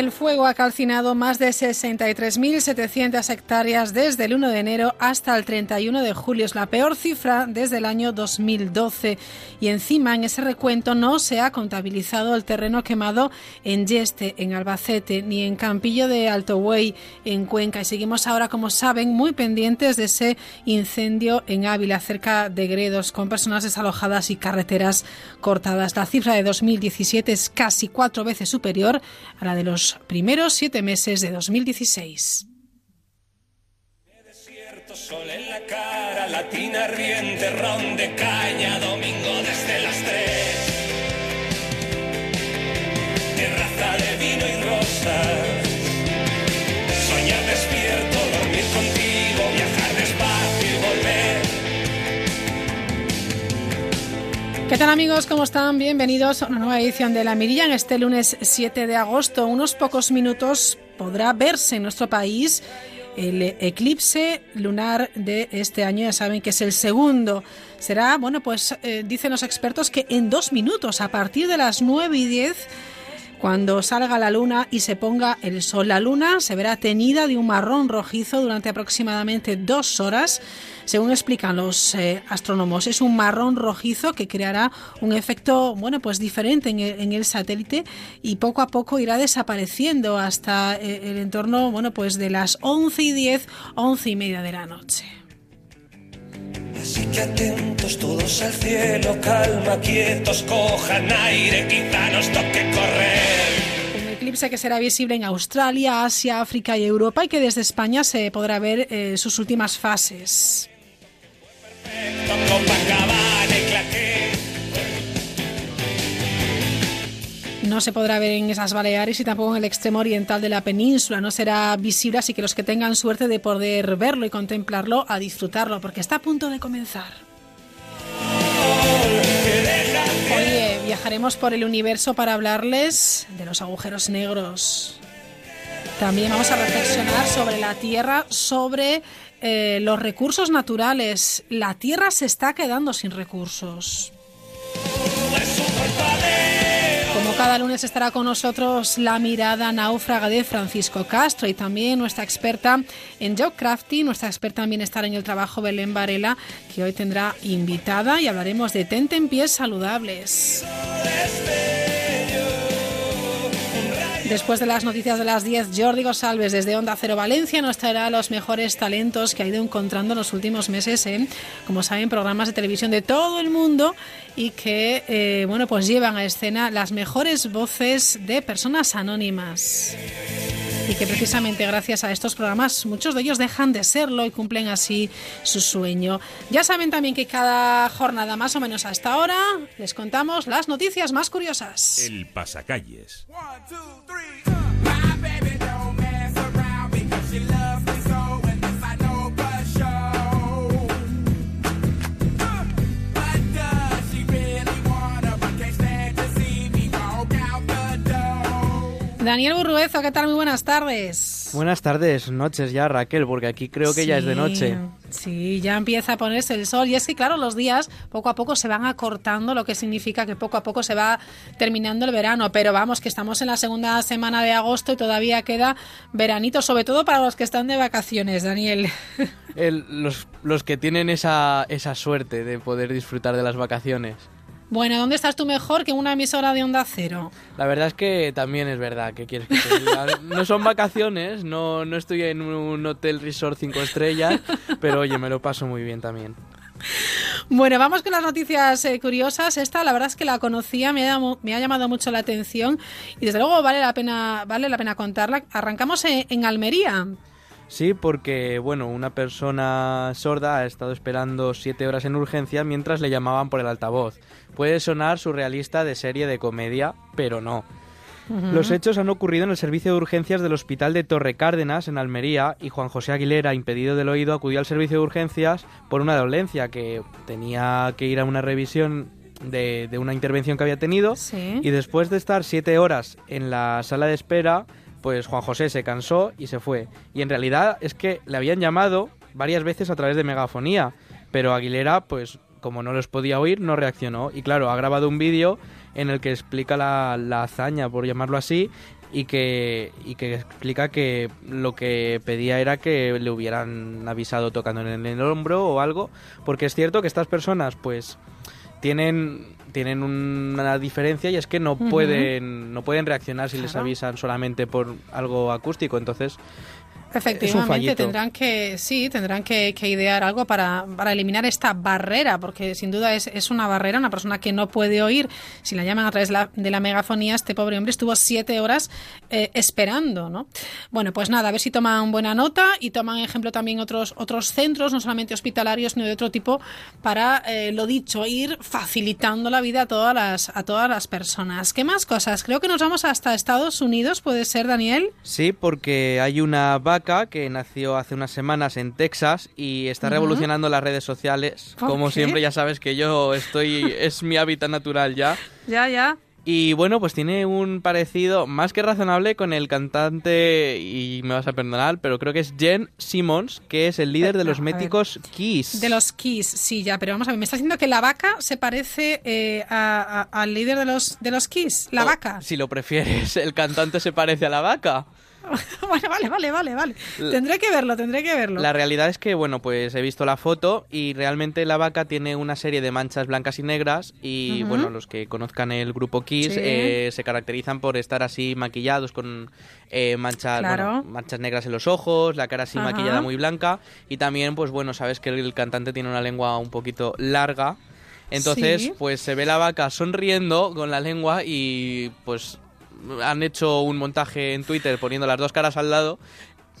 El fuego ha calcinado más de 63.700 hectáreas desde el 1 de enero hasta el 31 de julio. Es la peor cifra desde el año 2012. Y encima, en ese recuento no se ha contabilizado el terreno quemado en Yeste, en Albacete, ni en Campillo de Alto Buey, en Cuenca. Y seguimos ahora, como saben, muy pendientes de ese incendio en Ávila, cerca de Gredos, con personas desalojadas y carreteras cortadas. La cifra de 2017 es casi cuatro veces superior a la de los primeros siete meses de 2016. Desierto, sol en la cara, latina riente, ron de caña, domingo desde las tres. Terraza de vino y rosas. ¿Qué tal amigos? ¿Cómo están? Bienvenidos a una nueva edición de La Mirilla en este lunes 7 de agosto. Unos pocos minutos podrá verse en nuestro país el eclipse lunar de este año. Ya saben que es el segundo. Será, bueno, pues eh, dicen los expertos que en dos minutos, a partir de las 9 y 10, cuando salga la luna y se ponga el sol. La luna se verá teñida de un marrón rojizo durante aproximadamente dos horas. Según explican los eh, astrónomos, es un marrón rojizo que creará un efecto, bueno, pues diferente en el, en el satélite y poco a poco irá desapareciendo hasta eh, el entorno, bueno, pues de las 11 y 10, 11 y media de la noche. Así que atentos todos al cielo, calma, quietos, cojan aire, quizá nos toque correr. Un eclipse que será visible en Australia, Asia, África y Europa y que desde España se podrá ver eh, sus últimas fases. No se podrá ver en esas Baleares y tampoco en el extremo oriental de la península. No será visible, así que los que tengan suerte de poder verlo y contemplarlo, a disfrutarlo, porque está a punto de comenzar. Oye, viajaremos por el universo para hablarles de los agujeros negros. También vamos a reflexionar sobre la Tierra, sobre eh, los recursos naturales. La Tierra se está quedando sin recursos. Cada lunes estará con nosotros la mirada náufraga de Francisco Castro y también nuestra experta en geocrafting, nuestra experta en bienestar en el trabajo Belén Varela, que hoy tendrá invitada y hablaremos de tentempiés saludables. Después de las noticias de las 10, Jordi Gosalves desde Onda Cero Valencia nos traerá los mejores talentos que ha ido encontrando en los últimos meses en, como saben, programas de televisión de todo el mundo y que, eh, bueno, pues llevan a escena las mejores voces de personas anónimas. Y que precisamente gracias a estos programas muchos de ellos dejan de serlo y cumplen así su sueño. Ya saben también que cada jornada más o menos a esta hora les contamos las noticias más curiosas. El pasacalles. Don't Daniel Burruezo, ¿qué tal? Muy buenas tardes. Buenas tardes, noches ya Raquel, porque aquí creo que ya es de noche. Sí, ya empieza a ponerse el sol. Y es que, claro, los días poco a poco se van acortando, lo que significa que poco a poco se va terminando el verano. Pero vamos, que estamos en la segunda semana de agosto y todavía queda veranito, sobre todo para los que están de vacaciones, Daniel. El- los, los que tienen esa, esa suerte de poder disfrutar de las vacaciones. Bueno, ¿dónde estás tú mejor que en una emisora de onda cero? La verdad es que también es verdad, que quieres que te diga? No son vacaciones, no, no estoy en un hotel resort cinco estrellas, pero oye, me lo paso muy bien también. Bueno, vamos con las noticias eh, curiosas. Esta, la verdad es que la conocía, me ha, llamado- me ha llamado mucho la atención y desde luego vale la pena, vale la pena contarla. Arrancamos en, en Almería. Sí, porque, bueno, una persona sorda ha estado esperando siete horas en urgencia mientras le llamaban por el altavoz. Puede sonar surrealista de serie de comedia, pero no. Los hechos han ocurrido en el servicio de urgencias del Hospital de Torre Cárdenas, en Almería, y Juan José Aguilera, impedido del oído, acudió al servicio de urgencias por una dolencia que tenía que ir a una revisión de, de una intervención que había tenido. Sí. Y después de estar siete horas en la sala de espera, pues Juan José se cansó y se fue. Y en realidad es que le habían llamado varias veces a través de megafonía, pero Aguilera, pues como no los podía oír, no reaccionó. Y claro, ha grabado un vídeo en el que explica la, la hazaña, por llamarlo así, y que, y que explica que lo que pedía era que le hubieran avisado tocando en el hombro o algo, porque es cierto que estas personas, pues tienen tienen una diferencia y es que no pueden no pueden reaccionar si les avisan solamente por algo acústico. Entonces Efectivamente, tendrán que, sí, tendrán que, que idear algo para, para eliminar esta barrera, porque sin duda es, es una barrera, una persona que no puede oír, si la llaman a través de la, de la megafonía, este pobre hombre estuvo siete horas eh, esperando, ¿no? Bueno, pues nada, a ver si toman buena nota y toman ejemplo también otros, otros centros, no solamente hospitalarios, sino de otro tipo, para, eh, lo dicho, ir facilitando la vida a todas las, a todas las personas. ¿Qué más cosas? Creo que nos vamos hasta Estados Unidos, ¿puede ser, Daniel? sí porque hay una vaca que nació hace unas semanas en Texas y está revolucionando las redes sociales ¿Por como qué? siempre ya sabes que yo estoy es mi hábitat natural ya Ya, ya. y bueno, pues tiene un parecido más que razonable con el cantante, y me vas a perdonar, pero creo que es Jen Simmons, que es el líder de No, los méticos Kiss. De los Kiss, sí, ya, pero vamos a ver, me está diciendo que la vaca se parece eh, a- a- al líder de los, de los Kiss, la O, vaca. Si lo prefieres, el cantante se parece a la vaca. vale, vale, vale, vale, vale. Tendré que verlo, tendré que verlo. La realidad es que, bueno, pues he visto la foto y realmente la vaca tiene una serie de manchas blancas y negras y, bueno, los que conozcan el grupo Kiss Sí. eh, se caracterizan por estar así maquillados con eh, manchas, Claro. bueno, manchas negras en los ojos, la cara así Ajá. maquillada muy blanca y también, pues bueno, sabes que el cantante tiene una lengua un poquito larga. Entonces, Sí. pues se ve la vaca sonriendo con la lengua y pues han hecho un montaje en Twitter poniendo las dos caras al lado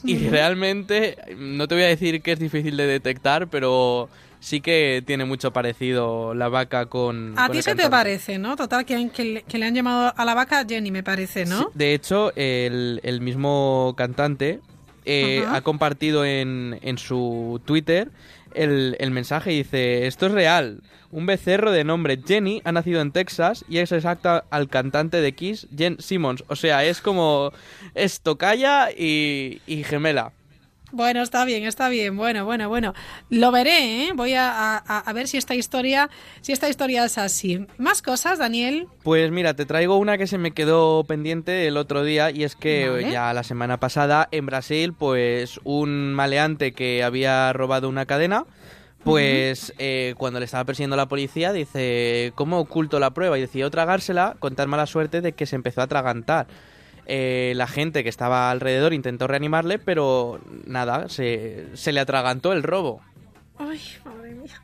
y realmente no te voy a decir que es difícil de detectar, pero sí que tiene mucho parecido la vaca con... a ti se te parece, ¿no? Total, que, que le, que le han llamado a la vaca Jenny, me parece, Sí, ¿no? de hecho, el, el mismo cantante eh, ha compartido en, en su Twitter el, el mensaje dice, esto es real. Un becerro de nombre Jenny ha nacido en Texas y es exacta al cantante de Kiss, Jen Simmons. O sea, es como... es tocaya y, y gemela. Bueno, está bien, está bien. Bueno, bueno, bueno. Lo veré, ¿eh? Voy a, a- a ver si esta historia, si esta historia es así. Más cosas, Daniel. Pues mira, te traigo una que se me quedó pendiente el otro día y es que Vale. ya la semana pasada en Brasil, pues un maleante que había robado una cadena, pues eh, cuando le estaba persiguiendo la policía dice, ¿cómo oculto la prueba? Y decidió tragársela con tan mala suerte de que se empezó a atragantar. Eh, la gente que estaba alrededor intentó reanimarle, pero nada, se, se le atragantó el robo. Ay, madre mía.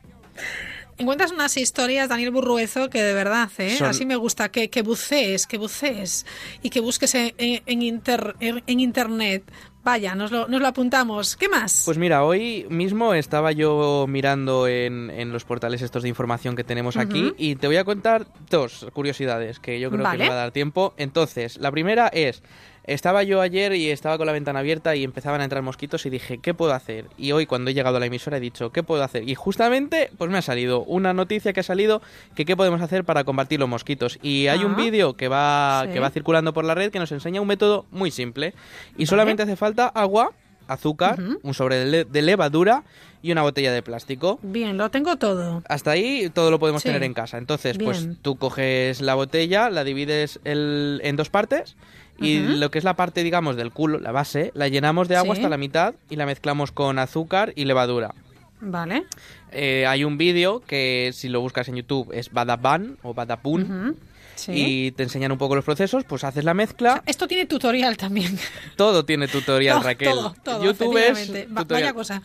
Encuentras unas historias, Daniel Burruezo, que de verdad, ¿eh? Son- Así me gusta, que, que bucees, que bucees y que busques en, en- en inter- en- en internet. Vaya, nos lo, nos lo apuntamos. ¿Qué más? Pues mira, hoy mismo estaba yo mirando en, en los portales estos de información que tenemos aquí y te voy a contar dos curiosidades que yo creo Vale. que me va a dar tiempo. Entonces, la primera es, estaba yo ayer y estaba con la ventana abierta y empezaban a entrar mosquitos y dije, ¿qué puedo hacer? Y hoy cuando he llegado a la emisora he dicho, ¿qué puedo hacer? Y justamente, pues me ha salido una noticia que ha salido que qué podemos hacer para combatir los mosquitos. Y hay un vídeo que va, Sí. que va circulando por la red que nos enseña un método muy simple. Y solamente hace falta agua, azúcar, un sobre de, de levadura y una botella de plástico. Bien, lo tengo todo. Hasta ahí todo lo podemos Sí. tener en casa. Entonces, Bien. pues tú coges la botella, la divides el- en dos partes y lo que es la parte, digamos, del culo, la base, la llenamos de agua Sí. hasta la mitad y la mezclamos con azúcar y levadura. Vale. Eh, hay un vídeo que si lo buscas en YouTube es Badaban o Badapun. Sí. y te enseñan un poco los procesos, pues haces la mezcla. Esto tiene tutorial también. Todo tiene tutorial, Raquel. Todo, todo, YouTube es. Va-. Vaya cosa.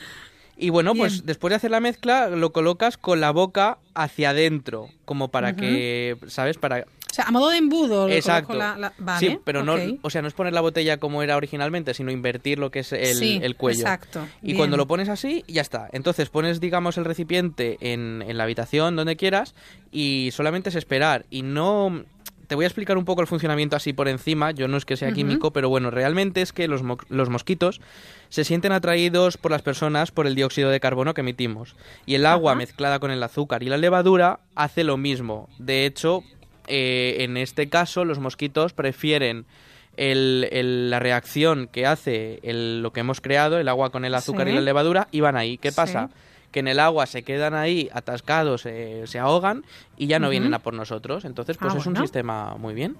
Y bueno, Bien. pues después de hacer la mezcla, lo colocas con la boca hacia adentro, como para que, ¿sabes? Para... O sea, a modo de embudo. lo Exacto. la- la- Vale, sí, pero no, o sea, no es poner la botella como era originalmente, sino invertir lo que es el, Sí, el cuello. exacto, Y bien. cuando lo pones así, ya está. Entonces pones, digamos, el recipiente en, en la habitación, donde quieras, y solamente es esperar. Y no, te voy a explicar un poco el funcionamiento así por encima. Yo no es que sea químico, pero bueno, realmente es que los, mo- los mosquitos se sienten atraídos por las personas por el dióxido de carbono que emitimos. Y el agua mezclada con el azúcar y la levadura hace lo mismo. De hecho, eh, en este caso, los mosquitos prefieren el- el- la reacción que hace el- lo que hemos creado, el agua con el azúcar Sí. y la levadura, y van ahí. ¿Qué Sí. pasa? Que en el agua se quedan ahí atascados, eh, se ahogan y ya no vienen a por nosotros. Entonces, pues Ah, es un sistema muy bien.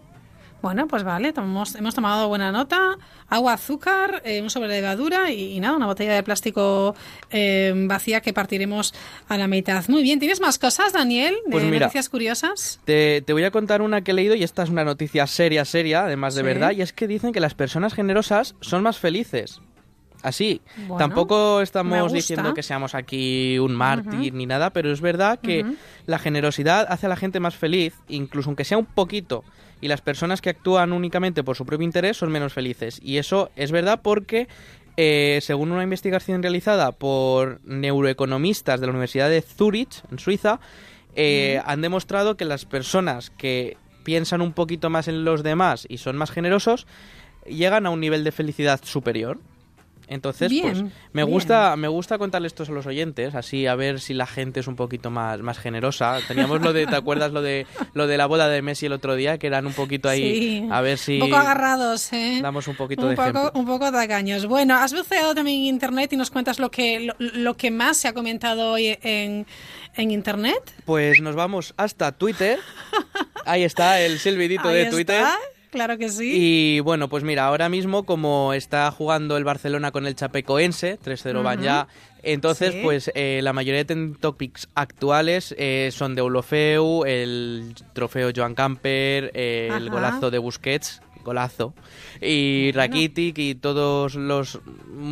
Bueno, pues vale, tomamos- hemos tomado buena nota. Agua, azúcar, eh, un sobre de levadura y, y nada, una botella de plástico eh, vacía que partiremos a la mitad. Muy bien, ¿tienes más cosas, Daniel? De Pues mira. noticias curiosas. Te, te voy a contar una que he leído y esta es una noticia seria, seria, además de Sí. verdad, y es que dicen que las personas generosas son más felices. Así, Bueno, tampoco estamos diciendo que seamos aquí un mártir ni nada, pero es verdad que la generosidad hace a la gente más feliz, incluso aunque sea un poquito, y las personas que actúan únicamente por su propio interés son menos felices. Y eso es verdad porque, eh, según una investigación realizada por neuroeconomistas de la Universidad de Zurich, en Suiza, eh, han demostrado que las personas que piensan un poquito más en los demás y son más generosos llegan a un nivel de felicidad superior. Entonces, Bien, pues me bien. gusta, me gusta contarles esto a los oyentes, así a ver si la gente es un poquito más, más generosa. Teníamos lo de, ¿te acuerdas lo de lo de la boda de Messi el otro día? Que eran un poquito ahí, Sí. a ver si Un poco agarrados, ¿eh? damos un poquito un de poco, ejemplo. un poco tacaños. Bueno, has buceado también en internet y nos cuentas lo que, lo, lo que más se ha comentado hoy en, en internet. Pues nos vamos hasta Twitter. Ahí está el silbidito Ahí de está, Twitter. Claro que sí. Y bueno, pues mira, ahora mismo como está jugando el Barcelona con el Chapecoense, 3-0 van ya, entonces Sí. pues eh, la mayoría de trending topics actuales eh, son de Ulofeu, el trofeo Joan Camper, eh, el golazo de Busquets, golazo, y Rakitic y todos los...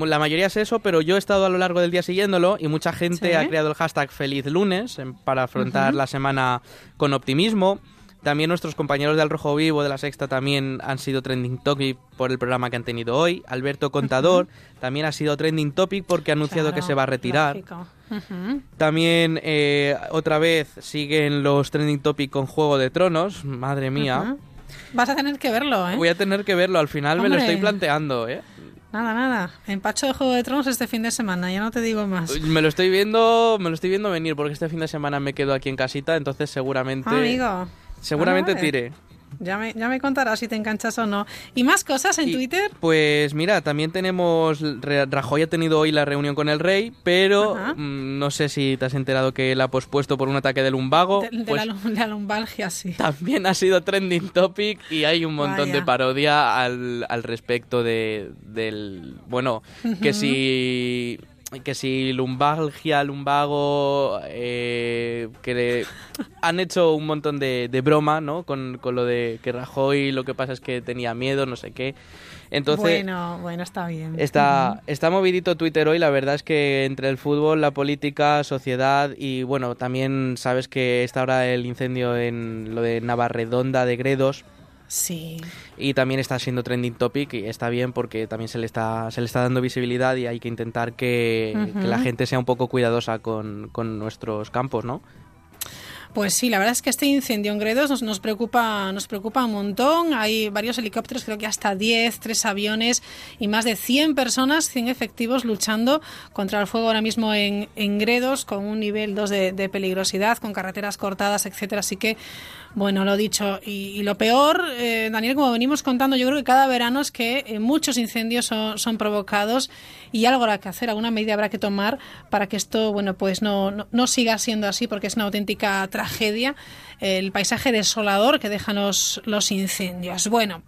La mayoría es eso, pero yo he estado a lo largo del día siguiéndolo y mucha gente Sí. ha creado el hashtag Feliz Lunes para afrontar la semana con optimismo. También nuestros compañeros de Al Rojo Vivo de la Sexta también han sido trending topic por el programa que han tenido hoy. Alberto Contador también ha sido trending topic porque ha anunciado que se va a retirar. También eh, otra vez siguen los trending topic con Juego de Tronos. Madre mía. Vas a tener que verlo, ¿eh? Voy a tener que verlo. Al final me lo estoy planteando, ¿eh? Nada, nada. Empacho de Juego de Tronos este fin de semana, ya no te digo más. Me lo estoy viendo, me lo estoy viendo venir porque este fin de semana me quedo aquí en casita, entonces seguramente Ah, amigo. Seguramente Vale. tire. Ya me, ya me contarás si te enganchas o no. ¿Y más cosas en Y, Twitter? Pues mira, también tenemos. Rajoy ha tenido hoy la reunión con el rey, pero mm, no sé si te has enterado que él ha pospuesto por un ataque de lumbago. De, de pues la, la lumbalgia, sí. también ha sido trending topic y hay un montón Vaya. de parodia al, al respecto de, del. Bueno, que si. Que si lumbalgia, lumbago, eh, que le- han hecho un montón de, de broma, ¿no? Con, con lo de que Rajoy lo que pasa es que tenía miedo, no sé qué. Entonces, bueno, bueno, está bien. Está, está movidito Twitter hoy, la verdad es que entre el fútbol, la política, sociedad y bueno, también sabes que está ahora el incendio en lo de Navarredonda de Gredos Sí. y también está siendo trending topic y está bien porque también se le está, se le está dando visibilidad y hay que intentar que, que la gente sea un poco cuidadosa con, con nuestros campos, ¿no? Pues sí, la verdad es que este incendio en Gredos nos, nos preocupa nos preocupa un montón. Hay varios helicópteros, creo que hasta 10, tres aviones y más de 100 personas, 100 efectivos luchando contra el fuego ahora mismo en, en Gredos con un nivel 2 de, de peligrosidad, con carreteras cortadas, etcétera. Así que, bueno, lo dicho. Y, y lo peor, eh, Daniel, como venimos contando, yo creo que cada verano es que eh, muchos incendios son, son provocados y algo habrá que hacer, alguna medida habrá que tomar para que esto, bueno, pues no, no, no siga siendo así, porque es una auténtica tragedia el paisaje desolador que dejan los, los incendios. Bueno,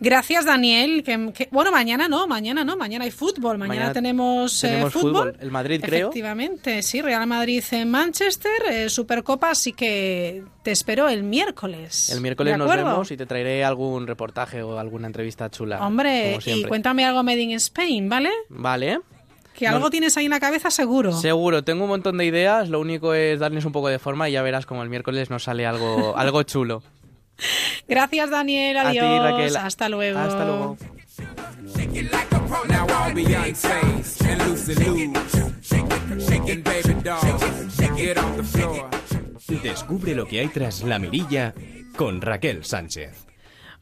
gracias Daniel. Que, que- bueno, mañana no, mañana no, mañana hay fútbol. Mañana, Mañana tenemos, eh, tenemos fútbol. fútbol. El Madrid, creo. Efectivamente, sí, Real Madrid en Manchester, eh, Supercopa, así que te espero el miércoles. El miércoles ¿De nos vemos y te traeré algún reportaje o alguna entrevista chula. Hombre, y cuéntame algo Made in Spain, ¿vale? Vale. Que algo tienes ahí en la cabeza seguro. Seguro, tengo un montón de ideas, lo único es darles un poco de forma y ya verás como el miércoles nos sale algo, algo chulo. Gracias Daniel, A ti, adiós. Raquel. Hasta luego. Hasta luego. Now all Beyonce's and Lucy Lou's. Shaking baby doll. Get on the floor. Descubre lo que hay tras la mirilla con Raquel Sánchez.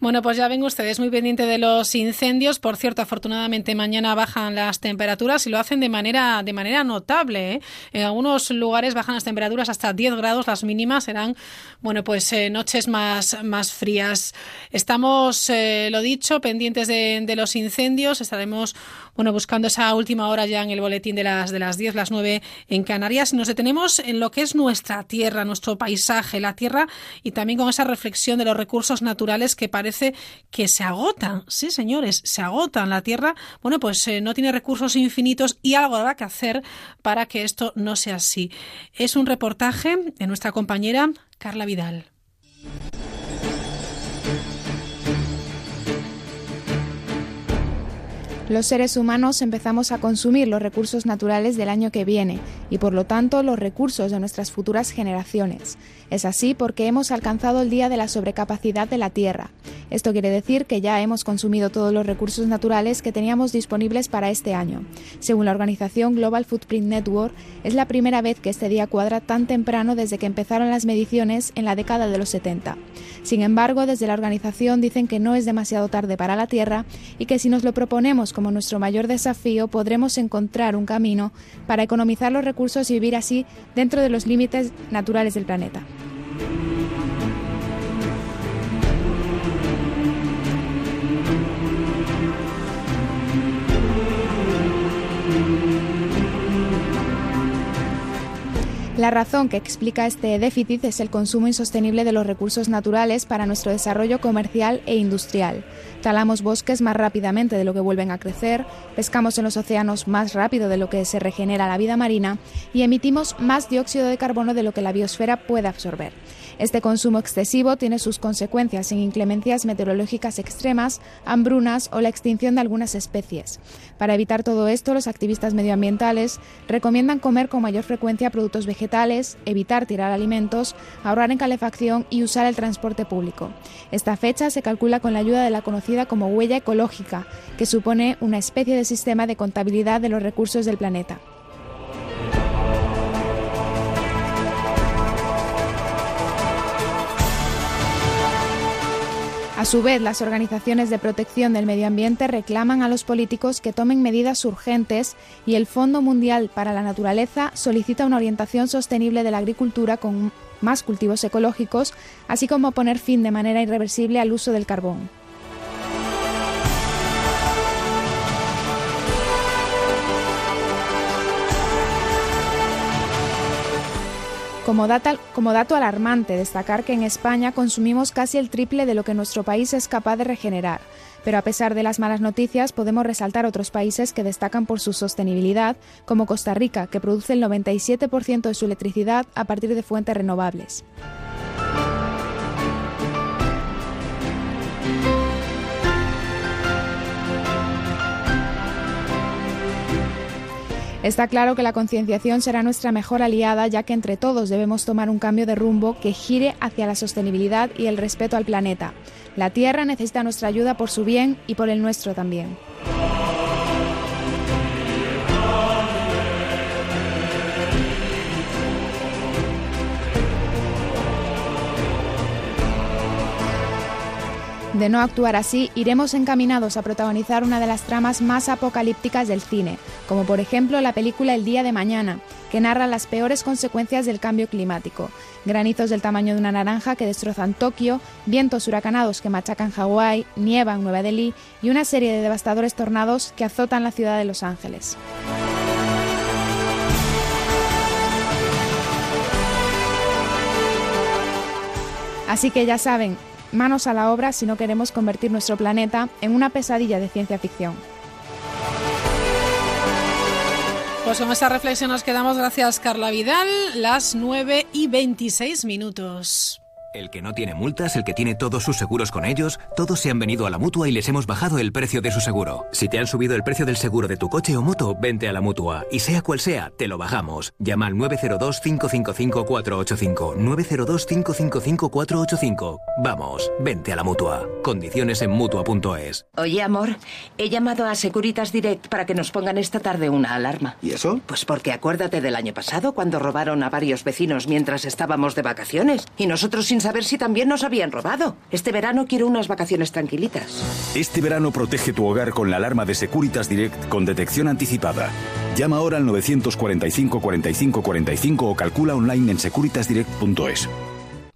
Bueno, pues ya ven ustedes muy pendiente de los incendios. Por cierto, afortunadamente mañana bajan las temperaturas y lo hacen de manera de manera notable. ¿eh? En algunos lugares bajan las temperaturas hasta 10 grados, las mínimas serán, bueno, pues eh, noches más, más frías. Estamos, eh, lo dicho, pendientes de, de, los incendios. Estaremos, bueno, buscando esa última hora ya en el boletín de las de las 10, las 9 en Canarias. Nos detenemos en lo que es nuestra tierra, nuestro paisaje, la tierra y también con esa reflexión de los recursos naturales que parece que se agotan. Sí, señores, se agotan. La Tierra, bueno, pues eh, no tiene recursos infinitos y algo habrá que hacer para que esto no sea así. Es un reportaje de nuestra compañera Carla Vidal. Los seres humanos empezamos a consumir los recursos naturales del año que viene y por lo tanto los recursos de nuestras futuras generaciones. Es así porque hemos alcanzado el día de la sobrecapacidad de la Tierra. Esto quiere decir que ya hemos consumido todos los recursos naturales que teníamos disponibles para este año. Según la organización Global Footprint Network, es la primera vez que este día cuadra tan temprano desde que empezaron las mediciones en la década de los 70. Sin embargo, desde la organización dicen que no es demasiado tarde para la Tierra y que si nos lo proponemos como nuestro mayor desafío, podremos encontrar un camino para economizar los recursos y vivir así dentro de los límites naturales del planeta. La razón que explica este déficit es el consumo insostenible de los recursos naturales para nuestro desarrollo comercial e industrial. Talamos bosques más rápidamente de lo que vuelven a crecer, pescamos en los océanos más rápido de lo que se regenera la vida marina y emitimos más dióxido de carbono de lo que la biosfera puede absorber. Este consumo excesivo tiene sus consecuencias en inclemencias meteorológicas extremas, hambrunas o la extinción de algunas especies. Para evitar todo esto, los activistas medioambientales recomiendan comer con mayor frecuencia productos vegetales, evitar tirar alimentos, ahorrar en calefacción y usar el transporte público. Esta fecha se calcula con la ayuda de la conocida como huella ecológica, que supone una especie de sistema de contabilidad de los recursos del planeta. A su vez, las organizaciones de protección del medio ambiente reclaman a los políticos que tomen medidas urgentes y el Fondo Mundial para la Naturaleza solicita una orientación sostenible de la agricultura con más cultivos ecológicos, así como poner fin de manera irreversible al uso del carbón. Como, dato alarmante, destacar que en España consumimos casi el triple de lo que nuestro país es capaz de regenerar. Pero a pesar de las malas noticias, podemos resaltar otros países que destacan por su sostenibilidad, como Costa Rica, que produce el 97% de su electricidad a partir de fuentes renovables. Está claro que la concienciación será nuestra mejor aliada, ya que entre todos debemos tomar un cambio de rumbo que gire hacia la sostenibilidad y el respeto al planeta. La Tierra necesita nuestra ayuda por su bien y por el nuestro también. De no actuar así, iremos encaminados a protagonizar una de las tramas más apocalípticas del cine, como por ejemplo la película El Día de Mañana, que narra las peores consecuencias del cambio climático. Granizos del tamaño de una naranja que destrozan Tokio, vientos huracanados que machacan Hawái, nieva en Nueva Delhi y una serie de devastadores tornados que azotan la ciudad de Los Ángeles. Así que ya saben, manos a la obra si no queremos convertir nuestro planeta en una pesadilla de ciencia ficción. Pues con esta reflexión nos quedamos. Gracias, Carla Vidal. Las 9 y 26 minutos. El que no tiene multas, el que tiene todos sus seguros con ellos, todos se han venido a la mutua y les hemos bajado el precio de su seguro. Si te han subido el precio del seguro de tu coche o moto, vente a la mutua. Y sea cual sea, te lo bajamos. Llama al 902-555-485. 902-555-485. Vamos, vente a la mutua. Condiciones en mutua.es. Oye, amor, he llamado a Securitas Direct para que nos pongan esta tarde una alarma. ¿Y eso? Pues porque acuérdate del año pasado cuando robaron a varios vecinos mientras estábamos de vacaciones y nosotros sin saber si también nos habían robado. Este verano quiero unas vacaciones tranquilitas. Este verano protege tu hogar con la alarma de Securitas Direct con detección anticipada. Llama ahora al 945 45 45 o calcula online en securitasdirect.es.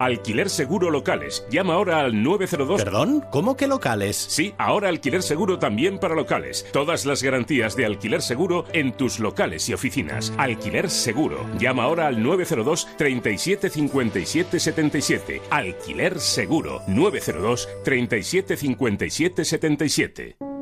Alquiler seguro locales. Llama ahora al 902. ¿Perdón? ¿Cómo que locales? Sí, ahora alquiler seguro también para locales. Todas las garantías de alquiler seguro en tus locales y oficinas. Alquiler seguro. Llama ahora al 902 37 57 77. Alquiler seguro. 902 37 57 77.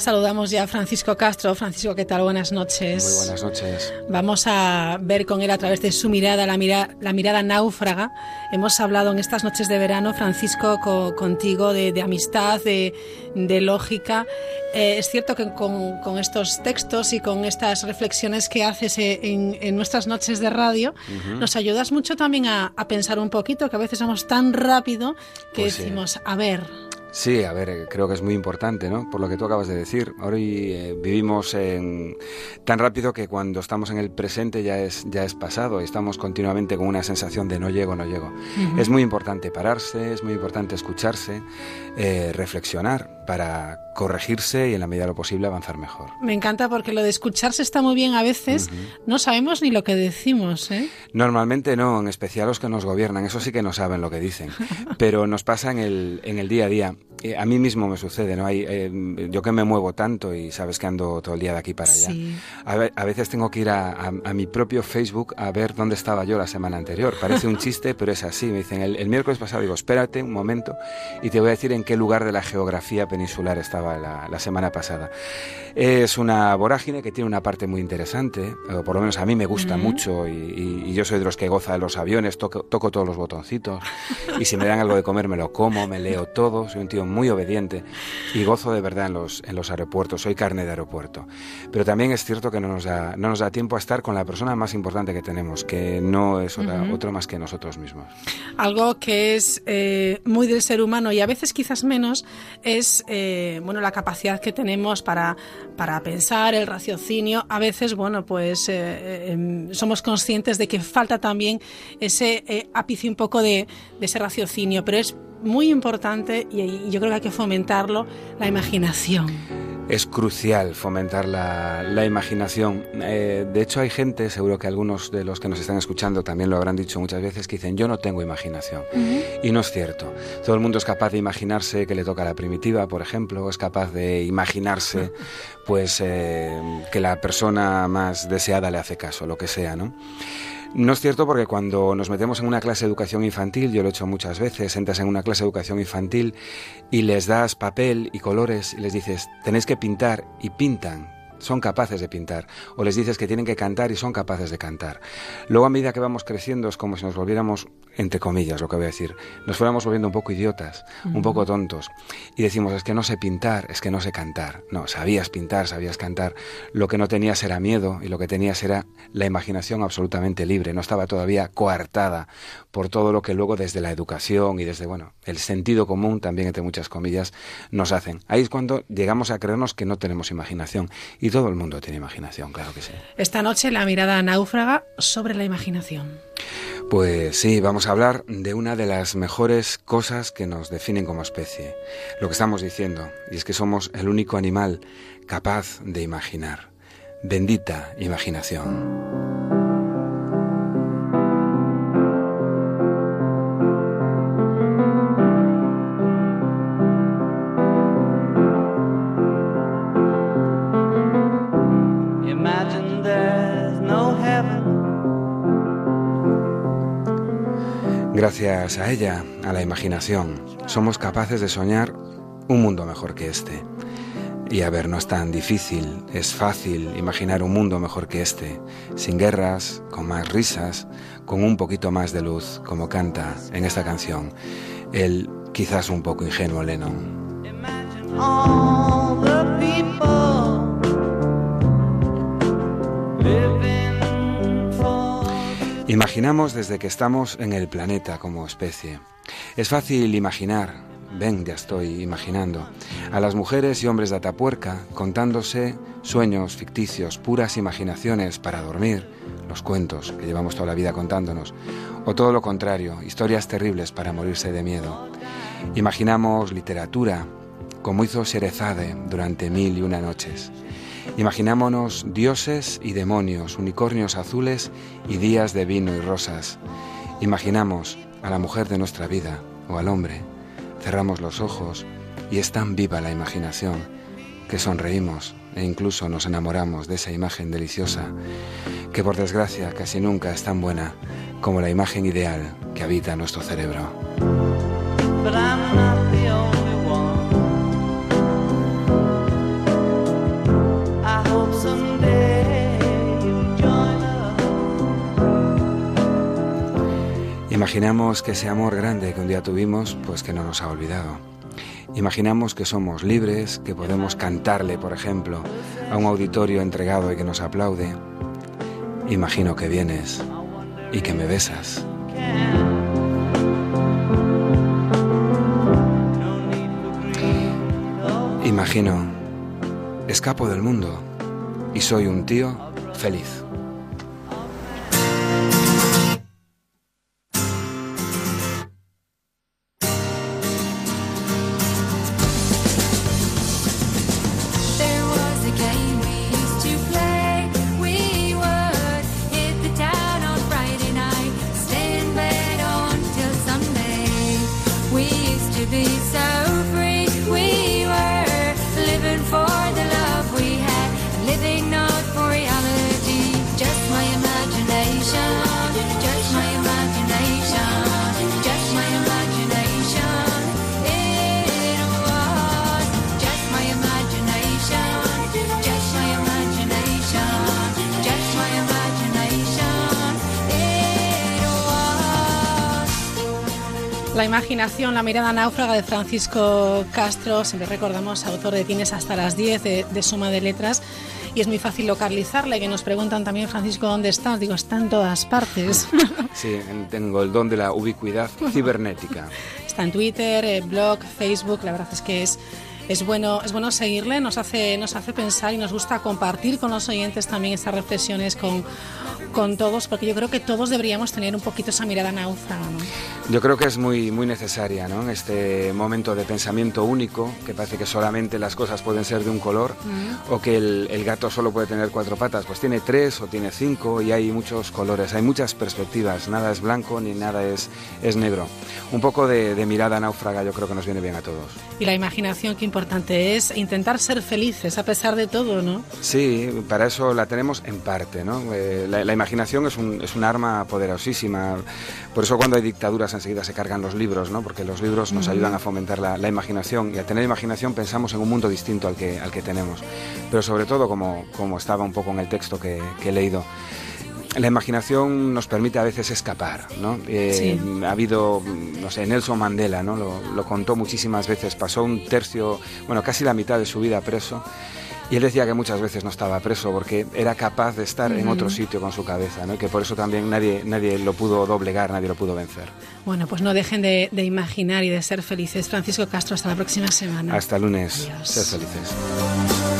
Saludamos ya a Francisco Castro. Francisco, ¿qué tal? Buenas noches. Muy buenas noches. Vamos a ver con él a través de su mirada, la, mira, la mirada náufraga. Hemos hablado en estas noches de verano, Francisco, co- contigo de, de amistad, de, de lógica. Eh, es cierto que con, con estos textos y con estas reflexiones que haces eh, en, en nuestras noches de radio, nos ayudas mucho también a, a pensar un poquito, que a veces vamos tan rápido que Pues sí. decimos, a ver, Sí, a ver, eh, creo que es muy importante, ¿no? Por lo que tú acabas de decir. Hoy eh, vivimos en, tan rápido que cuando estamos en el presente ya es, ya es pasado y estamos continuamente con una sensación de no llego, no llego. Es muy importante pararse, es muy importante escucharse, eh, reflexionar para corregirse y en la medida de lo posible avanzar mejor. me encanta porque lo de escucharse está muy bien. A veces no sabemos ni lo que decimos, ¿eh? Normalmente no, en especial los que nos gobiernan, eso sí que no saben lo que dicen, pero nos pasa en el, en el día a día. Eh, a mí mismo me sucede, ¿no? Hay, eh, yo que me muevo tanto y sabes que ando todo el día de aquí para allá, Sí. a, ve- a veces tengo que ir a, a- a mi propio Facebook a ver dónde estaba yo la semana anterior. Parece un chiste, pero es así. Me dicen, el, el miércoles pasado, digo, espérate un momento y te voy a decir en qué lugar de la geografía peninsular estaba la, la semana pasada. Es una vorágine que tiene una parte muy interesante, o por lo menos a mí me gusta mucho y, y- y yo soy de los que goza de los aviones, toco, toco todos los botoncitos y si me dan algo de comer me lo como, me leo todo, soy un tío muy obediente y gozo de verdad en los, en los aeropuertos, soy carne de aeropuerto. Pero también es cierto que no nos da, no nos da tiempo a estar con la persona más importante que tenemos, que no es otra, otro más que nosotros mismos. Algo que es eh, muy del ser humano y a veces quizás menos es eh, bueno la capacidad que tenemos para, para pensar, el raciocinio. A veces, bueno, pues eh, eh, em, somos conscientes de que falta también ese eh, ápice un poco de, de ese raciocinio, pero es muy importante y, yo creo que hay que fomentarlo, la imaginación. Es crucial fomentar la, la imaginación. Eh, de hecho, hay gente, seguro que algunos de los que nos están escuchando también lo habrán dicho muchas veces, que dicen, yo no tengo imaginación. Y no es cierto. Todo el mundo es capaz de imaginarse que le toca la primitiva, por ejemplo, es capaz de imaginarse pues eh, que la persona más deseada le hace caso, lo que sea, ¿no? No es cierto porque cuando nos metemos en una clase de educación infantil, yo lo he hecho muchas veces, entras en una clase de educación infantil y les das papel y colores y les dices, tenéis que pintar y pintan. Son capaces de pintar. O les dices que tienen que cantar y son capaces de cantar. Luego, a medida que vamos creciendo, es como si nos volviéramos, entre comillas, lo que voy a decir, nos fuéramos volviendo un poco idiotas, un poco tontos. Y decimos, es que no sé pintar, es que no sé cantar. No, sabías pintar, sabías cantar. Lo que no tenías era miedo y lo que tenías era la imaginación absolutamente libre. No estaba todavía coartada por todo lo que luego desde la educación y desde, bueno, el sentido común, también entre muchas comillas, nos hacen. Ahí es cuando llegamos a creernos que no tenemos imaginación. Y todo el mundo tiene imaginación, claro que sí. Esta noche la mirada náufraga sobre la imaginación. Pues sí, vamos a hablar de una de las mejores cosas que nos definen como especie. Lo que estamos diciendo, y es que somos el único animal capaz de imaginar. Bendita imaginación. Gracias a ella, a la imaginación, somos capaces de soñar un mundo mejor que este. Y a ver, no es tan difícil, es fácil imaginar un mundo mejor que este, sin guerras, con más risas, con un poquito más de luz, como canta en esta canción, el quizás un poco ingenuo Lennon. Imaginamos desde que estamos en el planeta como especie. Es fácil imaginar, ven, ya estoy imaginando, a las mujeres y hombres de Atapuerca contándose sueños ficticios, puras imaginaciones para dormir, los cuentos que llevamos toda la vida contándonos, o todo lo contrario, historias terribles para morirse de miedo. Imaginamos literatura, como hizo Sherezade durante mil y una noches. Imaginámonos dioses y demonios, unicornios azules y días de vino y rosas. Imaginamos a la mujer de nuestra vida o al hombre. Cerramos los ojos y es tan viva la imaginación que sonreímos e incluso nos enamoramos de esa imagen deliciosa que por desgracia casi nunca es tan buena como la imagen ideal que habita nuestro cerebro. Imaginamos que ese amor grande que un día tuvimos, pues que no nos ha olvidado. Imaginamos que somos libres, que podemos cantarle, por ejemplo, a un auditorio entregado y que nos aplaude. Imagino que vienes y que me besas. Imagino, escapo del mundo y soy un tío feliz. La mirada náufraga de Francisco Castro, siempre recordamos, autor de Tienes hasta las 10 de, de Suma de Letras, y es muy fácil localizarle, que nos preguntan también, Francisco, ¿dónde estás? Digo, está en todas partes. Sí, en- tengo el don de la ubicuidad cibernética. Está en Twitter, eh, blog, Facebook, la verdad es que es, es, bueno, es bueno seguirle, nos hace, nos hace pensar y nos gusta compartir con los oyentes también estas reflexiones con, con todos, porque yo creo que todos deberíamos tener un poquito esa mirada náufraga. ¿no? Yo creo que es muy, muy necesaria, ¿no? En este momento de pensamiento único, que parece que solamente las cosas pueden ser de un color, o que el, el gato solo puede tener cuatro patas, pues tiene tres o tiene cinco y hay muchos colores, hay muchas perspectivas, nada es blanco ni nada es, es negro. Un poco de, de mirada náufraga yo creo que nos viene bien a todos. Y la imaginación, qué importante es intentar ser felices a pesar de todo, ¿no? Sí, para eso la tenemos en parte, ¿no? Eh, la, la imaginación es un, es un arma poderosísima. Por eso cuando hay dictaduras enseguida se cargan los libros, ¿no? Porque los libros nos ayudan a fomentar la, la imaginación y al tener imaginación pensamos en un mundo distinto al que, al que tenemos. Pero sobre todo, como, como estaba un poco en el texto que, que he leído, la imaginación nos permite a veces escapar, ¿no? Eh, Sí. Ha habido, no sé, Nelson Mandela, ¿no? Lo, lo contó muchísimas veces, pasó un tercio, bueno, casi la mitad de su vida preso. Y él decía que muchas veces no estaba preso porque era capaz de estar en otro sitio con su cabeza, ¿no? Y que por eso también nadie, nadie lo pudo doblegar, nadie lo pudo vencer. Bueno, pues no dejen de, de imaginar y de ser felices. Francisco Castro, hasta la próxima semana. Hasta el lunes. Adiós. Sed felices.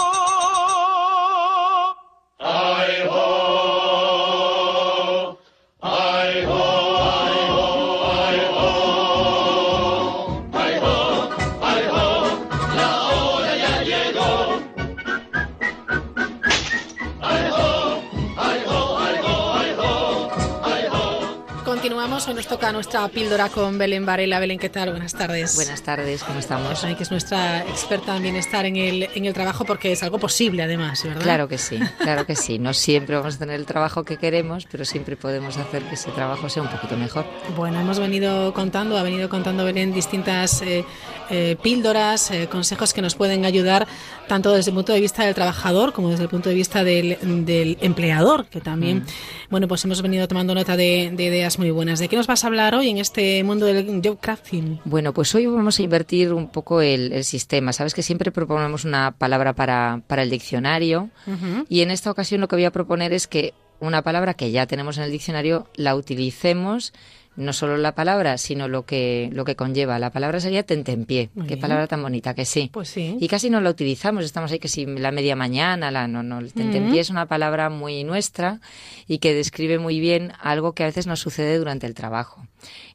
Hoy nos toca nuestra píldora con Belén Varela. Belén, ¿qué tal? Buenas tardes. Buenas tardes, ¿cómo estamos? Ay, que es nuestra experta en bienestar en el, en el trabajo porque es algo posible además, ¿verdad? Claro que sí, claro que sí. No siempre vamos a tener el trabajo que queremos, pero siempre podemos hacer que ese trabajo sea un poquito mejor. Bueno, hemos venido contando, ha venido contando Belén distintas eh, eh, píldoras, eh, consejos que nos pueden ayudar tanto desde el punto de vista del trabajador como desde el punto de vista del, del empleador, que también, Mm. bueno, pues hemos venido tomando nota de, de ideas muy buenas. ¿De qué nos vas a hablar hoy en este mundo del job crafting? Bueno, pues hoy vamos a invertir un poco el, el sistema. Sabes que siempre proponemos una palabra para, para el diccionario y en esta ocasión lo que voy a proponer es que una palabra que ya tenemos en el diccionario la utilicemos no solo la palabra, sino lo que, lo que conlleva. La palabra sería tentempié. Muy Qué bien. palabra tan bonita, que sí. Pues sí. Y casi no la utilizamos, estamos ahí que si la media mañana, la no, no, el tentempié es una palabra muy nuestra y que describe muy bien algo que a veces nos sucede durante el trabajo.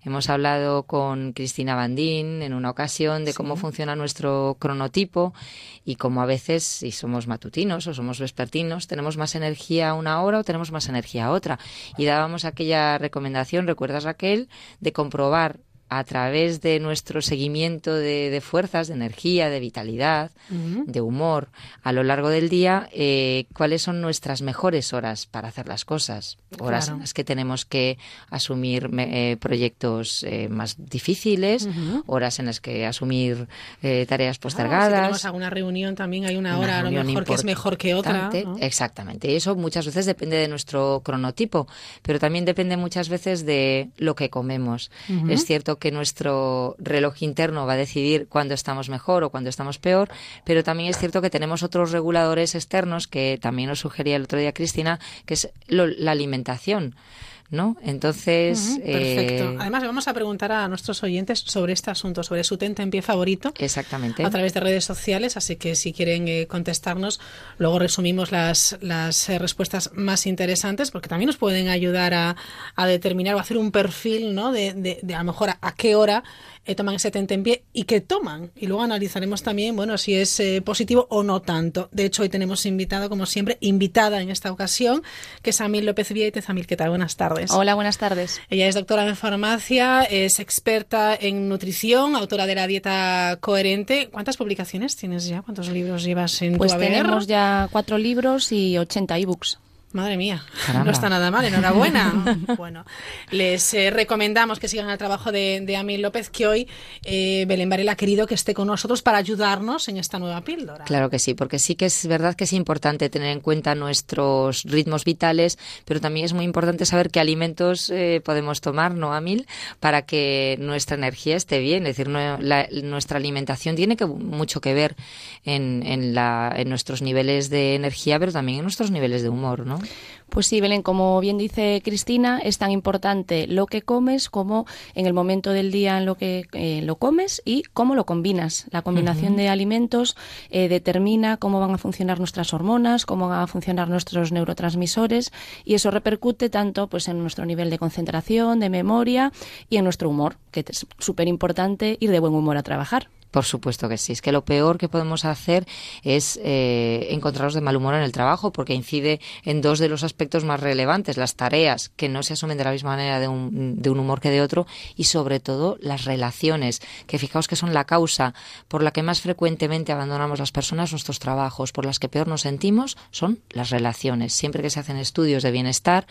Hemos hablado con Cristina Bandín en una ocasión de cómo funciona nuestro cronotipo y cómo a veces, si somos matutinos o somos vespertinos, tenemos más energía a una hora o tenemos más energía a otra. Y dábamos aquella recomendación, ¿recuerdas Raquel?, de comprobar a través de nuestro seguimiento de, de fuerzas, de energía, de vitalidad, de humor a lo largo del día, eh, cuáles son nuestras mejores horas para hacer las cosas. Horas Claro. en las que tenemos que asumir eh, proyectos eh, más difíciles, horas en las que asumir tareas Claro, si postergadas. tenemos alguna reunión también hay una, Una hora a lo mejor que es mejor que otra. ¿no? Exactamente. Y eso muchas veces depende de nuestro cronotipo, pero también depende muchas veces de lo que comemos. Es cierto que nuestro reloj interno va a decidir cuándo estamos mejor o cuándo estamos peor, pero también es cierto que tenemos otros reguladores externos que también nos sugería el otro día Cristina, que es lo- la alimentación. ¿No? Entonces. Ujú, Perfecto. eh, Además, le vamos a preguntar a nuestros oyentes sobre este asunto, sobre su tente en pie favorito. Exactamente. A través de redes sociales, así que si quieren eh, contestarnos, luego resumimos las, las eh, respuestas más interesantes, porque también nos pueden ayudar a, a determinar o hacer un perfil, ¿no? De, de- de a lo mejor a, a qué hora eh, toman ese tente en pie y qué toman. Y luego analizaremos también, bueno, si es eh, positivo o no tanto. De hecho, hoy tenemos invitado, como siempre, invitada en esta ocasión, que es Amil López Vieitez. Amil, ¿qué tal? Buenas tardes. Hola, buenas tardes. Ella es doctora en farmacia, es experta en nutrición, autora de la dieta coherente. ¿Cuántas publicaciones tienes ya? ¿Cuántos libros llevas en Pues tu haber? tenemos ya cuatro libros y 80 ebooks. Madre mía, Caramba. no está nada mal, enhorabuena. bueno, les eh, recomendamos que sigan el trabajo de, de Amil López, que hoy eh, Belén Varela ha querido que esté con nosotros para ayudarnos en esta nueva píldora. Claro que sí, porque sí que es verdad que es importante tener en cuenta nuestros ritmos vitales, pero también es muy importante saber qué alimentos eh, podemos tomar, ¿no, Amil? Para que nuestra energía esté bien. Es decir, no- la- nuestra alimentación tiene que, mucho que ver en, en, la, en nuestros niveles de energía, pero también en nuestros niveles de humor, ¿no? Pues sí, Belén, como bien dice Cristina, es tan importante lo que comes como en el momento del día en lo que eh, lo comes y cómo lo combinas. La combinación de alimentos eh, determina cómo van a funcionar nuestras hormonas, cómo van a funcionar nuestros neurotransmisores y eso repercute tanto pues en nuestro nivel de concentración, de memoria y en nuestro humor, que es súper importante ir de buen humor a trabajar. Por supuesto que sí. Es que lo peor que podemos hacer es eh, encontrarnos de mal humor en el trabajo porque incide en dos de los aspectos más relevantes, las tareas que no se asumen de la misma manera de un, de un humor que de otro y sobre todo las relaciones, que fijaos que son la causa por la que más frecuentemente abandonamos las personas nuestros trabajos, por las que peor nos sentimos, son las relaciones. Siempre que se hacen estudios de bienestar,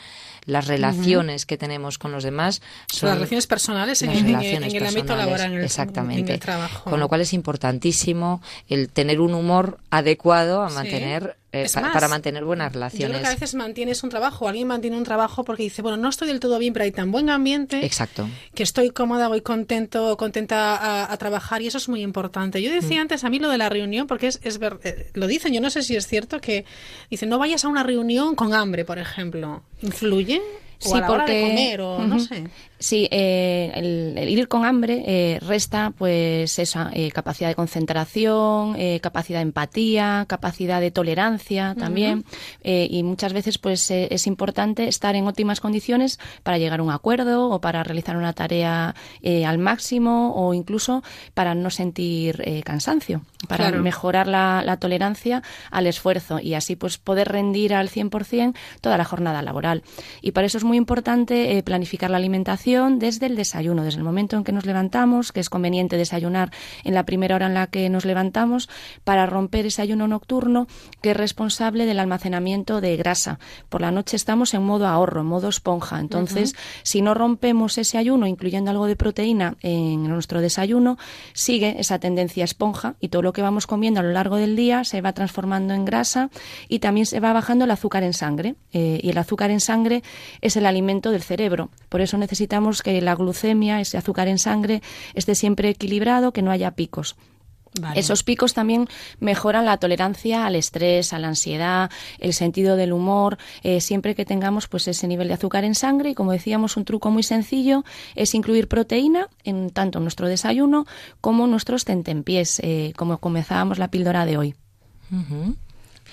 las relaciones que tenemos con los demás son Las relaciones personales en, las en relaciones en el ámbito personales, laboral, en el, exactamente. en el trabajo. Con lo cual es importantísimo el tener un humor adecuado a Sí. mantener eh, Es pa- más, para mantener buenas Yo creo relaciones. que a veces mantienes un trabajo, alguien mantiene un trabajo porque dice, bueno, no estoy del todo bien, pero hay tan buen ambiente Exacto. que estoy cómoda, voy contento, contenta a, a trabajar y eso es muy importante. Yo Mm. decía antes a mí lo de la reunión, porque es, es ver- eh, lo dicen, yo no sé si es cierto que dicen, no vayas a una reunión con hambre, por ejemplo. ¿Influye? O a la hora de comer, o no sé. Sí, eh, el, el ir con hambre eh, resta pues esa eh, capacidad de concentración, eh, capacidad de empatía, capacidad de tolerancia también eh, y muchas veces pues es importante estar en óptimas condiciones para llegar a un acuerdo o para realizar una tarea eh, al máximo o incluso para no sentir cansancio, para Claro. mejorar la, la tolerancia al esfuerzo y así pues poder rendir al 100% toda la jornada laboral. Y para eso es muy importante eh, planificar la alimentación desde el desayuno, desde el momento en que nos levantamos, que es conveniente desayunar en la primera hora en la que nos levantamos, para romper ese ayuno nocturno que es responsable del almacenamiento de grasa. Por la noche estamos en modo ahorro, en modo esponja. Entonces, si no rompemos ese ayuno, incluyendo algo de proteína en nuestro desayuno, sigue esa tendencia esponja y todo lo que vamos comiendo a lo largo del día se va transformando en grasa y también se va bajando el azúcar en sangre. Eh, y el azúcar en sangre es el alimento del cerebro. Por eso necesitamos que la glucemia, ese azúcar en sangre, esté siempre equilibrado, que no haya picos. Vale. Esos picos también mejoran la tolerancia al estrés, a la ansiedad, el sentido del humor, eh, siempre que tengamos pues ese nivel de azúcar en sangre. Y como decíamos, un truco muy sencillo es incluir proteína en tanto en nuestro desayuno como nuestros tentempiés, eh, como comenzábamos la píldora de hoy.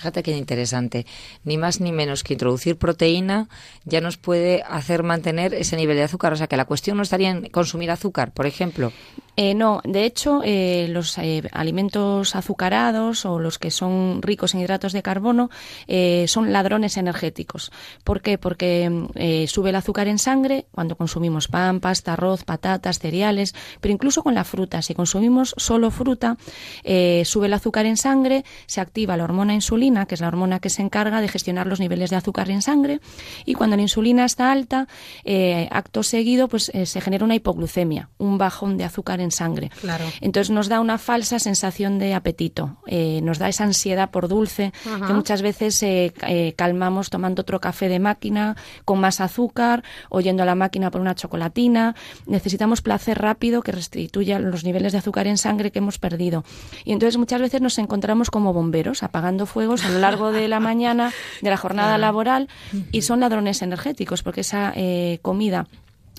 Fíjate qué interesante. Ni más ni menos que introducir proteína ya nos puede hacer mantener ese nivel de azúcar. O sea que la cuestión no estaría en consumir azúcar, por ejemplo. Eh, no, de hecho, eh, los eh, alimentos azucarados o los que son ricos en hidratos de carbono eh, son ladrones energéticos. ¿Por qué? Porque mm, eh, sube el azúcar en sangre cuando consumimos pan, pasta, arroz, patatas, cereales, pero incluso con la fruta. Si consumimos solo fruta, sube el azúcar en sangre, se activa la hormona insulina, que es la hormona que se encarga de gestionar los niveles de azúcar en sangre, y cuando la insulina está alta, acto seguido, pues se genera una hipoglucemia, un bajón de azúcar en sangre. Claro. Entonces nos da una falsa sensación de apetito, eh, nos da esa ansiedad por dulce Ajá. que muchas veces eh, eh, calmamos tomando otro café de máquina con más azúcar o yendo a la máquina por una chocolatina. Necesitamos placer rápido que restituya los niveles de azúcar en sangre que hemos perdido. Y entonces muchas veces nos encontramos como bomberos apagando fuegos a lo largo de la mañana de la jornada laboral y son ladrones energéticos porque esa comida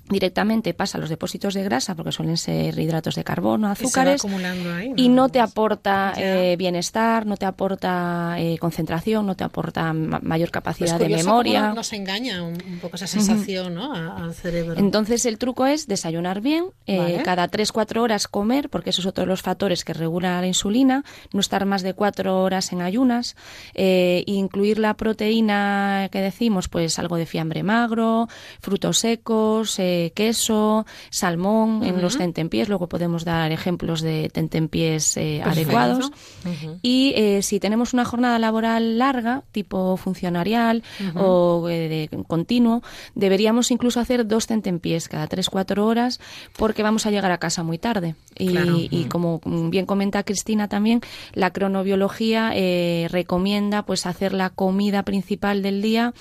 directamente pasa a los depósitos de grasa porque suelen ser hidratos de carbono, azúcares acumulando ahí, ¿no? y no te aporta eh, bienestar, no te aporta eh, concentración, no te aporta ma- mayor Pues capacidad de memoria. no- nos engaña un, un poco esa sensación ¿no? al cerebro. Entonces el truco es desayunar bien, eh, Vale. cada 3-4 horas comer, porque eso es otro de los factores que regula la insulina, no estar más de 4 horas en ayunas, eh, incluir la proteína que decimos, pues algo de fiambre magro, frutos secos, eh, queso, salmón en los tentempiés, luego podemos dar ejemplos de tentempiés eh, adecuados. Y eh, si tenemos una jornada laboral larga, tipo funcionarial o eh, de continuo, deberíamos incluso hacer dos tentempiés cada 3-4 horas porque vamos a llegar a casa muy tarde. Y, Claro. y como bien comenta Cristina también, la cronobiología eh, recomienda pues hacer la comida principal del día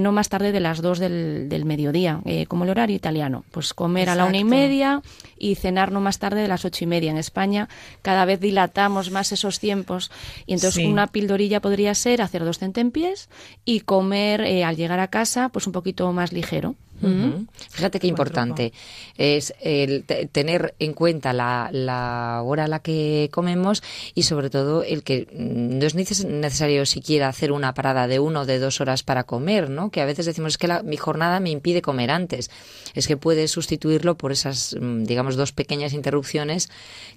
no más tarde de las 2 del, del mediodía, como el horario italiano. Pues comer a la una y media y cenar no más tarde de las ocho y media. En España cada vez dilatamos más esos tiempos y entonces Sí. una pildorilla podría ser hacer dos tentempiés y comer eh, al llegar a casa pues un poquito más ligero. Ujú. Fíjate qué importante es el te- tener en cuenta la, la hora a la que comemos y sobre todo el que mm, no es neces- necesario siquiera hacer una parada de uno o de dos horas para comer, ¿no? Que a veces decimos es que la- mi jornada me impide comer antes. Es que puedes sustituirlo por esas, mm, digamos, dos pequeñas interrupciones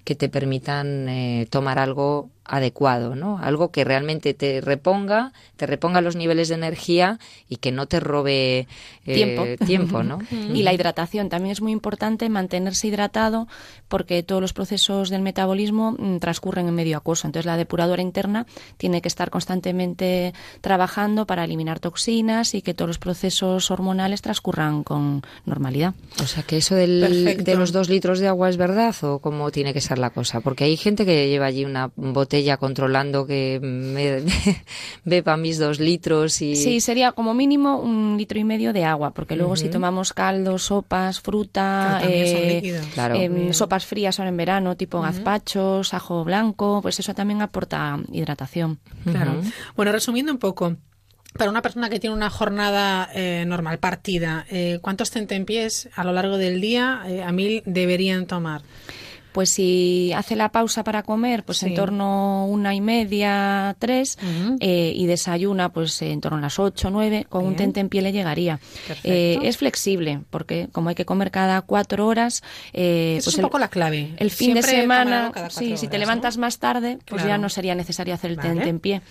que te permitan eh, tomar algo adecuado, ¿no? Algo que realmente te reponga, te reponga los niveles de energía y que no te robe eh, tiempo. tiempo, ¿no? Y la hidratación también es muy importante mantenerse hidratado porque todos los procesos del metabolismo mm, transcurren en medio acuoso. Entonces la depuradora interna tiene que estar constantemente trabajando para eliminar toxinas y que todos los procesos hormonales transcurran con normalidad. O sea, que eso del- de los dos litros de agua es verdad o cómo tiene que ser la cosa. Porque hay gente que lleva allí una botella controlando que me, beba mis dos litros y... Sí, sería como mínimo un litro y medio de agua, porque luego si tomamos caldos, sopas, fruta, también son eh, líquidos. Claro. em, sopas frías ahora en verano, tipo gazpachos, ajo blanco, pues eso también aporta hidratación. Claro. Bueno, resumiendo un poco, para una persona que tiene una jornada eh, normal, partida, eh, ¿cuántos tentempiés a lo largo del día eh, a mil deberían tomar? Pues si hace la pausa para comer, pues Sí. en torno a una y media, tres, eh, y desayuna pues en torno a las ocho, nueve, con un Bien. tentempié le llegaría. Eh, es flexible, porque como hay que comer cada cuatro horas, eh, Eso pues es un el- poco la clave. El fin de Siempre semana, sí, si te levantas ¿no? más tarde, pues Claro. ya no sería necesario hacer el Vale. tentempié.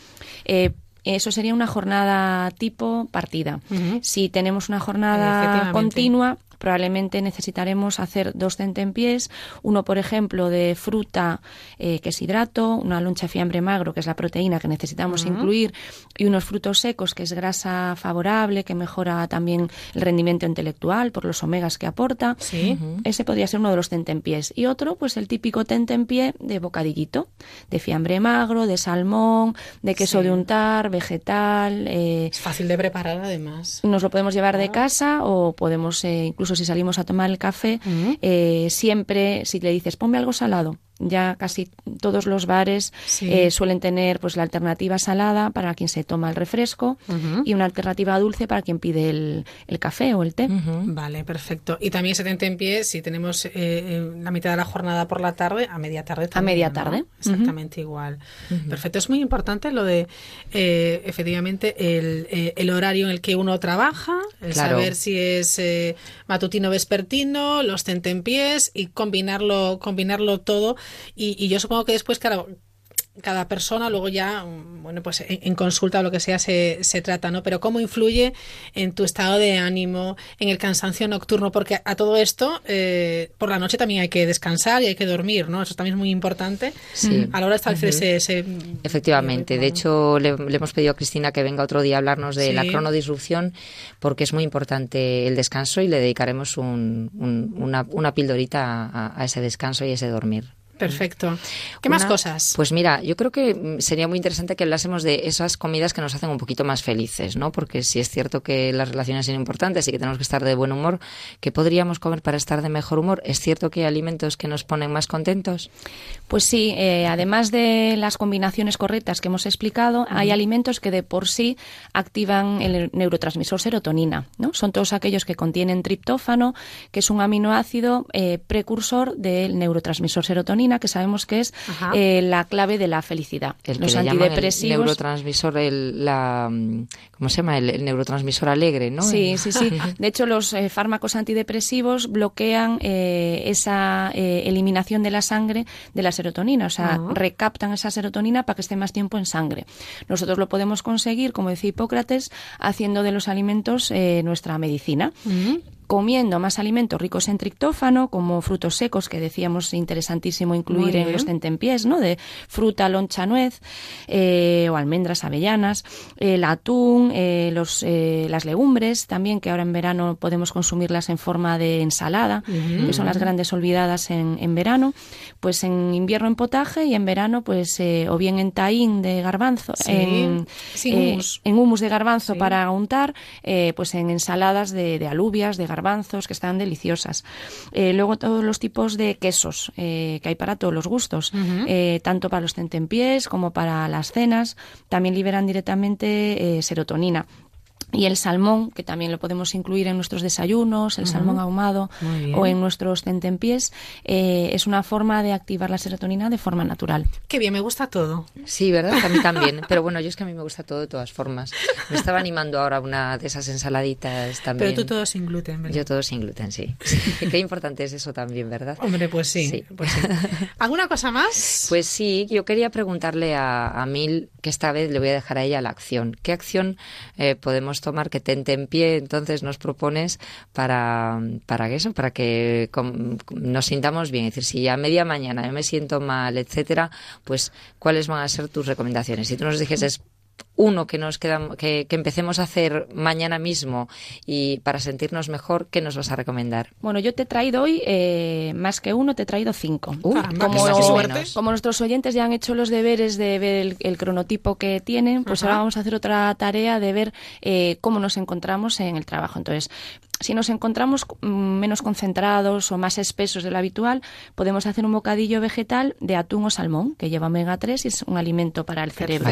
Eh, Eso sería una jornada tipo partida. Si tenemos una jornada continua, probablemente necesitaremos hacer dos tentempiés, uno por ejemplo de fruta eh, que es hidrato, una loncha de fiambre magro que es la proteína que necesitamos incluir y unos frutos secos que es grasa favorable que mejora también el rendimiento intelectual por los omegas que aporta. Sí. Ese podría ser uno de los tentempiés. Y otro, pues el típico tentempié de bocadillito, de fiambre magro, de salmón, de queso Sí. de untar, vegetal. eh, Es fácil de preparar además. nos lo podemos llevar de casa o podemos, eh, incluso si salimos a tomar el café, eh, siempre, si le dices, ponme algo salado, ya casi todos los bares Sí. eh, suelen tener pues la alternativa salada para quien se toma el refresco y una alternativa dulce para quien pide el, el café o el té. Vale, perfecto. Y también 70 en pie si tenemos eh, eh, la mitad de la jornada por la tarde, a media tarde también. media ¿no? tarde. Exactamente igual. Perfecto. Es muy importante lo de, eh, efectivamente, el, eh, el horario en el que uno trabaja, el Claro. saber si es eh, matutino vespertino, los tentempiés y combinarlo, combinarlo todo. Y, y yo supongo que después, claro, cada persona luego ya, bueno, pues en, en consulta o lo que sea se, se trata, ¿no? Pero cómo influye en tu estado de ánimo, en el cansancio nocturno, porque a todo esto, eh, por la noche también hay que descansar y hay que dormir, ¿no? Eso también es muy importante Sí. a la hora de establecer ese, ese- Efectivamente, de hecho le, le hemos pedido a Cristina que venga otro día a hablarnos de Sí. la cronodisrupción porque es muy importante el descanso y le dedicaremos un- un- una, una pildorita a, a ese descanso y ese dormir. Perfecto. ¿Qué más cosas? Pues mira, yo creo que mm, sería muy interesante que hablásemos de esas comidas que nos hacen un poquito más felices, ¿no? Porque si es cierto que las relaciones son importantes y que tenemos que estar de buen humor, ¿qué podríamos comer para estar de mejor humor? ¿Es cierto que hay alimentos que nos ponen más contentos? Pues sí, eh, además de las combinaciones correctas que hemos explicado, hay alimentos que de por sí activan el neurotransmisor serotonina. ¿no? Son todos aquellos que contienen triptófano, que es un aminoácido eh, precursor del neurotransmisor serotonina, que sabemos que es eh, la clave de la felicidad. El Los que le llaman el antidepresivos. neurotransmisor, el, la, ¿cómo se llama? El, el neurotransmisor alegre, ¿no? Sí, sí, sí. De hecho, los eh, fármacos antidepresivos bloquean eh, esa eliminación de la sangre de la serotonina, o sea, recaptan esa serotonina para que esté más tiempo en sangre. Nosotros lo podemos conseguir, como decía Hipócrates, haciendo de los alimentos nuestra medicina. Comiendo más alimentos ricos en triptófano, como frutos secos, que decíamos interesantísimo incluir en los tentempiés, ¿no? De fruta, loncha, nuez, eh, o almendras, avellanas, el atún, eh, los, eh, las legumbres también, que ahora en verano podemos consumirlas en forma de ensalada, que son las grandes olvidadas en, en verano, pues en invierno en potaje y en verano pues eh, o bien en taín de garbanzo, Sí, en, eh, hummus. en humus de garbanzo para untar, pues en ensaladas de, de alubias, de garbanzos, que están deliciosas. Eh, luego todos los tipos de quesos eh, que hay para todos los gustos, eh, tanto para los tentempiés como para las cenas, también liberan directamente serotonina. Y el salmón, que también lo podemos incluir en nuestros desayunos, el Ujú. salmón ahumado o en nuestros tentempiés, eh, es una forma de activar la serotonina de forma natural. Qué bien, me gusta todo. Sí, ¿verdad? A mí también. Pero bueno, yo es que a mí me gusta todo de todas formas. Me estaba animando ahora una de esas ensaladitas también. Pero tú todo sin gluten, ¿verdad? Yo todo sin gluten, sí. Sí, Qué importante es eso también, ¿verdad? Hombre, pues sí. Pues sí. ¿Alguna cosa más? Pues sí, yo quería preguntarle a, a Mil, que esta vez le voy a dejar a ella la acción. ¿Qué acción eh, podemos tomar que tente en pie entonces nos propones para, para eso, para que com- nos sintamos bien? Es decir, si a media mañana yo me siento mal, etcétera, pues ¿cuáles van a ser tus recomendaciones? Si tú nos dijeses uno que nos queda, que, que empecemos a hacer mañana mismo y para sentirnos mejor, ¿qué nos vas a recomendar? Bueno, yo te he traído hoy, eh, más que uno, te he traído cinco. Como, qué más suerte. como nuestros oyentes ya han hecho los deberes de ver el, el cronotipo que tienen, pues ahora vamos a hacer otra tarea de ver eh, cómo nos encontramos en el trabajo. Entonces, si nos encontramos mm, menos concentrados o más espesos de lo habitual, podemos hacer un bocadillo vegetal de atún o salmón, que lleva omega 3 y es un alimento para el cerebro.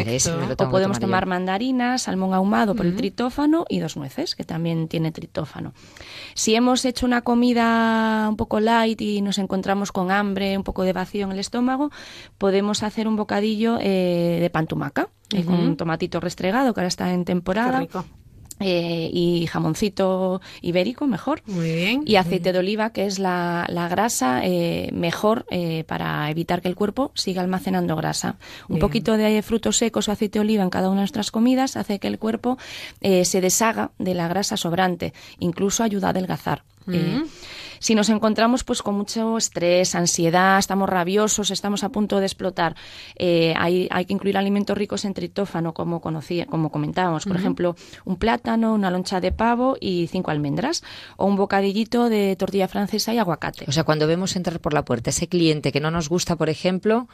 O podemos tomar mandarinas, salmón ahumado por el tritófano y dos nueces, que también tiene tritófano. Si hemos hecho una comida un poco light y nos encontramos con hambre, un poco de vacío en el estómago, podemos hacer un bocadillo eh, de pan tumaca, eh, con un tomatito restregado, que ahora está en temporada. Qué rico. Eh, y jamoncito ibérico mejor. Muy bien. Y aceite de oliva, que es la, la grasa eh, mejor eh, para evitar que el cuerpo siga almacenando grasa. Un Bien. poquito de frutos secos o aceite de oliva en cada una de nuestras comidas hace que el cuerpo eh, se deshaga de la grasa sobrante, incluso ayuda a adelgazar. Eh, Mm. Si nos encontramos pues con mucho estrés, ansiedad, estamos rabiosos, estamos a punto de explotar, eh, hay, hay que incluir alimentos ricos en triptófano, como conocía, como comentábamos, por ejemplo, un plátano, una loncha de pavo y cinco almendras, o un bocadillito de tortilla francesa y aguacate. O sea, cuando vemos entrar por la puerta ese cliente que no nos gusta, por ejemplo,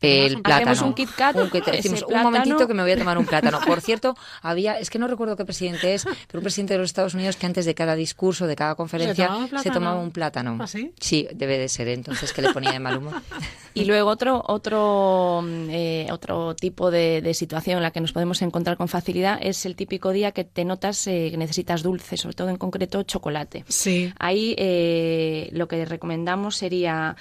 el un- plátano. hacemos un Kit Kat, Un Kit- decimos, un momentito que me voy a tomar un plátano. Por cierto, había, es que no recuerdo qué presidente es, pero un presidente de los Estados Unidos que antes de cada discurso, de cada conferencia, se tomaba un plátano. ¿Ah, sí? Sí, debe de ser entonces que le ponía de mal humor. Y luego otro otro eh, otro tipo de, de situación en la que nos podemos encontrar con facilidad es el típico día que te notas eh, que necesitas dulce, sobre todo en concreto chocolate. Sí. Ahí eh, lo que recomendamos sería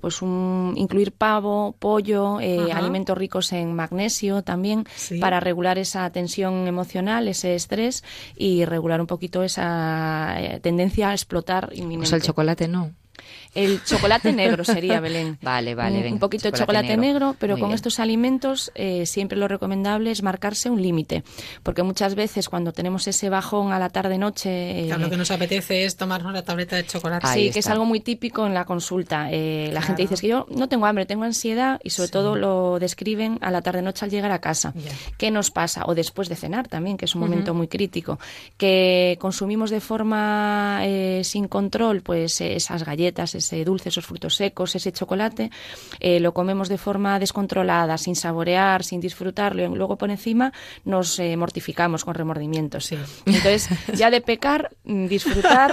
pues un, incluir pavo, pollo, eh, Ajá. alimentos ricos en magnesio también Sí. para regular esa tensión emocional, ese estrés y regular un poquito esa eh, tendencia a explotar inminente. O sea, el chocolate no. El chocolate negro sería, Belén. Vale, vale, Un, venga, un poquito de chocolate negro. negro, pero Muy con bien. estos alimentos eh, siempre lo recomendable es marcarse un límite. Porque muchas veces cuando tenemos ese bajón a la tarde-noche... Claro, lo que nos apetece es tomarnos la tableta de chocolate. Sí, que es algo muy típico en la consulta. Eh, la gente dice es que yo no tengo hambre, tengo ansiedad y sobre todo lo describen a la tarde-noche al llegar a casa. ¿Qué nos pasa? O después de cenar también, que es un momento muy crítico. Que consumimos de forma eh, sin control pues eh, esas galletas, ese dulce, esos frutos secos, ese chocolate. eh, lo comemos de forma descontrolada, sin saborear, sin disfrutarlo y luego por encima nos eh, mortificamos con remordimientos. Entonces, ya de pecar, mm, disfrutar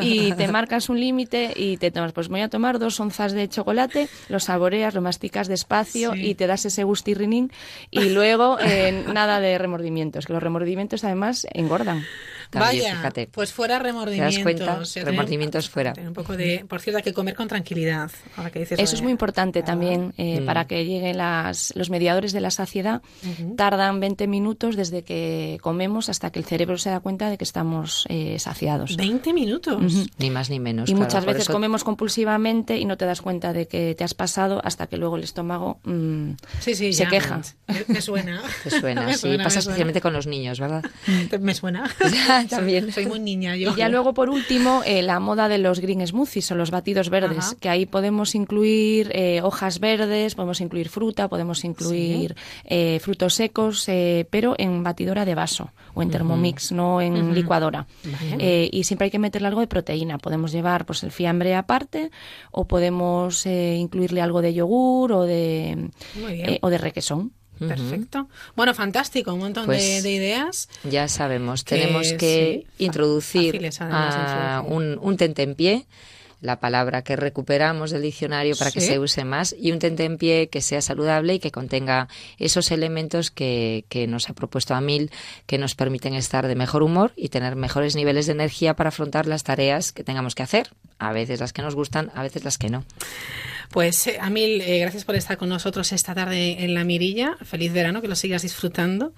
y te marcas un límite y te tomas, pues voy a tomar dos onzas de chocolate, lo saboreas, lo masticas despacio Sí. y te das ese gustirrinín y luego eh, nada de remordimientos, que los remordimientos además engordan. También, Vaya, fíjate. pues fuera ¿Te remordimientos. das cuenta? O sea, Remordimientos fuera. tener un poco de, por cierto, hay que comer con tranquilidad. Ahora que dices Eso es muy importante también eh, Mm. para que lleguen las, los mediadores de la saciedad. Tardan 20 minutos desde que comemos hasta que el cerebro se da cuenta de que estamos eh, saciados. 20 minutos. Ni más ni menos. Y claro, muchas veces eso- comemos compulsivamente y no te das cuenta de que te has pasado hasta que luego el estómago mm, Sí, sí, se ya. queja. Me, me suena. Te suena, Me sí, suena, pasa me especialmente con los niños, ¿verdad? Me suena. También. Soy muy niña yo. Y ya luego, por último, eh, la moda de los green smoothies o los batidos verdes, Ajá. que ahí podemos incluir eh, hojas verdes, podemos incluir fruta, podemos incluir eh, frutos secos, pero en batidora de vaso o en. Thermomix, no en licuadora. Vale. Y siempre hay que meterle algo de proteína. Podemos llevar pues el fiambre aparte o podemos incluirle algo de yogur o de, o de requesón. Perfecto. Bueno, fantástico. Un montón Pues- de, de ideas. Ya sabemos, Que tenemos que sí, introducir a un, un tentempié, la palabra que recuperamos del diccionario para que se use más, y un tentempié que sea saludable y que contenga esos elementos que, que nos ha propuesto Amil, que nos permiten estar de mejor humor y tener mejores niveles de energía para afrontar las tareas que tengamos que hacer. A veces las que nos gustan, a veces las que no. Pues, eh, Amil, eh, gracias por estar con nosotros esta tarde en La Mirilla. Feliz verano, que lo sigas disfrutando.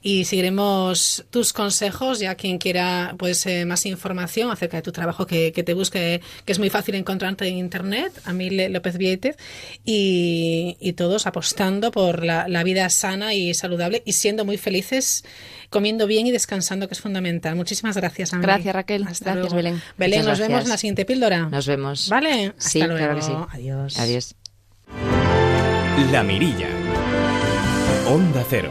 Y seguiremos tus consejos, ya quien quiera pues eh, más información acerca de tu trabajo, que, te busque, que es muy fácil encontrarte en Internet, Amil López Viétez, y, y todos apostando por la vida sana y saludable y siendo muy felices, comiendo bien y descansando, que es fundamental. Muchísimas gracias, Amil. Gracias, Raquel. Hasta Gracias, luego. Belén. Belén, Muchas nos vemos en la siguiente píldora. Nos vemos. ¿Vale? Hasta Sí, luego. claro que sí. Adiós. Adiós. La Mirilla. Onda Cero.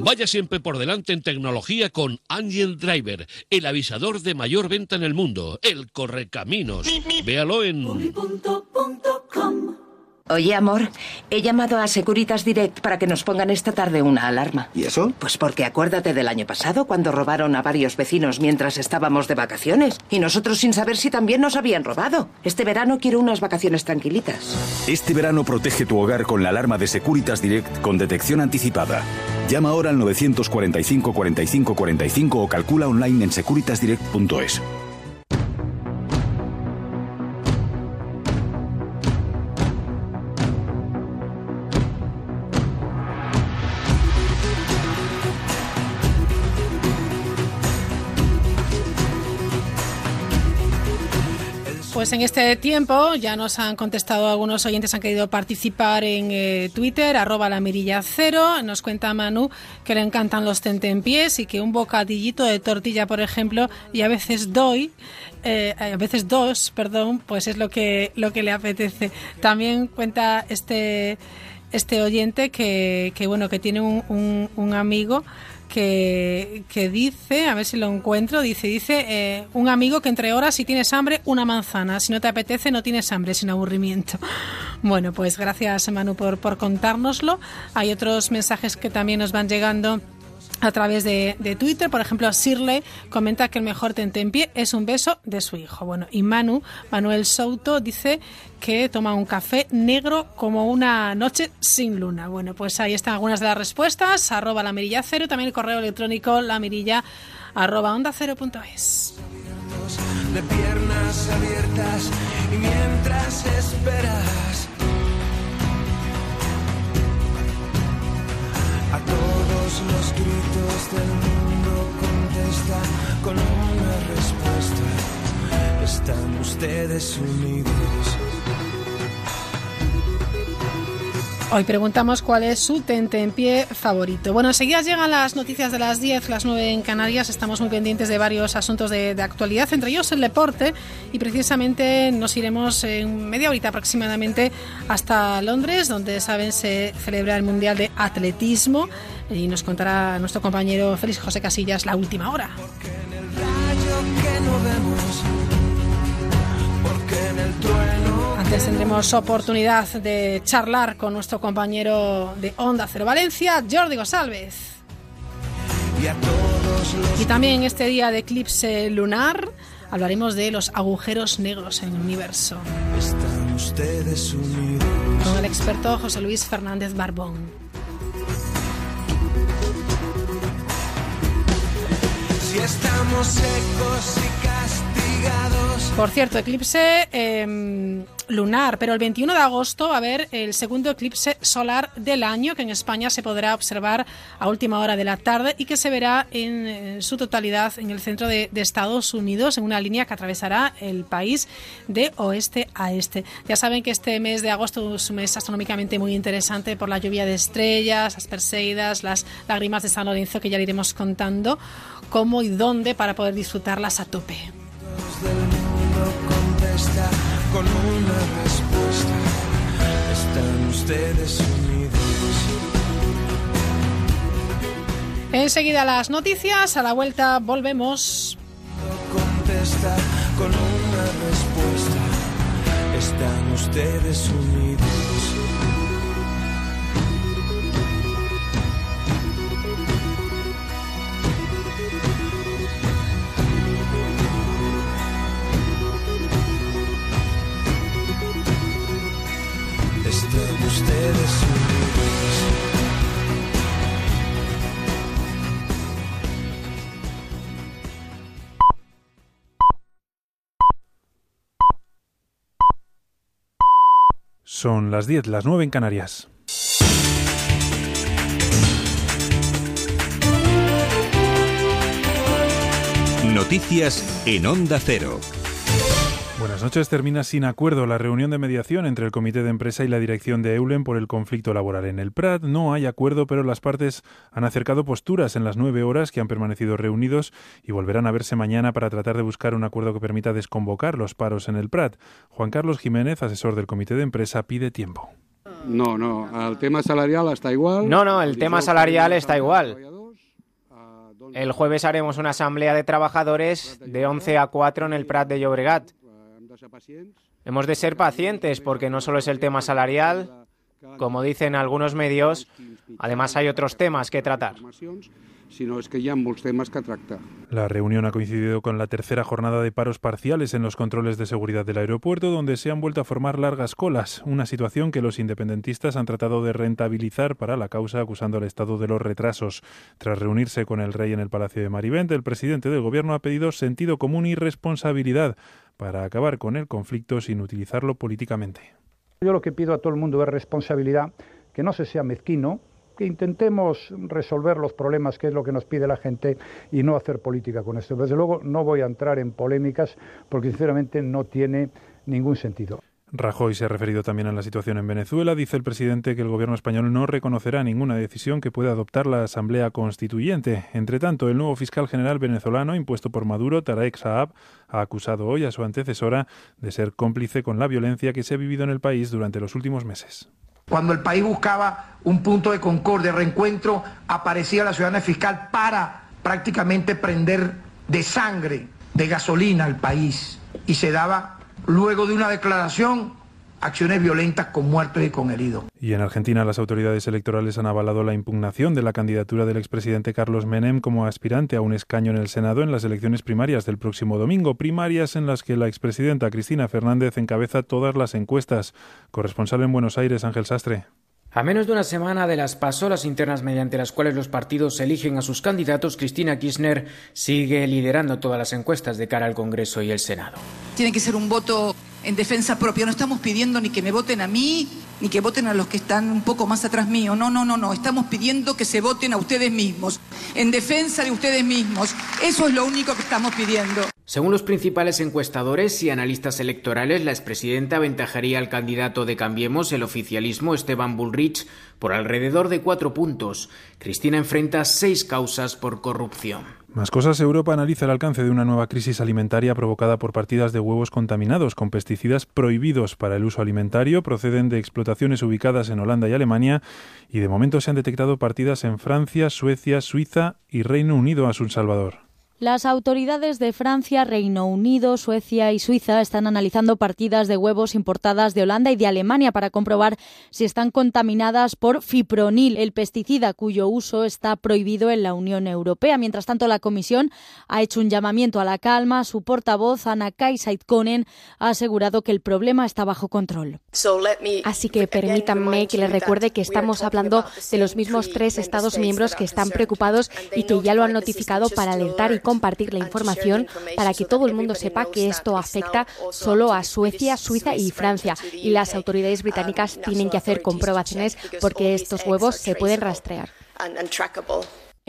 Vaya siempre por delante en tecnología con Angel Driver, el avisador de mayor venta en el mundo, el correcaminos. Véalo en Oye, amor, he llamado a Securitas Direct para que nos pongan esta tarde una alarma. ¿Y eso? Pues porque acuérdate del año pasado cuando robaron a varios vecinos mientras estábamos de vacaciones y nosotros sin saber si también nos habían robado. Este verano quiero unas vacaciones tranquilitas. Este verano protege tu hogar con la alarma de Securitas Direct con detección anticipada. Llama ahora al 945 45 45 o calcula online en securitasdirect.es. pues en este tiempo ya nos han contestado algunos oyentes, han querido participar en eh, Twitter, arroba la mirilla cero. Nos cuenta Manu que le encantan los tentempiés y que un bocadillito de tortilla, por ejemplo, y a veces doy, eh, a veces dos, perdón, pues es lo que, lo que le apetece. También cuenta este, este oyente que, que bueno, que tiene un, un- un amigo que, que dice, a ver si lo encuentro, dice, dice, eh, un amigo que entre horas si tienes hambre, una manzana, si no te apetece, no tienes hambre, sin aburrimiento. Bueno, pues gracias Manu por, por contárnoslo. Hay otros mensajes que también nos van llegando a través de, de Twitter. Por ejemplo, Shirley comenta que el mejor tentempié es un beso de su hijo. Bueno, y Manu, Manuel Souto, dice que toma un café negro como una noche sin luna. Bueno, pues ahí están algunas de las respuestas. Arroba la mirilla cero, también el correo electrónico la mirilla arroba onda cero los gritos del mundo contesta con una respuesta están ustedes unidos Hoy preguntamos cuál es su tentempié favorito. Bueno, enseguida llegan las noticias de las 10, las 9 en Canarias. Estamos muy pendientes de varios asuntos de, de actualidad, entre ellos el deporte. Y precisamente nos iremos en media horita aproximadamente hasta Londres, donde, saben, se celebra el Mundial de Atletismo. Y nos contará nuestro compañero Félix José Casillas la última hora. rayo que no vemos porque en el trueno Antes tendremos oportunidad de charlar con nuestro compañero de Onda Cero Valencia, Jordi González. y a todos los Y también este día de eclipse lunar hablaremos de los agujeros negros en el universo están ustedes unidos con el experto José Luis Fernández Barbón. Si estamos secos y castigados Por cierto, eclipse eh, lunar, pero el 21 de agosto va a haber el segundo eclipse solar del año que en España se podrá observar a última hora de la tarde y que se verá en, eh, su totalidad en el centro de, de Estados Unidos en una línea que atravesará el país de oeste a este. Ya saben que este mes de agosto es un mes astronómicamente muy interesante por la lluvia de estrellas, las Perseidas, las lágrimas de San Lorenzo que ya le iremos contando cómo y dónde para poder disfrutarlas a tope. Enseguida las noticias, a la vuelta volvemos. Están ustedes unidos Son las 10, las 9 en Canarias. Noticias en Onda Cero. Buenas noches. Termina sin acuerdo la reunión de mediación entre el comité de empresa y la dirección de Eulen por el conflicto laboral. En el Prat no hay acuerdo, pero las partes han acercado posturas en las nueve horas que han permanecido reunidos y volverán a verse mañana para tratar de buscar un acuerdo que permita desconvocar los paros en el Prat. Juan Carlos Jiménez, asesor del comité de empresa, pide tiempo. No, no, el tema salarial está igual. No, no, el tema salarial está igual. El jueves haremos una asamblea de trabajadores de 11 a 4 en el Prat de Llobregat. Hemos de ser pacientes porque no solo es el tema salarial, como dicen algunos medios, además hay otros temas que tratar. Sinó és que molts temes que tractar. La reunión ha coincidido con la tercera jornada de paros parciales en los controles de seguridad del aeropuerto, donde se han vuelto a formar largas colas, una situación que los independentistas han tratado de rentabilizar para la causa, acusando al Estado de los retrasos. Tras reunirse con el rey en el Palacio de Marivent, el presidente del Gobierno ha pedido sentido común y responsabilidad para acabar con el conflicto sin utilizarlo políticamente. Yo lo que pido a todo el mundo es responsabilidad, que no se sea mezquino, que intentemos resolver los problemas, que es lo que nos pide la gente, y no hacer política con esto. Desde luego no voy a entrar en polémicas porque sinceramente no tiene ningún sentido. Rajoy se ha referido también a la situación en Venezuela. Dice el presidente que el gobierno español no reconocerá ninguna decisión que pueda adoptar la Asamblea Constituyente. Entre tanto, el nuevo fiscal general venezolano impuesto por Maduro, Tarek Saab, ha acusado hoy a su antecesora de ser cómplice con la violencia que se ha vivido en el país durante los últimos meses. Cuando el país buscaba un punto de concordia, reencuentro, aparecía la ciudadana fiscal para prácticamente prender de sangre, de gasolina al país. Y se daba, luego de una declaración, acciones violentas con muertos y con heridos. Y en Argentina las autoridades electorales han avalado la impugnación de la candidatura del expresidente Carlos Menem como aspirante a un escaño en el Senado en las elecciones primarias del próximo domingo, primarias en las que la expresidenta Cristina Fernández encabeza todas las encuestas. Corresponsal en Buenos Aires, Ángel Sastre. A menos de una semana de las pasolas internas mediante las cuales los partidos eligen a sus candidatos, Cristina Kirchner sigue liderando todas las encuestas de cara al Congreso y el Senado. Tiene que ser un voto en defensa propia. No estamos pidiendo ni que me voten a mí, ni que voten a los que están un poco más atrás mío. No, no, no, no. Estamos pidiendo que se voten a ustedes mismos, en defensa de ustedes mismos. Eso es lo único que estamos pidiendo. Según los principales encuestadores y analistas electorales, la expresidenta aventajaría al candidato de Cambiemos, el oficialismo, Esteban Bullrich, por alrededor de cuatro puntos. Cristina enfrenta seis causas por corrupción. Más cosas, Europa analiza el alcance de una nueva crisis alimentaria provocada por partidas de huevos contaminados con pesticidas prohibidos para el uso alimentario, proceden de explotaciones ubicadas en Holanda y Alemania y de momento se han detectado partidas en Francia, Suecia, Suiza y Reino Unido a Sun Salvador. Las autoridades de Francia, Reino Unido, Suecia y Suiza están analizando partidas de huevos importadas de Holanda y de Alemania para comprobar si están contaminadas por fipronil, el pesticida cuyo uso está prohibido en la Unión Europea. Mientras tanto, la Comisión ha hecho un llamamiento a la calma. Su portavoz, Anna Kaisait-Konen, ha asegurado que el problema está bajo control. Así que permítanme que les recuerde que estamos hablando de los mismos tres Estados miembros que están preocupados y que ya lo han notificado para alertar y compartir la información para que todo el mundo sepa que esto afecta solo a Suecia, Suiza y Francia. Y las autoridades británicas tienen que hacer comprobaciones porque estos huevos se pueden rastrear.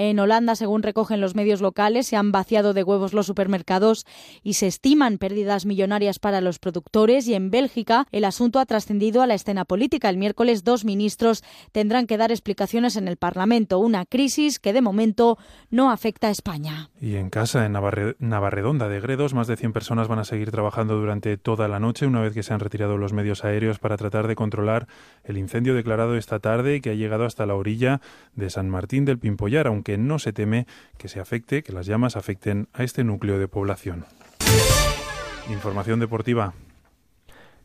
En Holanda, según recogen los medios locales, se han vaciado de huevos los supermercados y se estiman pérdidas millonarias para los productores. Y en Bélgica, el asunto ha trascendido a la escena política. El miércoles, dos ministros tendrán que dar explicaciones en el Parlamento. Una crisis que, de momento, no afecta a España. Y en casa, en Navarre- Navarredonda de Gredos, más de 100 personas van a seguir trabajando durante toda la noche, una vez que se han retirado los medios aéreos para tratar de controlar el incendio declarado esta tarde y que ha llegado hasta la orilla de San Martín del Pimpollar, aunque no se teme que se afecte, que las llamas afecten a este núcleo de población. Información deportiva.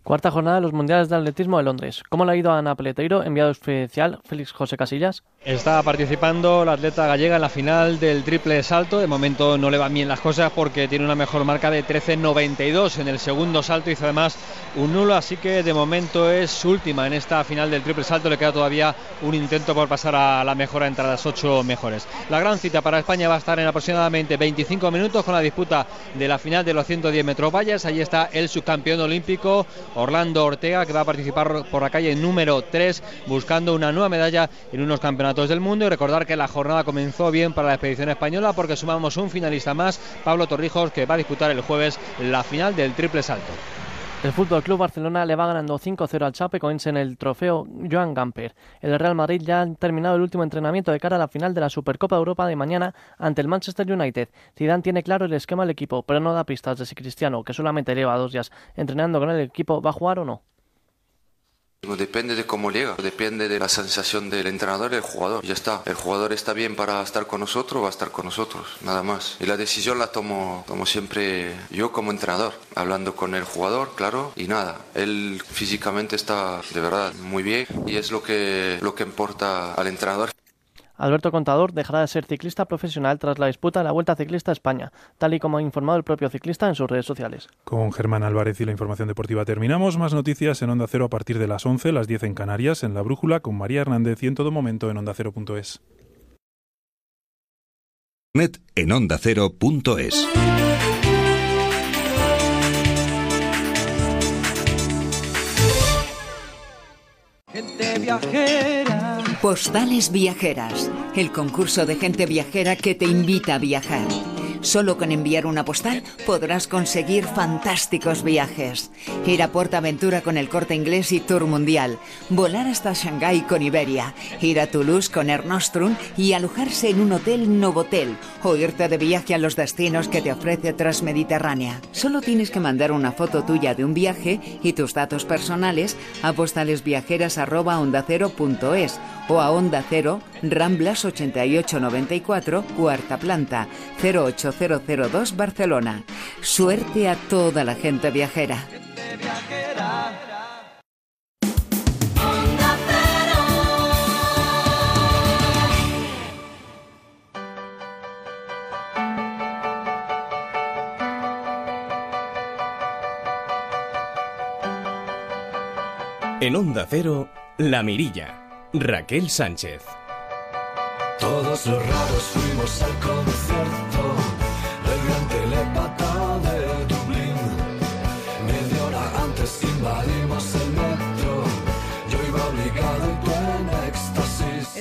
Cuarta jornada de los Mundiales de Atletismo de Londres. ¿Cómo le ha ido a Ana Peleteiro, enviado especial Félix José Casillas? Está participando la atleta gallega en la final del triple salto. De momento no le van bien las cosas porque tiene una mejor marca de 13.92 en el segundo salto. Hizo además un nulo, así que de momento es última en esta final del triple salto. Le queda todavía un intento por pasar a la mejora entre las ocho mejores. La gran cita para España va a estar en aproximadamente 25 minutos con la disputa de la final de los 110 metros vallas. Ahí está el subcampeón olímpico Orlando Ortega, que va a participar por la calle número 3 buscando una nueva medalla en unos campeonatos del mundo. Y recordar que la jornada comenzó bien para la expedición española porque sumamos un finalista más, Pablo Torrijos, que va a disputar el jueves la final del triple salto. El Fútbol Club Barcelona le va ganando 5-0 al Chapecoense en el trofeo Joan Gamper. El Real Madrid ya ha terminado el último entrenamiento de cara a la final de la Supercopa de Europa de mañana ante el Manchester United. Zidane tiene claro el esquema del equipo, pero no da pistas de si Cristiano, que solamente lleva dos días entrenando con el equipo, va a jugar o no. Depende de cómo llega, depende de la sensación del entrenador y del jugador. Ya está. El jugador está bien para estar con nosotros, va a estar con nosotros, nada más. Y la decisión la tomo, tomo siempre yo como entrenador, hablando con el jugador, claro, y nada. Él físicamente está de verdad muy bien y es lo que, lo que importa al entrenador. Alberto Contador dejará de ser ciclista profesional tras la disputa de la Vuelta Ciclista a España, tal y como ha informado el propio ciclista en sus redes sociales. Con Germán Álvarez y la información deportiva terminamos. Más noticias en Onda Cero a partir de las 11, las 10 en Canarias, en La Brújula, con María Hernández y en todo momento en ondacero.es. Net en ondacero.es. Gente viajera. Postales Viajeras, el concurso de gente viajera que te invita a viajar. Solo con enviar una postal podrás conseguir fantásticos viajes. Ir a Portaventura con el corte inglés y Tour Mundial. Volar hasta Shanghái con Iberia. Ir a Toulouse con Air Nostrum y alojarse en un hotel Novotel. O irte de viaje a los destinos que te ofrece Transmediterránea. Solo tienes que mandar una foto tuya de un viaje y tus datos personales a postalesviajeras.ondacero.es o a Onda Cero, Ramblas 8894, cuarta planta, 08002 Barcelona. Suerte a toda la gente viajera. En Onda Cero, La Mirilla. Raquel Sánchez. Todos los raros fuimos al concierto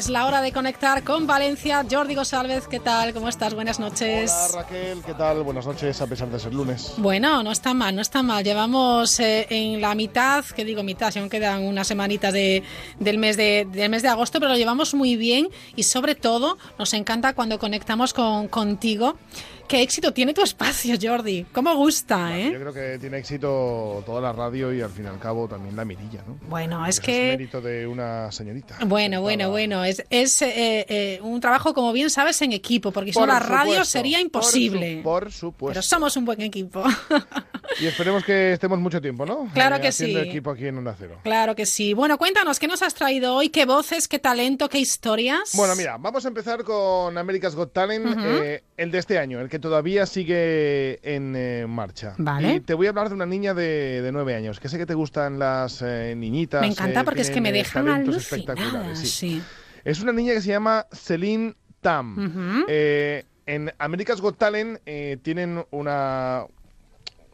Es la hora de conectar con Valencia. Jordi González, ¿qué tal? ¿Cómo estás? Buenas noches. Hola Raquel, ¿qué tal? Buenas noches, a pesar de ser lunes. Bueno, no está mal, no está mal. Llevamos eh, en la mitad, que digo mitad, si aún quedan unas semanitas de, del, mes de, del mes de agosto, pero lo llevamos muy bien y sobre todo nos encanta cuando conectamos con, contigo. Qué éxito tiene tu espacio, Jordi. ¿Cómo gusta, eh? Yo creo que tiene éxito toda la radio y al fin y al cabo también la mirilla, ¿no? Bueno, es que... Es mérito de una señorita. Bueno, bueno, bueno. Es, es eh, eh, un trabajo, como bien sabes, en equipo, porque sin Por la radio sería por imposible. su- Por, supuesto. Pero somos un buen equipo. Y esperemos que estemos mucho tiempo, ¿no? Claro que haciendo sí. equipo aquí en Onda Cero. claro que sí. Bueno, cuéntanos, ¿qué nos has traído hoy? ¿Qué voces, qué talento, qué historias? Bueno, mira, vamos a empezar con America's Got Talent, eh, el de este año, el que todavía sigue en eh, marcha. Vale. Y te voy a hablar de una niña de, de nueve años, que sé que te gustan las eh, niñitas. Me encanta eh, porque es que me dejan alucinada. espectaculares, sí. Sí. Es una niña que se llama Celine Tam. En America's Got Talent tienen una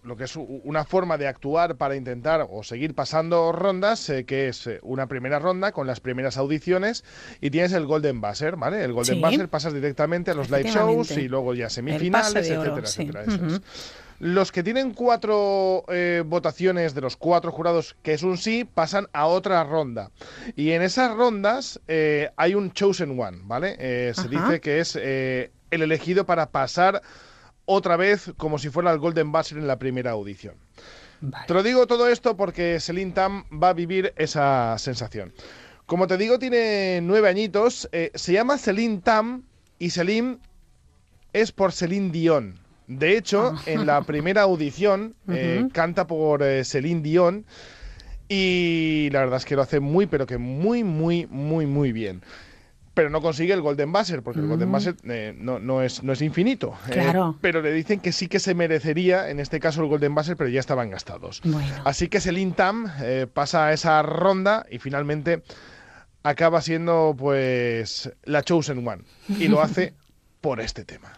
lo que es una forma de actuar para intentar o seguir pasando rondas, eh, que es eh, una primera ronda con las primeras audiciones y tienes el Golden Buzzer, ¿vale? El Golden Sí. Buzzer pasas directamente a los live shows y luego ya semifinales, oro, etcétera, sí. etcétera. eso es. Ujú. Los que tienen cuatro eh, votaciones de los cuatro jurados, que es un sí, pasan a otra ronda. Y en esas rondas eh, hay un chosen one, ¿vale? Eh, se dice que es el elegido para pasar otra vez como si fuera el Golden Buzzer en la primera audición. Te lo digo todo esto porque Celine Tam va a vivir esa sensación. Como te digo, tiene nueve añitos, eh, se llama Celine Tam y Celine es por Celine Dion. De hecho, en la primera audición eh, canta por eh, Celine Dion y la verdad es que lo hace muy, pero que muy, muy, muy, muy bien. Pero no consigue el Golden Buzzer, porque el Golden Mm. Buzzer eh, no, no es, no es infinito. Eh, Claro. pero le dicen que sí que se merecería, en este caso, el Golden Buzzer, pero ya estaban gastados. Bueno. Así que Celine Tam eh, pasa a esa ronda y finalmente acaba siendo pues la Chosen One. Y lo hace por este tema.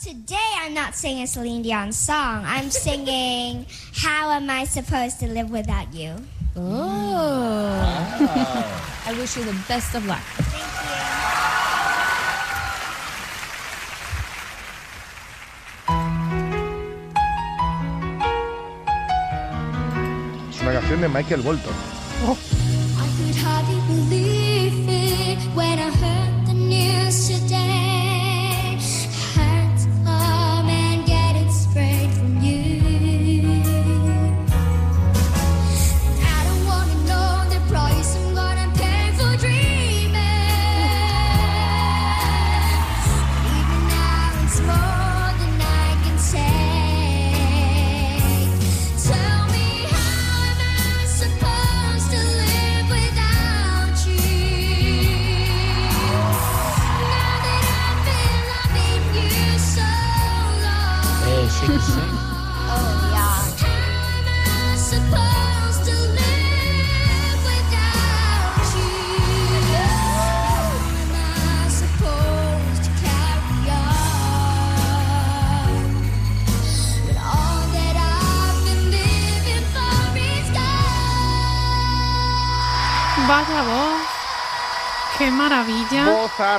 Today I'm not singing Celine Dion's song. I'm singing How Am I Supposed to Live Without You? Oh. I wish you the best of luck. Es una canción de Michael Bolton. Oh. I could hardly believe it when I heard the news today.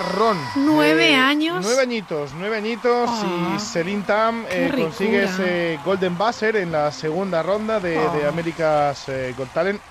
Bozarrón. Nueve Eh, años. Nueve añitos, nueve añitos Ah, y Celine Tam qué eh, consigue ese Golden Buzzer en la segunda ronda de, Ah. de America's eh, Got Talent.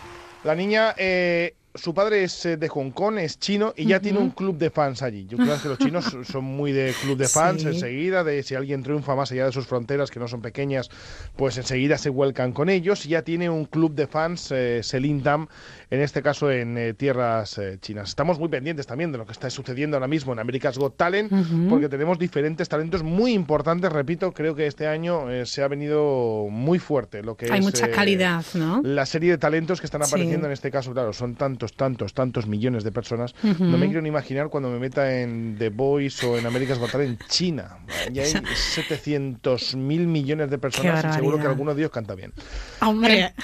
La niña, eh, su padre es eh, de Hong Kong, es chino y ya tiene un club de fans allí. Yo creo que los chinos son muy de club de fans Sí. enseguida, de si alguien triunfa más allá de sus fronteras, que no son pequeñas, pues enseguida se vuelcan con ellos. Y ya tiene un club de fans, eh, Celine Tam, en este caso en eh, tierras eh, chinas. Estamos muy pendientes también de lo que está sucediendo ahora mismo en America's Got Talent, porque tenemos diferentes talentos muy importantes. Repito, creo que este año se ha venido muy fuerte lo que Hay es mucha calidad, ¿no? la serie de talentos que están Sí. apareciendo en este caso, claro, son tantos, tantos, tantos millones de personas. No me quiero ni imaginar cuando me meta en The Voice o en America's Got Talent en China. Ya hay 700 mil millones de personas y seguro que alguno de ellos canta bien. Hombre,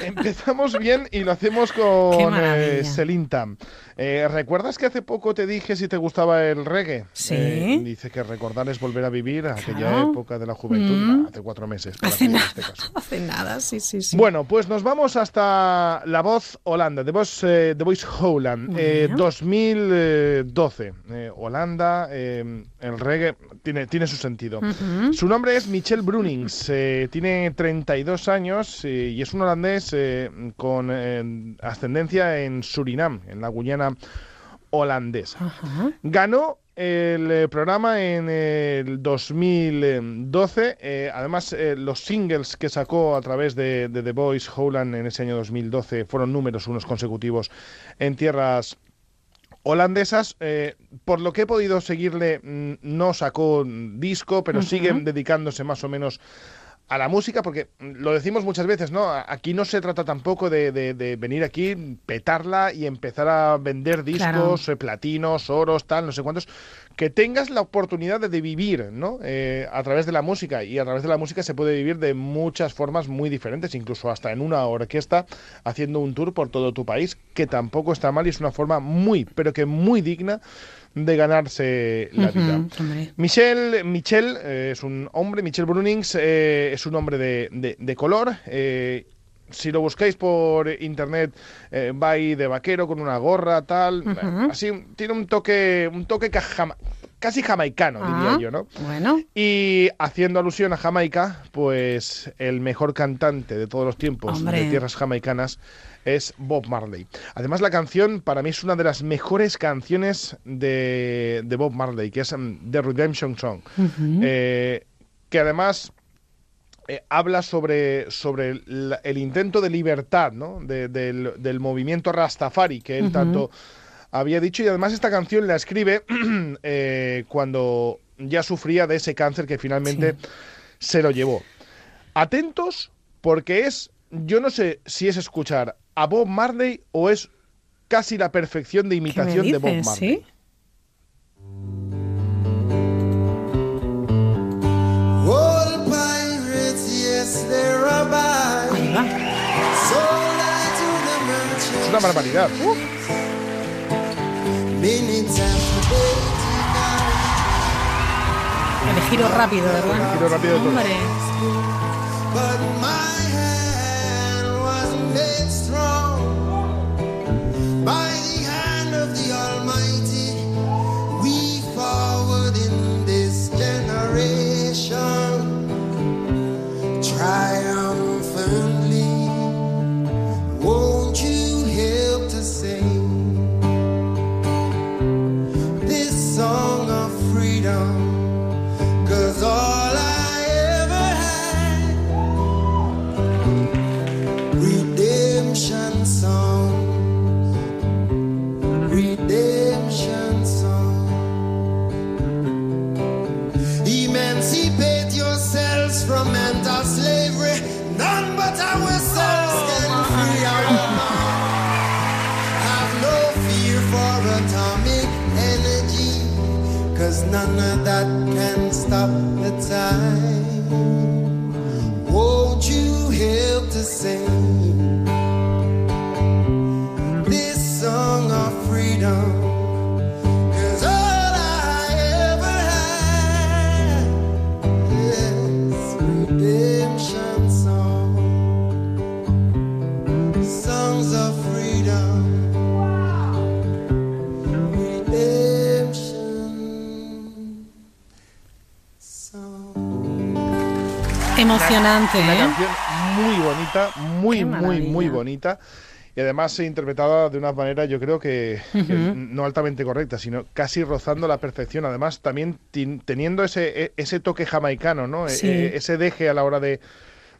Empezamos bien y lo hacemos con eh, Celine Tam. Eh, ¿Recuerdas que hace poco te dije si te gustaba el reggae? Sí. Eh, dice que recordar es volver a vivir aquella Claro. época de la juventud. Mm. Nah, hace cuatro meses. para hace nada, este caso. hace nada, sí, sí, sí. Bueno, pues nos vamos hasta la voz Holanda, The Voice, eh, The Voice Holland, eh, Bueno. 2012. Eh, Holanda, eh, el reggae tiene, tiene su sentido. Su nombre es Michel Brunings, eh, tiene 32 años eh, y es un holandés con ascendencia en Surinam, en la Guyana holandesa. Ganó el eh, programa en el 2012. eh, además, eh, los singles que sacó a través de, de The Voice Holland en ese año 2012 fueron números unos consecutivos en tierras holandesas. eh, por lo que he podido seguirle, mm, no sacó disco, pero siguen dedicándose más o menos a la música, porque lo decimos muchas veces, ¿no? Aquí no se trata tampoco de, de- de venir aquí, petarla y empezar a vender discos, eh, platinos, oros, tal, no sé cuántos. Que tengas la oportunidad de, de vivir, ¿no? Eh, a través de la música. Y a través de la música se puede vivir de muchas formas muy diferentes, incluso hasta en una orquesta, haciendo un tour por todo tu país, que tampoco está mal y es una forma muy, pero que muy digna de ganarse la vida. hombre. Michel, Michel eh, es un hombre, Michel Brunings eh, es un hombre de, de- de color. eh, si lo buscáis por internet, eh, va ahí de vaquero con una gorra, tal. Así, tiene un toque, un toque ca- jama- casi jamaicano, Ah, diría yo, ¿no? Bueno, Y haciendo alusión a Jamaica, pues el mejor cantante de todos los tiempos Hombre. de tierras jamaicanas es Bob Marley. Además, la canción para mí es una de las mejores canciones de, de Bob Marley, que es mm, The Redemption Song. Eh, que además eh, habla sobre, sobre el intento de libertad ¿no? De- del, del movimiento Rastafari, que él tanto había dicho. Y además esta canción la escribe eh, cuando ya sufría de ese cáncer que finalmente se lo llevó. Atentos, porque es, yo no sé si es escuchar a Bob Marley o es casi la perfección de ¿qué me imitación de Bob Marley. sí? Pirates, yes, they're El giro rápido, ¿verdad? El giro rápido de todo. Hombre. None of that Emocionante, Una ¿eh? canción muy bonita, muy, muy, muy bonita. Y además interpretada de una manera, yo creo que, que Ujú. no altamente correcta, sino casi rozando la perfección. Además, también teniendo ese, e- ese toque jamaicano, ¿no? E- Sí. e- ese deje a la hora de,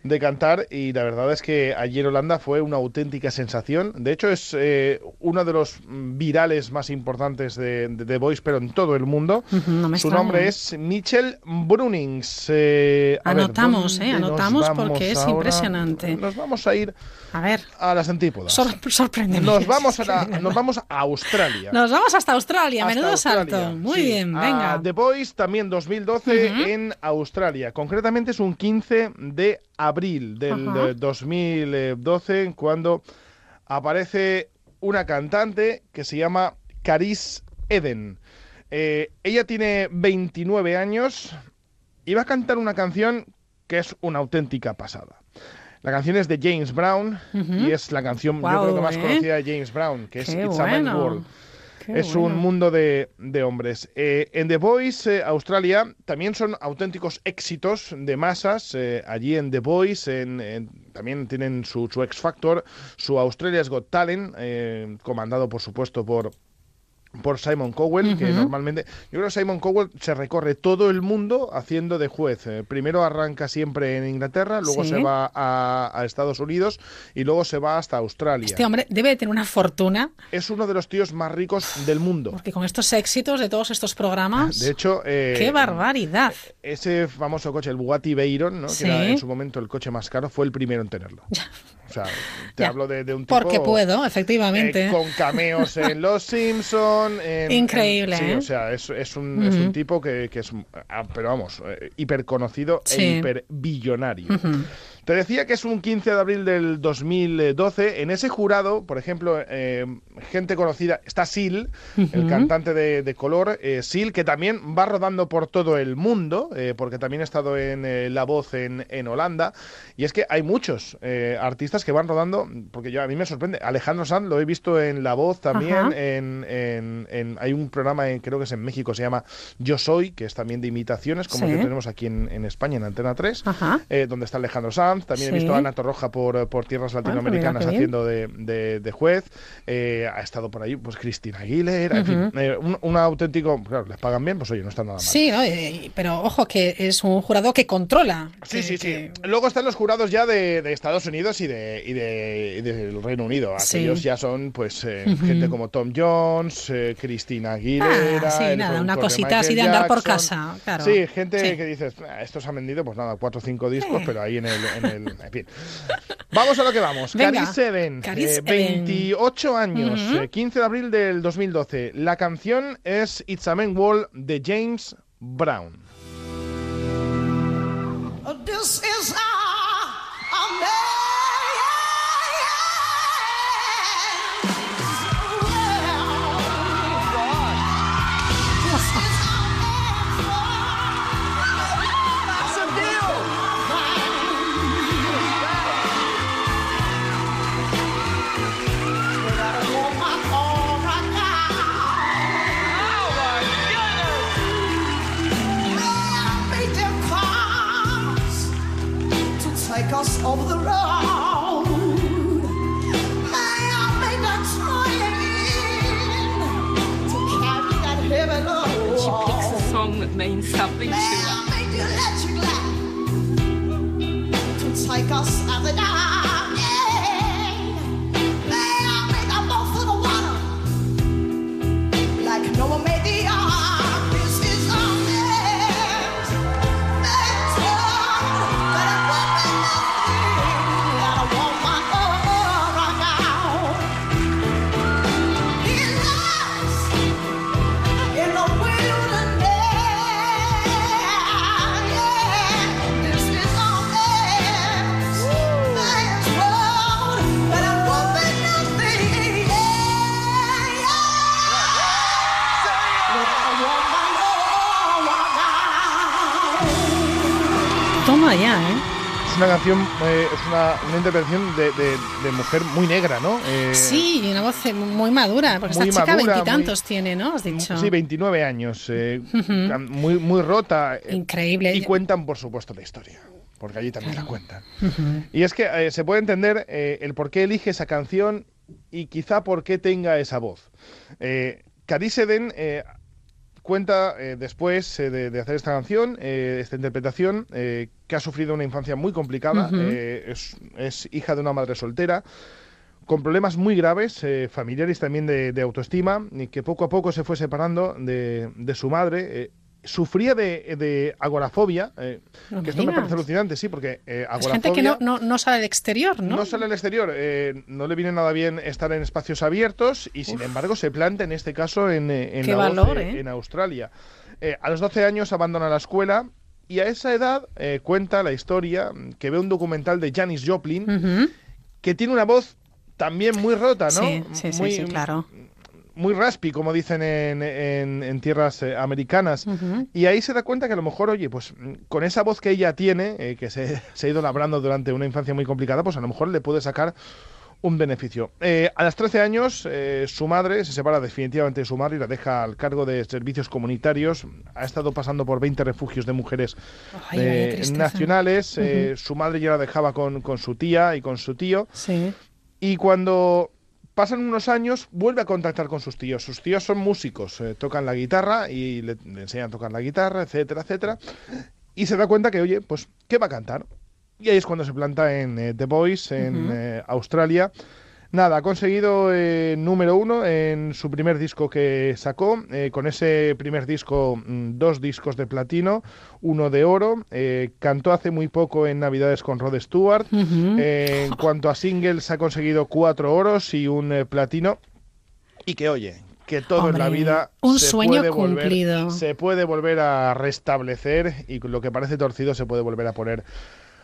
de cantar. Y la verdad es que ayer Holanda fue una auténtica sensación. De hecho, es eh, uno de los virales más importantes de, de The Voice, pero en todo el mundo. No me Su extraña. nombre es Mitchell Brunings. Eh, a ver, Anotamos, ¿dónde ¿eh? Anotamos porque es ahora? impresionante. Nos vamos a ir A ver, a las antípodas. sor-. Nos vamos, a la- nos vamos a Australia. Nos vamos hasta Australia, Hasta menudo Australia, salto. Muy sí. bien, A venga. The Voice también 2012 Ujú. en Australia. Concretamente es un 15 de abril del Ajá. eh, 2012 cuando aparece una cantante que se llama Caris Eden. Eh, ella tiene 29 años y va a cantar una canción que es una auténtica pasada. La canción es de James Brown y es la canción, yo creo que más ¿eh? conocida de James Brown, que es It's a Man's. World. Qué es bueno. un mundo de, de hombres. Eh, en The Voice, eh, Australia, también son auténticos éxitos de masas. eh, allí en The Voice en- en- también tienen su, su X Factor, su Australia's Got Talent, eh, comandado por supuesto por por Simon Cowell, que normalmente, yo creo que Simon Cowell se recorre todo el mundo haciendo de juez. Eh, primero arranca siempre en Inglaterra, luego Sí. se va a, a Estados Unidos y luego se va hasta Australia. Este hombre debe de tener una fortuna, Es uno de los tíos más ricos del mundo. porque con estos éxitos de todos estos programas. De hecho, eh, ¡Qué barbaridad! ese famoso coche, el Bugatti Veyron, ¿no? Sí. que era en su momento el coche más caro, fue el primero en tenerlo. O sea, te Ya. hablo de, de un tipo... Porque puedo, efectivamente. eh, con cameos en Los Simpson. en- Increíble, en- sí, ¿eh? o sea, es, es un, es un tipo que, que es, ah, pero vamos, eh, hiper conocido Sí. e hiper billonario. Ujú. Te decía que es un 15 de abril del 2012. En ese jurado, por ejemplo, eh, gente conocida, está Sil, el cantante de, de color, eh, Sil, que también va rodando por todo el mundo, eh, porque también ha estado en eh, La Voz en, en Holanda. Y es que hay muchos artistas que van rodando, porque yo a mí me sorprende. Alejandro Sanz lo he visto en La Voz también. Ajá. En, en- en- hay un programa, en, creo que es en México, se llama Yo Soy, que es también de imitaciones, como Sí. el que tenemos aquí en, España, en Antena 3 Ajá. eh, donde está Alejandro Sanz. También he visto a Ana Torroja por, por tierras Bueno, latinoamericanas mira qué bien. haciendo de, de- de juez. Eh, ha estado por ahí pues Cristina Aguilera. En fin, Ujú. eh, un, un auténtico. Claro, les pagan bien, pues oye, no está nada mal. Sí, ¿no? Eh, pero ojo que es un jurado que controla. Sí, sí, sí. Luego están los jurados ya de, de Estados Unidos y, de, y, de, y del Reino Unido. Sí. Aquellos ya son, pues, gente como Tom Jones, Cristina Aguilera. Ah, sí, el nada, una cosita así de andar por casa, claro. Sí, gente que dices, "Ah, estos han vendido, pues nada, cuatro o cinco discos, pero ahí en el, en el. En fin. Vamos a lo que vamos. Venga. Caris Even, Caris eh, Even. 28 años, Ujú. eh, 15 de abril del 2012. La canción es It's a Man Wall de James Brown. This is mean something to us. Take us at the night. May I make a mouth of the water like no one. Ya, ¿eh? Es una canción, eh, es una, una intervención de, de- de mujer muy negra, ¿no? Eh, Sí, y una voz eh, muy madura, porque muy esta chica veintitantos tiene, ¿no? Has dicho. Sí, 29 años, eh, muy, muy rota. Increíble. Y cuentan, por supuesto, la historia. porque allí también la cuentan. Y es que eh, se puede entender eh, el por qué elige esa canción y quizá por qué tenga esa voz. Eh, Carice Eden eh, cuenta eh, después eh, de, de hacer esta canción, eh, esta interpretación, que ha sufrido una infancia muy complicada, es, es hija de una madre soltera, con problemas muy graves, familiares también de, de autoestima, y que poco a poco se fue separando de, de su madre. Sufría de, de agorafobia, eh, No que esto me parece alucinante, sí, porque eh, Es gente que agorafobia- no, no, no sale al exterior, ¿no? no sale al exterior, eh, no le viene nada bien estar en espacios abiertos y sin embargo se planta en este caso en, eh, en la voz, valor, eh, en Australia. Eh, a los 12 años abandona la escuela y a esa edad cuenta la historia mm, que ve un documental de Janis Joplin que tiene una voz también muy rota, ¿no? Sí, sí, sí, muy, sí, claro. Muy raspy, como dicen en, en- en tierras eh, americanas. Y ahí se da cuenta que a lo mejor, oye, pues mm, con esa voz que ella tiene, eh, que se, se ha ido labrando durante una infancia muy complicada, pues a lo mejor le puede sacar un beneficio. Eh, a los 13 años, su madre se separa definitivamente de su madre y la deja al cargo de servicios comunitarios. Ha estado pasando por 20 refugios de mujeres Ay, nacionales. Su madre ya la dejaba con, con su tía y con su tío. Sí. Y cuando pasan unos años, vuelve a contactar con sus tíos. Sus tíos son músicos, eh, tocan la guitarra y le, le enseñan a tocar la guitarra, etcétera, etcétera. Y se da cuenta que, oye, pues, ¿qué va a cantar? Y ahí es cuando se planta en eh, The Voice, en eh, Australia. Nada, ha conseguido eh, número uno en su primer disco que sacó. eh, con ese primer disco, mm, dos discos de platino, uno de oro. eh, cantó hace muy poco en Navidades con Rod Stewart. En cuanto a singles, ha conseguido cuatro oros y un platino. Y que, oye, que todo en la vida un se sueño puede volver- cumplido. se puede volver a restablecer y lo que parece torcido se puede volver a poner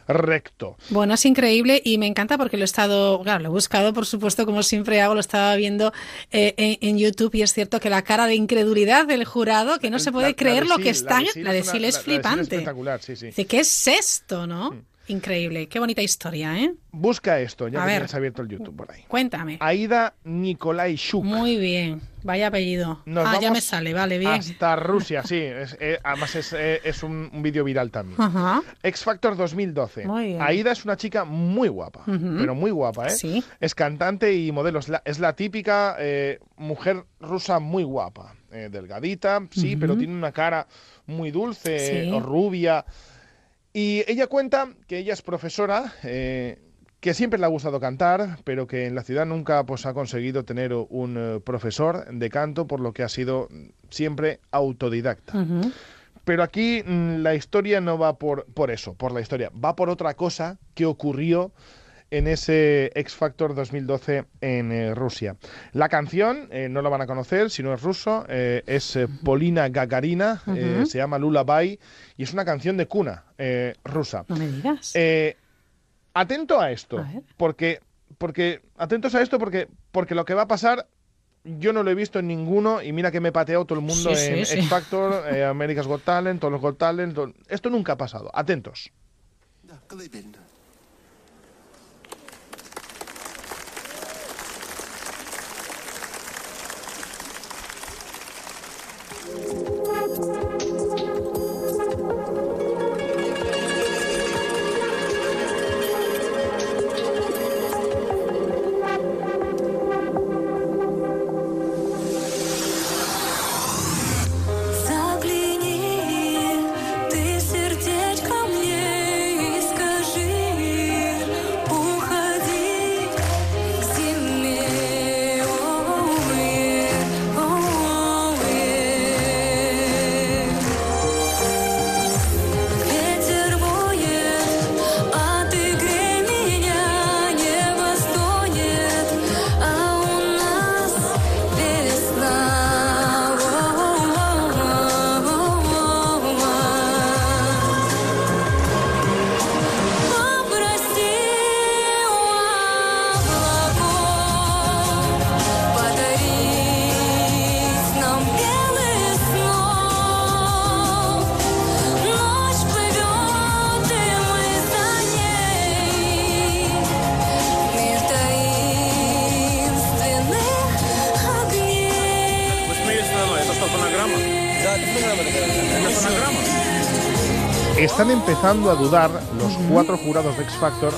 recto. Bueno, es increíble y me encanta porque lo he estado, claro, lo he buscado, por supuesto, como siempre hago, lo estaba viendo eh, en, en YouTube y es cierto que la cara de incredulidad del jurado, que no se puede La- creer lo Sil, que están, la de una- Sil es la- la de Sil flipante. espectacular, sí, sí. Dice, ¿qué es esto, no? Increíble, qué bonita historia, ¿eh? Busca esto, ya A que ver. tienes abierto el YouTube por ahí. Cuéntame. Aida Nikolai Shuk. Muy bien, vaya apellido. Nos ah, ya me sale, vale, bien. Hasta Rusia, sí. es- eh, además es, eh, es un, un vídeo viral también. Ajá. X Factor 2012. Muy bien. Aida es una chica muy guapa, pero muy guapa, ¿eh? Sí. Es cantante y modelo. Es la, es la típica eh, mujer rusa muy guapa. eh, delgadita, sí, pero tiene una cara muy dulce, Sí. rubia. Y ella cuenta que ella es profesora, eh, que siempre le ha gustado cantar, pero que en la ciudad nunca pues, ha conseguido tener un eh, profesor de canto, por lo que ha sido siempre autodidacta. Pero aquí mm, la historia no va por, por eso, por la historia, va por otra cosa que ocurrió en ese X Factor 2012 en eh, Rusia. La canción eh, no la van a conocer si no es ruso, eh, es Polina Gagarina, se llama Lullaby y es una canción de cuna rusa. No me digas. atento a esto, porque porque atentos a esto porque porque lo que va a pasar yo no lo he visto en ninguno y mira que me he pateado todo el mundo sí, en X Factor, sí. America's Got Talent, todos los Got Talent, esto nunca ha pasado. Atentos. Empezando a dudar los cuatro jurados de X Factor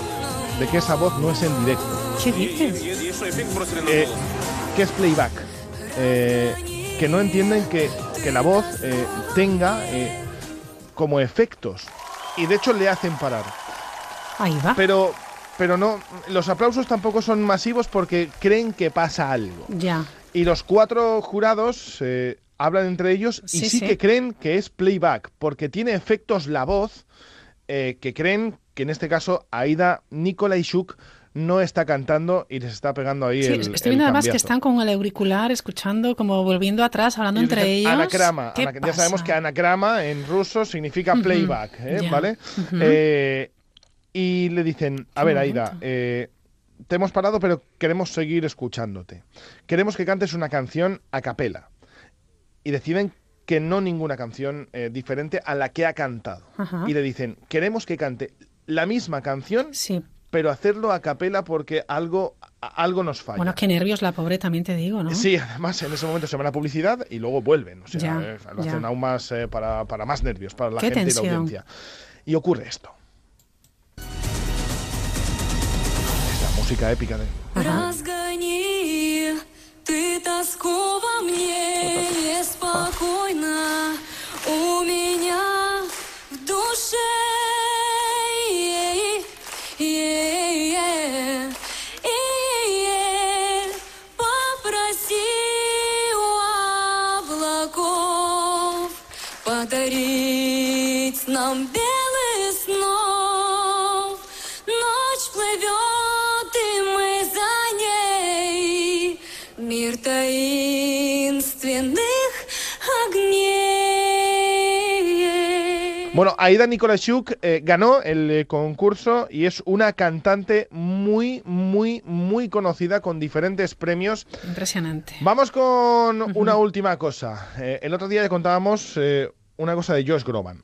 de que esa voz no es en directo. ¿Qué dices? Eh, que es playback. Eh, que no entienden que, que la voz eh, tenga eh, como efectos. Y de hecho le hacen parar. Ahí va. Pero, pero no, los aplausos tampoco son masivos porque creen que pasa algo. Ya. Y los cuatro jurados eh, hablan entre ellos y Sí, sí, sí. que creen que es playback, porque tiene efectos la voz eh, que creen que en este caso Aida Nikolaishuk no está cantando y les está pegando ahí Sí, el estoy el viendo además que están con el auricular escuchando, como volviendo atrás, hablando entre ellos. Anagrama. ¿Qué Ana- ya sabemos que anagrama en ruso significa playback, ¿eh? ¿vale? Eh, y le dicen, a ver. Aida, eh, te hemos parado, pero queremos seguir escuchándote. Queremos que cantes una canción a capela. Y deciden que no ninguna canción eh, diferente a la que ha cantado. Y le dicen, queremos que cante la misma canción, sí. pero hacerlo a capela porque algo, algo nos falla. Bueno, qué nervios la pobre también te digo, ¿no? Sí, además en ese momento se van a publicidad y luego vuelven. O sea, eh, lo hacen aún más eh, para, para, más nervios, para la gente tensión. y la audiencia. Y ocurre esto. Es la música épica de... ты тоску во мне неспокойно у меня в душе. Попроси у облаков подарить нам белый Aida Nikolashuk eh, ganó el eh, concurso y es una cantante muy, muy, muy conocida con diferentes premios. Impresionante. Vamos con una última cosa. Eh, el otro día le contábamos eh, una cosa de Josh Groban.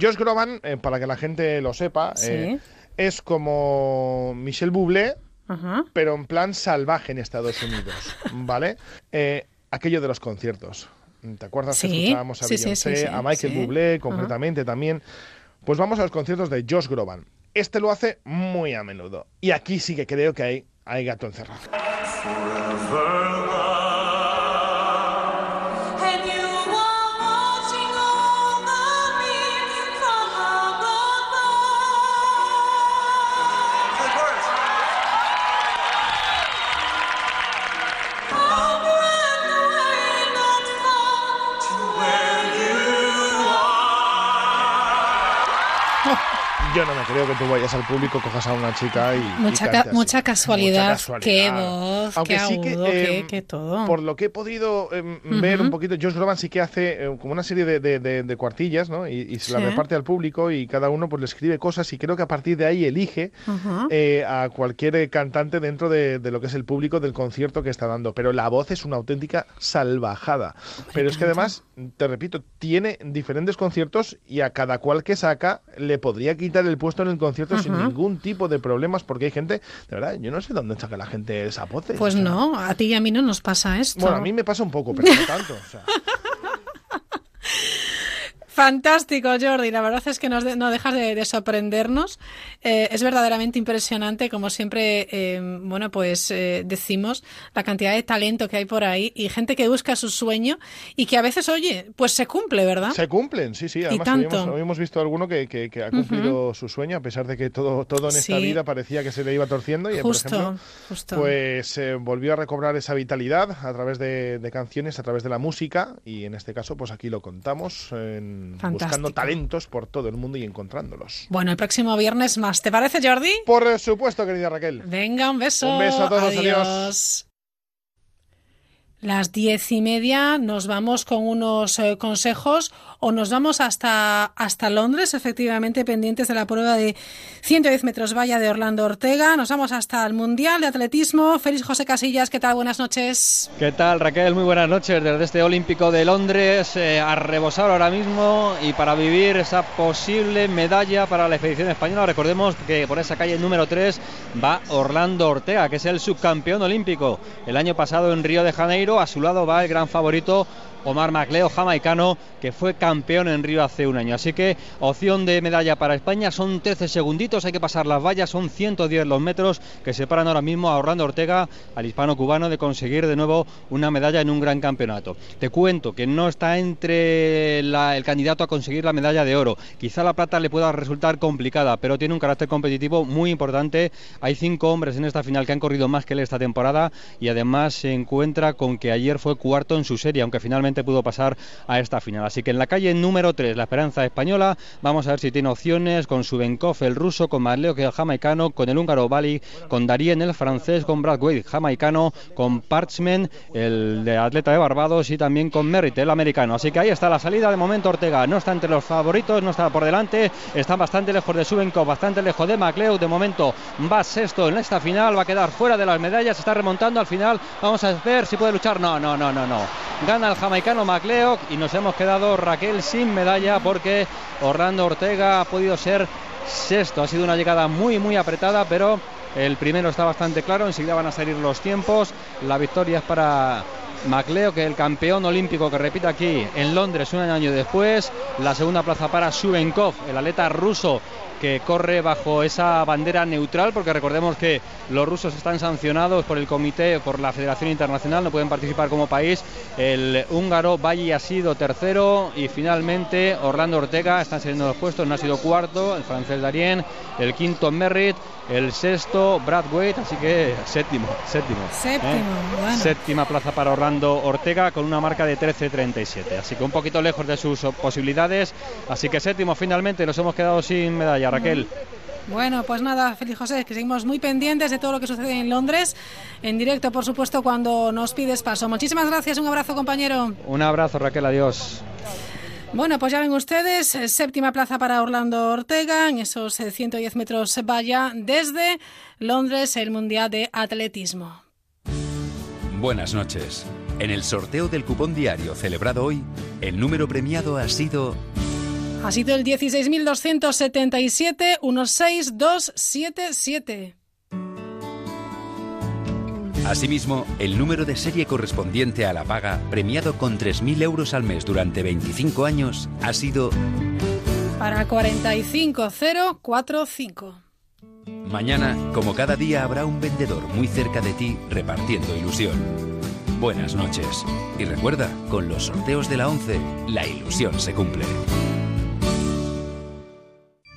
Josh Groban, para que la gente lo sepa, Sí. es como Michel Bublé, pero en plan salvaje en Estados Unidos, ¿vale? Aquello de los conciertos. ¿Te acuerdas que escuchábamos a sí, Beyoncé, sí, sí, a Michael sí. Bublé concretamente también? Pues vamos a los conciertos de Josh Groban. Este lo hace muy a menudo. Y aquí sí que creo que hay, hay gato encerrado. Yo no me creo que tú vayas al público, cojas a una chica y. y Mucha, ca- mucha casualidad, Mucha qué voz, Aunque qué sí que, agudo, eh, qué, qué todo. Por lo que he podido em, ver un poquito, Josh Groban sí que hace eh, como una serie de, de- de- de cuartillas, ¿no? Y, y se la Sí. reparte al público y cada uno pues le escribe cosas y creo que a partir de ahí elige eh, a cualquier eh, cantante dentro de, de lo que es el público del concierto que está dando. Pero la voz es una auténtica salvajada. Pero es que además, te repito, tiene diferentes conciertos y a cada cual que saca le podría quitar el puesto en el concierto sin ningún tipo de problemas porque hay gente, de verdad, yo no sé dónde saca la gente esa voz. Pues no, a ti y a mí no nos pasa esto. Bueno, a mí me pasa un poco, pero no tanto. o sea. Fantástico, Jordi. La verdad es que nos de- no dejas de, de sorprendernos. Eh, es verdaderamente impresionante, como siempre, eh, bueno, pues eh, decimos, la cantidad de talento que hay por ahí y gente que busca su sueño y que a veces, oye, pues se cumple, ¿verdad? Se cumplen, sí, sí. Y Además, tanto. habíamos, visto alguno que, que- que ha cumplido su sueño, a pesar de que todo, todo en esta Sí. vida parecía que se le iba torciendo. Y, por Justo, ejemplo, justo. Pues eh, volvió a recobrar esa vitalidad a través de, de canciones, a través de la música. Y en este caso, pues aquí lo contamos, en- buscando Fantástico. talentos por todo el mundo y encontrándolos. Bueno, el próximo viernes más. ¿Te parece, Jordi? Por supuesto, querida Raquel. Venga, un beso. Un beso a todos, adiós. adiós. Las diez y media nos vamos con unos eh, consejos o nos vamos hasta, hasta Londres, efectivamente, pendientes de la prueba de 110 metros valla de Orlando Ortega. Nos vamos hasta el Mundial de Atletismo. Félix José Casillas, ¿qué tal? Buenas noches. ¿Qué tal Raquel? Muy buenas noches desde este Olímpico de Londres eh, a rebosar ahora mismo y para vivir esa posible medalla para la expedición española. Recordemos que por esa calle número 3 va Orlando Ortega, que es el subcampeón olímpico el año pasado en Río de Janeiro. A su lado va el gran favorito Omar Macleo, jamaicano, que fue campeón en Río hace un año. Así que opción de medalla para España son 13 segunditos, hay que pasar las vallas, son 110 los metros que separan ahora mismo a Orlando Ortega, al hispano-cubano, de conseguir de nuevo una medalla en un gran campeonato. Te cuento que no está entre el candidato a conseguir la medalla de oro. Quizá la plata le pueda resultar complicada, pero tiene un carácter competitivo muy importante. Hay cinco hombres en esta final que han corrido más que él esta temporada y además se encuentra con que ayer fue cuarto en su serie, aunque finalmente pudo pasar a esta final. Así que en la calle número 3, la esperanza española, vamos a ver si tiene opciones con Subenkov, el ruso, con Marleo, que el jamaicano, con el húngaro Bali, con Darien, el francés, con Brad Wade, jamaicano, con Parchment, el de atleta de Barbados, y también con Merritt, el americano. Así que ahí está la salida. De momento Ortega no está entre los favoritos, no está por delante, está bastante lejos de Subenkov, bastante lejos de MacLeod. De momento va sexto en esta final, va a quedar fuera de las medallas, está remontando al final. Vamos a ver si puede luchar. No, no, no, no, no. Gana el jamaicano MacLeod y nos hemos quedado Raquel sin medalla porque Orlando Ortega ha podido ser sexto. Ha sido una llegada muy, muy apretada, pero el primero está bastante claro. Enseguida van a salir los tiempos. La victoria es para Macleo, que es el campeón olímpico que repite aquí en Londres un año después. La segunda plaza para Subenkov, el atleta ruso que corre bajo esa bandera neutral, porque recordemos que los rusos están sancionados por el comité, por la Federación Internacional, no pueden participar como país. El húngaro Valle ha sido tercero y finalmente Orlando Ortega están saliendo los puestos, no ha sido cuarto, el francés Darien, el quinto Merritt, el sexto Brad Wade, así que séptimo, séptimo. ¿eh? Séptimo, bueno. Séptima plaza para Orlando Ortega con una marca de 13.37, así que un poquito lejos de sus posibilidades, así que séptimo finalmente, nos hemos quedado sin medalla, Raquel. Bueno, pues nada, Feliz José, que seguimos muy pendientes de todo lo que sucede en Londres, en directo, por supuesto, cuando nos pides paso. Muchísimas gracias, un abrazo, compañero. Un abrazo, Raquel, adiós. Bueno, pues ya ven ustedes, eh, séptima plaza para Orlando Ortega, en esos eh, 110 metros valla desde Londres, el Mundial de Atletismo. Buenas noches. En el sorteo del cupón diario celebrado hoy, el número premiado ha sido Ha sido el 16.277 16277. Asimismo, el número de serie correspondiente a la paga, premiado con 3.000 euros al mes durante 25 años, ha sido Para 45045. Mañana, como cada día, habrá un vendedor muy cerca de ti repartiendo ilusión. Buenas noches. Y recuerda, con los sorteos de la 11, la ilusión se cumple.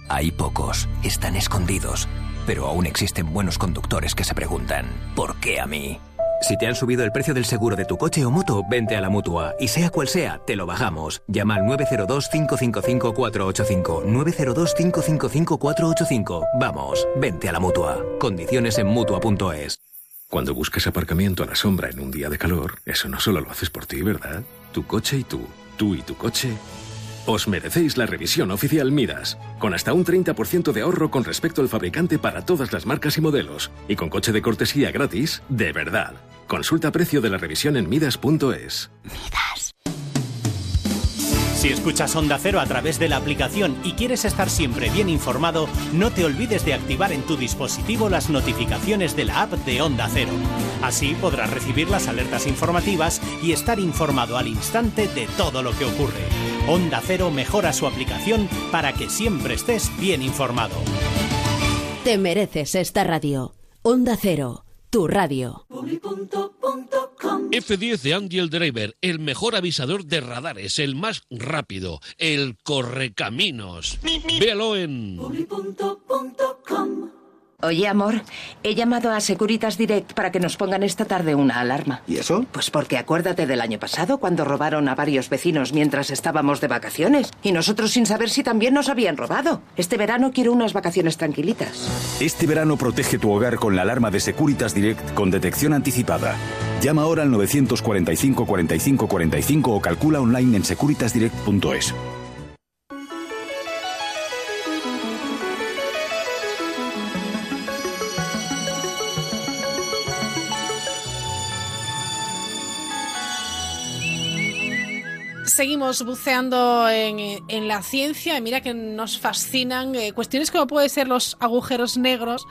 Hay pocos, están escondidos, pero aún existen buenos conductores que se preguntan, ¿por qué a mí? Si te han subido el precio del seguro de tu coche o moto, vente a la mutua. Y sea cual sea, te lo bajamos. Llama al 902-555-485. 902-555-485. Vamos, vente a la mutua. Condiciones en mutua.es. Cuando buscas aparcamiento a la sombra en un día de calor, eso no solo lo haces por ti, ¿verdad? Tu coche y tú, tú y tu coche. Os merecéis la revisión oficial Midas, con hasta un 30% de ahorro con respecto al fabricante para todas las marcas y modelos, y con coche de cortesía gratis, de verdad. Consulta precio de la revisión en midas.es. Si escuchas Onda Cero a través de la aplicación y quieres estar siempre bien informado, no te olvides de activar en tu dispositivo las notificaciones de la app de Onda Cero. Así podrás recibir las alertas informativas y estar informado al instante de todo lo que ocurre. Onda Cero mejora su aplicación para que siempre estés bien informado. Te mereces esta radio. Onda Cero, tu radio. F10 de Angel Driver, el mejor avisador de radares, el más rápido, el correcaminos. Véalo en... Oye, amor, he llamado a Securitas Direct para que nos pongan esta tarde una alarma. ¿Y eso? Pues porque acuérdate del año pasado cuando robaron a varios vecinos mientras estábamos de vacaciones y nosotros sin saber si también nos habían robado. Este verano quiero unas vacaciones tranquilitas. Este verano protege tu hogar con la alarma de Securitas Direct con detección anticipada. Llama ahora al 945 45 45 o calcula online en securitasdirect.es. Seguimos buceando en, la ciencia y mira que nos fascinan eh, cuestiones como pueden ser los agujeros negros.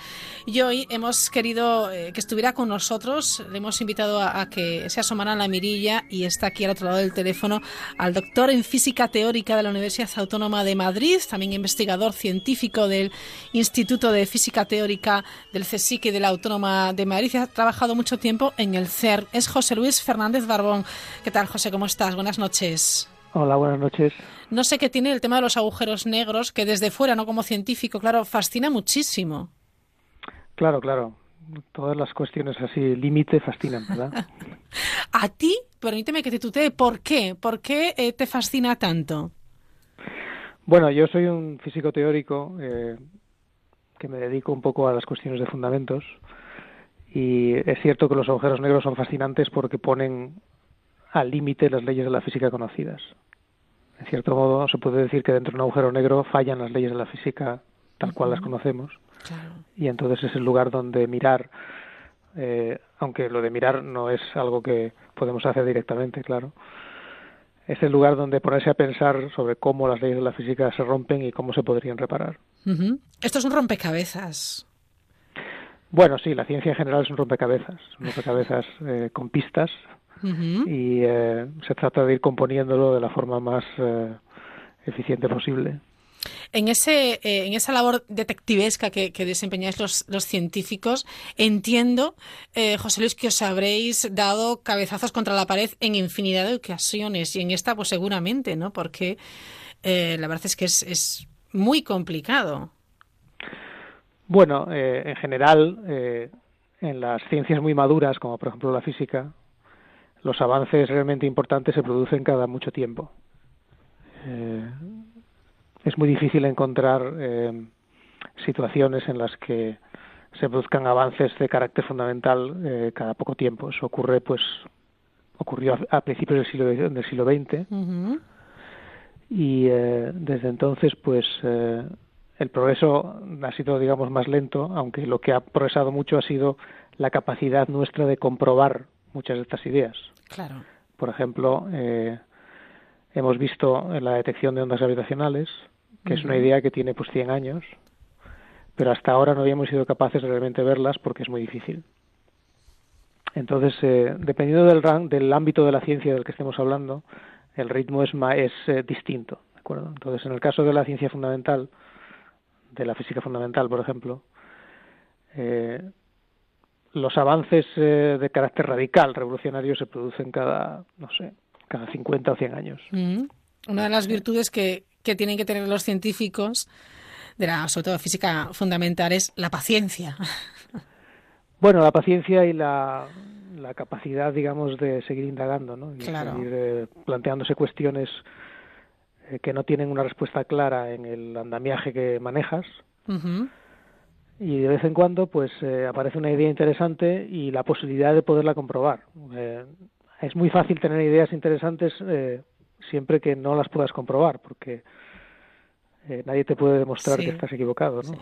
Y hoy hemos querido eh, que estuviera con nosotros, le hemos invitado a, que se asomara a la mirilla y está aquí al otro lado del teléfono al doctor en física teórica de la Universidad Autónoma de Madrid, también investigador científico del Instituto de Física Teórica del CSIC y de la Autónoma de Madrid ha trabajado mucho tiempo en el CERN. Es José Luis Fernández Barbón. ¿Qué tal, José? ¿Cómo estás? Buenas noches. Hola, buenas noches. No sé qué tiene el tema de los agujeros negros, que desde fuera, no como científico, claro, fascina muchísimo. Claro, claro. Todas las cuestiones así, límite, fascinan, ¿verdad? A ti, permíteme que te tutee, ¿por qué? ¿Por qué eh, te fascina tanto? Bueno, yo soy un físico teórico eh, que me dedico un poco a las cuestiones de fundamentos y es cierto que los agujeros negros son fascinantes porque ponen al límite las leyes de la física conocidas. En cierto modo, se puede decir que dentro de un agujero negro fallan las leyes de la física tal cual las conocemos. Y entonces es el lugar donde mirar, eh, aunque lo de mirar no es algo que podemos hacer directamente, claro. Es el lugar donde ponerse a pensar sobre cómo las leyes de la física se rompen y cómo se podrían reparar. Esto es un rompecabezas. Bueno, sí, la ciencia en general es un rompecabezas, un rompecabezas eh, con pistas Y eh, se trata de ir componiéndolo de la forma más eh, eficiente posible. En, ese, eh, en esa labor detectivesca que, que desempeñáis los, los científicos, entiendo, eh, José Luis, que os habréis dado cabezazos contra la pared en infinidad de ocasiones y en esta, pues seguramente, ¿no? Porque eh, la verdad es que es, es muy complicado. Bueno, en general, en las ciencias muy maduras, como por ejemplo la física, los avances realmente importantes se producen cada mucho tiempo. Eh, es muy difícil encontrar eh, situaciones en las que se produzcan avances de carácter fundamental eh, cada poco tiempo. Eso ocurre, pues, ocurrió a, a principios del siglo, del siglo XX y eh, desde entonces pues eh, el progreso ha sido digamos más lento aunque lo que ha progresado mucho ha sido la capacidad nuestra de comprobar muchas de estas ideas Claro. por ejemplo eh, hemos visto la detección de ondas gravitacionales que es una idea que tiene pues 100 años pero hasta ahora no habíamos sido capaces de realmente verlas porque es muy difícil entonces, eh, dependiendo del, ran- del ámbito de la ciencia del que estemos hablando, el ritmo es, ma- es eh, distinto. ¿de acuerdo? Entonces, en el caso de la ciencia fundamental, de la física fundamental, por ejemplo, eh, los avances eh, de carácter radical, revolucionario, se producen cada, no sé, cada 50 o 100 años. Mm. Una de las virtudes que, que tienen que tener los científicos, de la, sobre todo física fundamental, es la paciencia. Bueno, la paciencia y la, la capacidad, digamos, de seguir indagando, ¿no? Y Claro. seguir eh, planteándose cuestiones eh, que no tienen una respuesta clara en el andamiaje que manejas Ujú. Y de vez en cuando pues eh, aparece una idea interesante y la posibilidad de poderla comprobar. Eh, es muy fácil tener ideas interesantes eh, siempre que no las puedas comprobar porque eh, nadie te puede demostrar Sí. que estás equivocado, ¿no?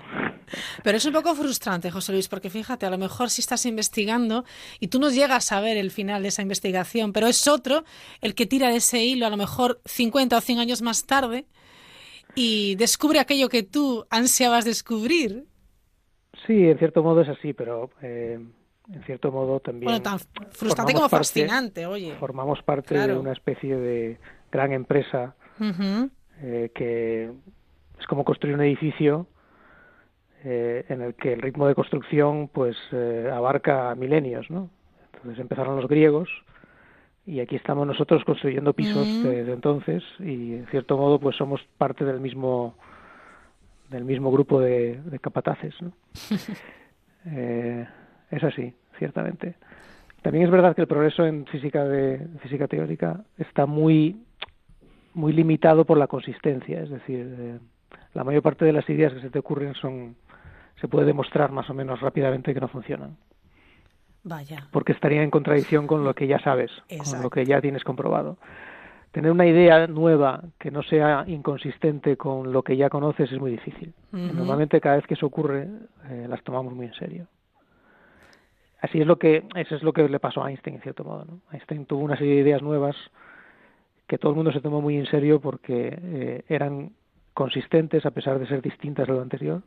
Pero es un poco frustrante, José Luis, porque fíjate, a lo mejor si estás investigando y tú no llegas a ver el final de esa investigación, pero es otro el que tira de ese hilo a lo mejor 50 o 100 años más tarde y descubre aquello que tú ansiabas descubrir. Sí, en cierto modo es así, pero eh, en cierto modo también. Bueno, tan frustrante como parte- fascinante, oye. Formamos parte de una especie de gran empresa eh, que es como construir un edificio eh, en el que el ritmo de construcción pues eh, abarca milenios, ¿no? Entonces empezaron los griegos y aquí estamos nosotros construyendo pisos desde entonces y en cierto modo pues somos parte del mismo del mismo grupo de, de capataces, ¿no? Eh, es así, ciertamente. También es verdad que el progreso en física de física teórica está muy muy limitado por la consistencia, es decir, eh, la mayor parte de las ideas que se te ocurren son se puede demostrar más o menos rápidamente que no funcionan, Vaya. porque estarían en contradicción con lo que ya sabes, con lo que ya tienes comprobado. Tener una idea nueva que no sea inconsistente con lo que ya conoces es muy difícil. Normalmente cada vez que eso ocurre eh, las tomamos muy en serio. Así es lo que eso es lo que le pasó a Einstein en cierto modo. ¿no? Einstein tuvo una serie de ideas nuevas que todo el mundo se tomó muy en serio porque eh, eran consistentes a pesar de ser distintas de lo anterior.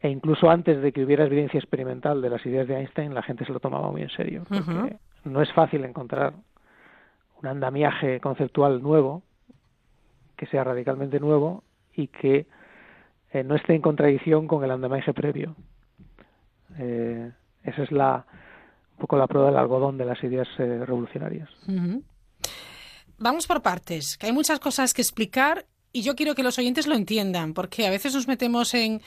E incluso antes de que hubiera evidencia experimental de las ideas de Einstein, la gente se lo tomaba muy en serio. Porque no es fácil encontrar un andamiaje conceptual nuevo, que sea radicalmente nuevo y que eh, no esté en contradicción con el andamiaje previo. Eh, esa es la un poco la prueba del algodón de las ideas eh, revolucionarias. Vamos por partes, que hay muchas cosas que explicar y yo quiero que los oyentes lo entiendan, porque a veces nos metemos en,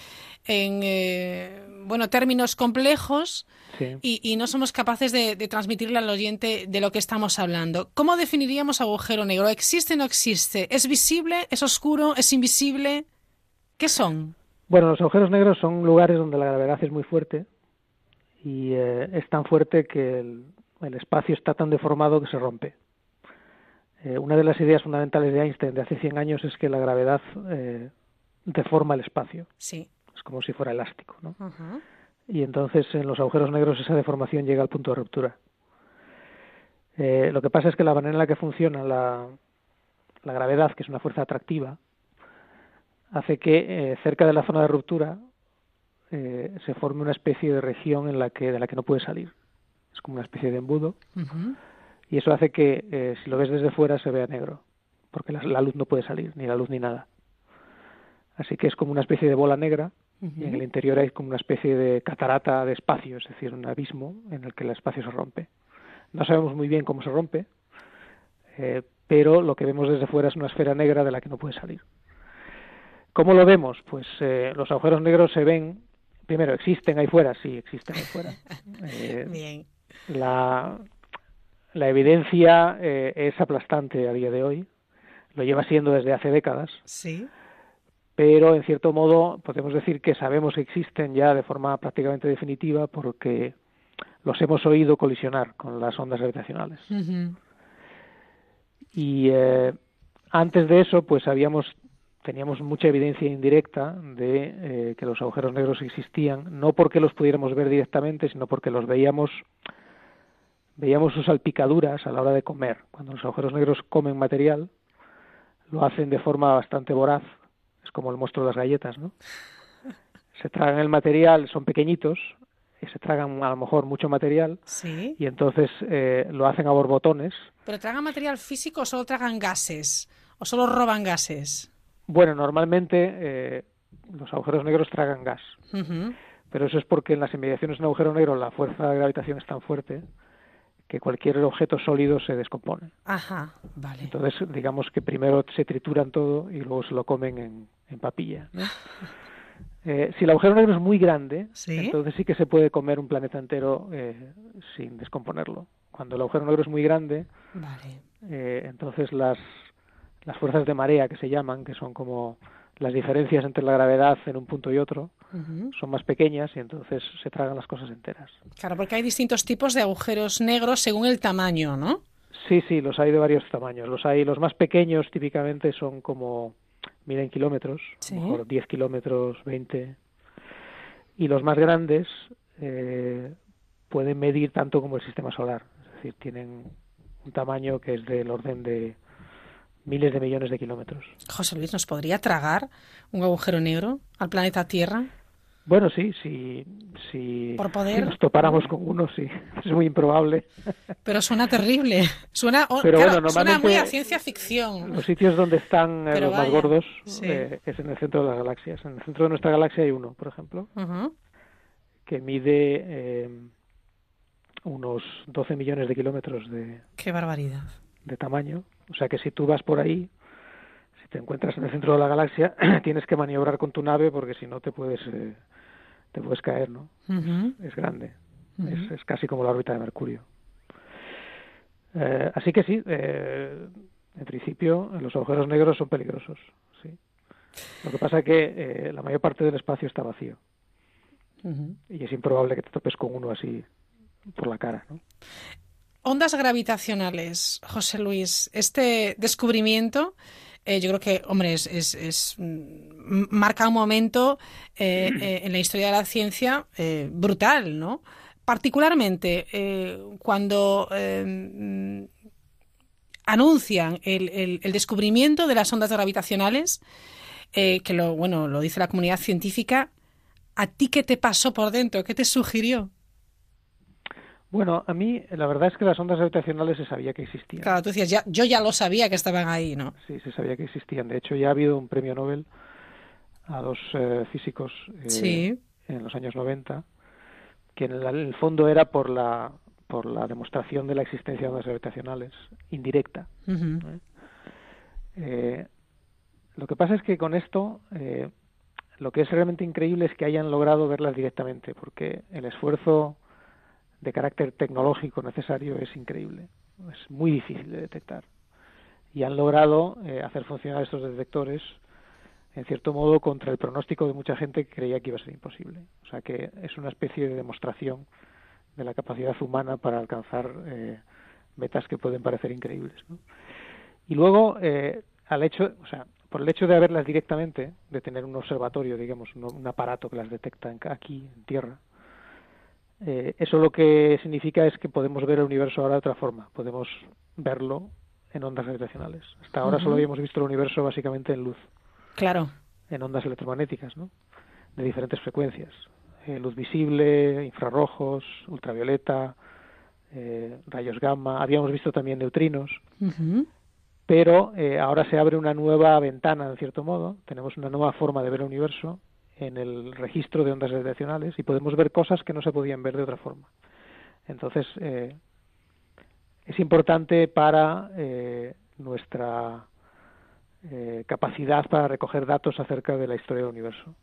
en eh, bueno, términos complejos Sí. y, y no somos capaces de, de transmitirle al oyente de lo que estamos hablando. ¿Cómo definiríamos agujero negro? ¿Existe o no existe? ¿Es visible? ¿Es oscuro? ¿Es invisible? ¿Qué son? Bueno, los agujeros negros son lugares donde la gravedad es muy fuerte y eh, es tan fuerte que el, el espacio está tan deformado que se rompe. Eh, una de las ideas fundamentales de Einstein de hace 100 años es que la gravedad eh, deforma el espacio. Sí. Es como si fuera elástico, ¿no? Y entonces en los agujeros negros esa deformación llega al punto de ruptura. Eh, lo que pasa es que la manera en la que funciona la, la gravedad, que es una fuerza atractiva, hace que eh, cerca de la zona de ruptura se forme una especie de región en la que de la que no puede salir. Es como una especie de embudo. Y eso hace que eh, si lo ves desde fuera se vea negro, porque la, la luz no puede salir, ni la luz ni nada. Así que es como una especie de bola negra y en el interior hay como una especie de catarata de espacio, es decir, un abismo en el que el espacio se rompe. No sabemos muy bien cómo se rompe, eh, pero lo que vemos desde fuera es una esfera negra de la que no puede salir. ¿Cómo lo vemos? Pues eh, los agujeros negros se ven, primero, existen ahí fuera, sí, existen ahí fuera. Eh, Bien. la, la evidencia eh, es aplastante a día de hoy, lo lleva siendo desde hace décadas, Sí. pero en cierto modo podemos decir que sabemos que existen ya de forma prácticamente definitiva porque los hemos oído colisionar con las ondas gravitacionales. Ujú. Y eh, antes de eso, pues habíamos teníamos mucha evidencia indirecta de eh, que los agujeros negros existían, no porque los pudiéramos ver directamente, sino porque los veíamos veíamos sus salpicaduras a la hora de comer. Cuando los agujeros negros comen material, lo hacen de forma bastante voraz, es como el monstruo de las galletas, ¿no? Se tragan el material, son pequeñitos, y se tragan a lo mejor mucho material, Sí. y entonces eh, lo hacen a borbotones, ¿Pero tragan material físico o solo tragan gases? ¿O solo roban gases? Bueno, normalmente eh, los agujeros negros tragan gas, pero eso es porque en las inmediaciones de un agujero negro la fuerza de gravitación es tan fuerte que cualquier objeto sólido se descompone. Ajá, vale. Entonces, digamos que primero se trituran todo y luego se lo comen en, en papilla. ¿no? Eh, si el agujero negro es muy grande, Sí. entonces sí que se puede comer un planeta entero eh, sin descomponerlo. Cuando el agujero negro es muy grande, Vale. eh, entonces las, las fuerzas de marea que se llaman, que son como las diferencias entre la gravedad en un punto y otro, Son más pequeñas y entonces se tragan las cosas enteras. Claro, porque hay distintos tipos de agujeros negros según el tamaño, ¿no? Sí, sí, los hay de varios tamaños. Los hay, los más pequeños típicamente son como miden kilómetros, Sí. mejor 10 kilómetros, 20. Y los más grandes eh, pueden medir tanto como el sistema solar. Es decir, tienen un tamaño que es del orden de miles de millones de kilómetros. José Luis, ¿nos podría tragar un agujero negro al planeta Tierra? Bueno, sí, sí, sí. Por poder. Si nos topáramos con uno, sí. Es muy improbable. Pero suena terrible. Suena, oh, Pero claro, bueno, suena muy a ciencia ficción. Los sitios donde están eh, Pero los más gordos sí. eh, es en el centro de las galaxias. En el centro de nuestra galaxia hay uno, por ejemplo, que mide eh, unos 12 millones de kilómetros de, Qué barbaridad. de tamaño. O sea que si tú vas por ahí, si te encuentras en el centro de la galaxia, tienes que maniobrar con tu nave porque si no te puedes eh, te puedes caer, ¿no? Ujú. Es grande. Es, es casi como la órbita de Mercurio. Eh, así que sí, eh, en principio los agujeros negros son peligrosos. Sí. Lo que pasa es que eh, la mayor parte del espacio está vacío y es improbable que te topes con uno así por la cara. ¿no? Ondas gravitacionales, José Luis. Este descubrimiento, eh, yo creo que, hombre, es, es- es, mm, marca un momento eh, eh, en la historia de la ciencia brutal, ¿no? Particularmente cuando mm, anuncian el, el- el descubrimiento de las ondas gravitacionales, que lo, bueno, lo dice la comunidad científica. ¿A ti qué te pasó por dentro? ¿Qué te sugirió? Bueno, a mí la verdad es que las ondas gravitacionales se sabía que existían. Claro, tú decías, ya, yo ya lo sabía que estaban ahí, ¿no? Sí, se sabía que existían. De hecho, ya ha habido un premio Nobel a dos eh, físicos eh, Sí. en los años 90, que en el, en el fondo era por la por la demostración de la existencia de ondas gravitacionales indirecta. Eh, lo que pasa es que con esto eh, lo que es realmente increíble es que hayan logrado verlas directamente, porque el esfuerzo de carácter tecnológico necesario es increíble, es muy difícil de detectar. Y han logrado eh, hacer funcionar estos detectores, en cierto modo, contra el pronóstico de mucha gente que creía que iba a ser imposible. O sea que es una especie de demostración de la capacidad humana para alcanzar eh, metas que pueden parecer increíbles. Y luego, eh, al hecho, o sea, por el hecho de haberlas directamente, de tener un observatorio, digamos, un, un aparato que las detecta aquí en Tierra, eh, eso lo que significa es que podemos ver el universo ahora de otra forma, podemos verlo en ondas gravitacionales. Hasta ahora solo habíamos visto el universo básicamente en luz, Claro. en ondas electromagnéticas, ¿no? De diferentes frecuencias. Eh, luz visible, infrarrojos, ultravioleta, eh, rayos gamma. Habíamos visto también neutrinos, pero eh, ahora se abre una nueva ventana, en cierto modo. Tenemos una nueva forma de ver el universo en el registro de ondas gravitacionales y podemos ver cosas que no se podían ver de otra forma. Entonces, eh, es importante para eh, nuestra eh, capacidad para recoger datos acerca de la historia del universo.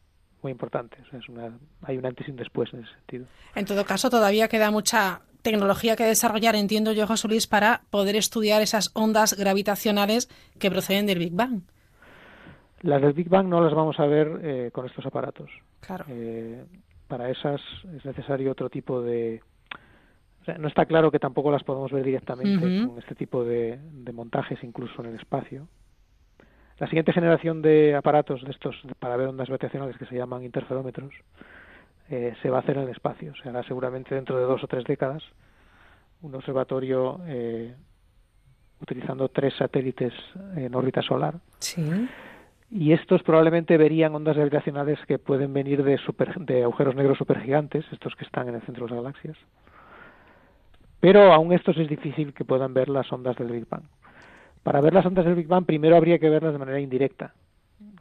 Muy importante. Es una, hay un antes y un después en ese sentido. En todo caso, todavía queda mucha tecnología que desarrollar, entiendo yo, José Luis, para poder estudiar esas ondas gravitacionales que proceden del Big Bang. Las del Big Bang no las vamos a ver eh, con estos aparatos. Claro. Eh, para esas es necesario otro tipo de... o sea, no está claro que tampoco las podemos ver directamente con este tipo de, de montajes, incluso en el espacio. La siguiente generación de aparatos de estos para ver ondas gravitacionales que se llaman interferómetros eh, se va a hacer en el espacio. Se hará seguramente dentro de dos o tres décadas un observatorio eh, utilizando tres satélites en órbita solar Sí. Y estos probablemente verían ondas gravitacionales que pueden venir de, super- de agujeros negros supergigantes, estos que están en el centro de las galaxias. Pero aún estos es difícil que puedan ver las ondas del Big Bang. Para ver las ondas del Big Bang primero habría que verlas de manera indirecta,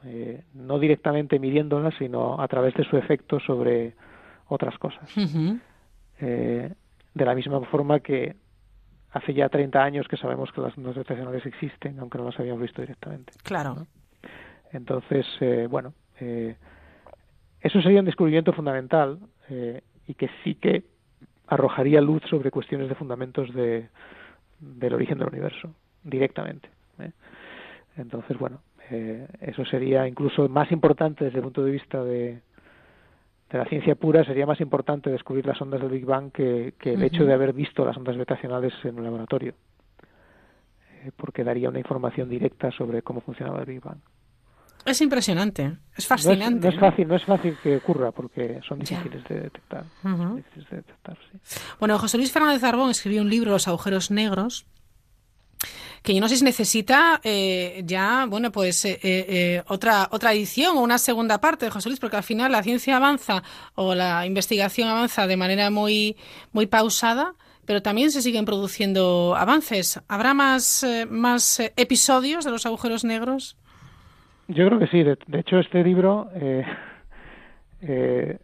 eh, no directamente midiéndolas, sino a través de su efecto sobre otras cosas. Eh, de la misma forma que hace ya 30 años que sabemos que las ondas gravitacionales existen, aunque no las habíamos visto directamente. Claro. Entonces, eh, bueno, eh, eso sería un descubrimiento fundamental eh, y que sí que arrojaría luz sobre cuestiones de fundamentos de, del origen del universo, directamente. ¿eh? Entonces, bueno, eh, eso sería incluso más importante desde el punto de vista de, de la ciencia pura, sería más importante descubrir las ondas del Big Bang que, que el hecho de haber visto las ondas gravitacionales en un laboratorio, eh, porque daría una información directa sobre cómo funcionaba el Big Bang. Es impresionante, es No es- fascinante. No es, fácil, no es fácil que ocurra porque son difíciles de detectar. Ujú. difíciles de detectar, sí. Bueno, José Luis Fernández Arbón escribió un libro, Los agujeros negros, que yo no sé si necesita eh, ya, bueno, pues eh, eh, eh, otra otra edición o una segunda parte, José Luis, porque al final la ciencia avanza o la investigación avanza de manera muy muy pausada, pero también se siguen produciendo avances. ¿Habrá más eh, más episodios de los agujeros negros? Yo creo que sí. De, de hecho, este libro, eh, eh,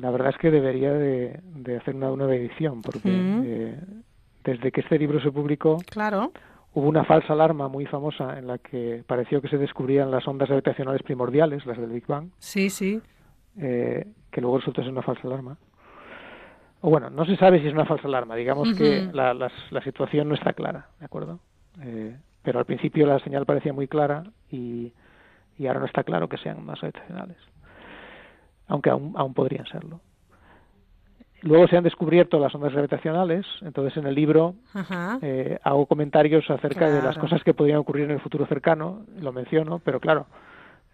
la verdad es que debería de, de hacer una nueva edición, porque Mm. eh, desde que este libro se publicó, Claro. hubo una falsa alarma muy famosa en la que pareció que se descubrían las ondas gravitacionales primordiales, las del Big Bang, Sí, sí. eh, que luego resultó ser una falsa alarma. O bueno, no se sabe si es una falsa alarma. Digamos que la, las- la situación no está clara, ¿de acuerdo? Eh, pero al principio la señal parecía muy clara y, y ahora no está claro que sean más gravitacionales. Aunque aún, aún podrían serlo. Luego se han descubierto las ondas gravitacionales, entonces en el libro eh, hago comentarios acerca de las cosas que podrían ocurrir en el futuro cercano, lo menciono, pero claro,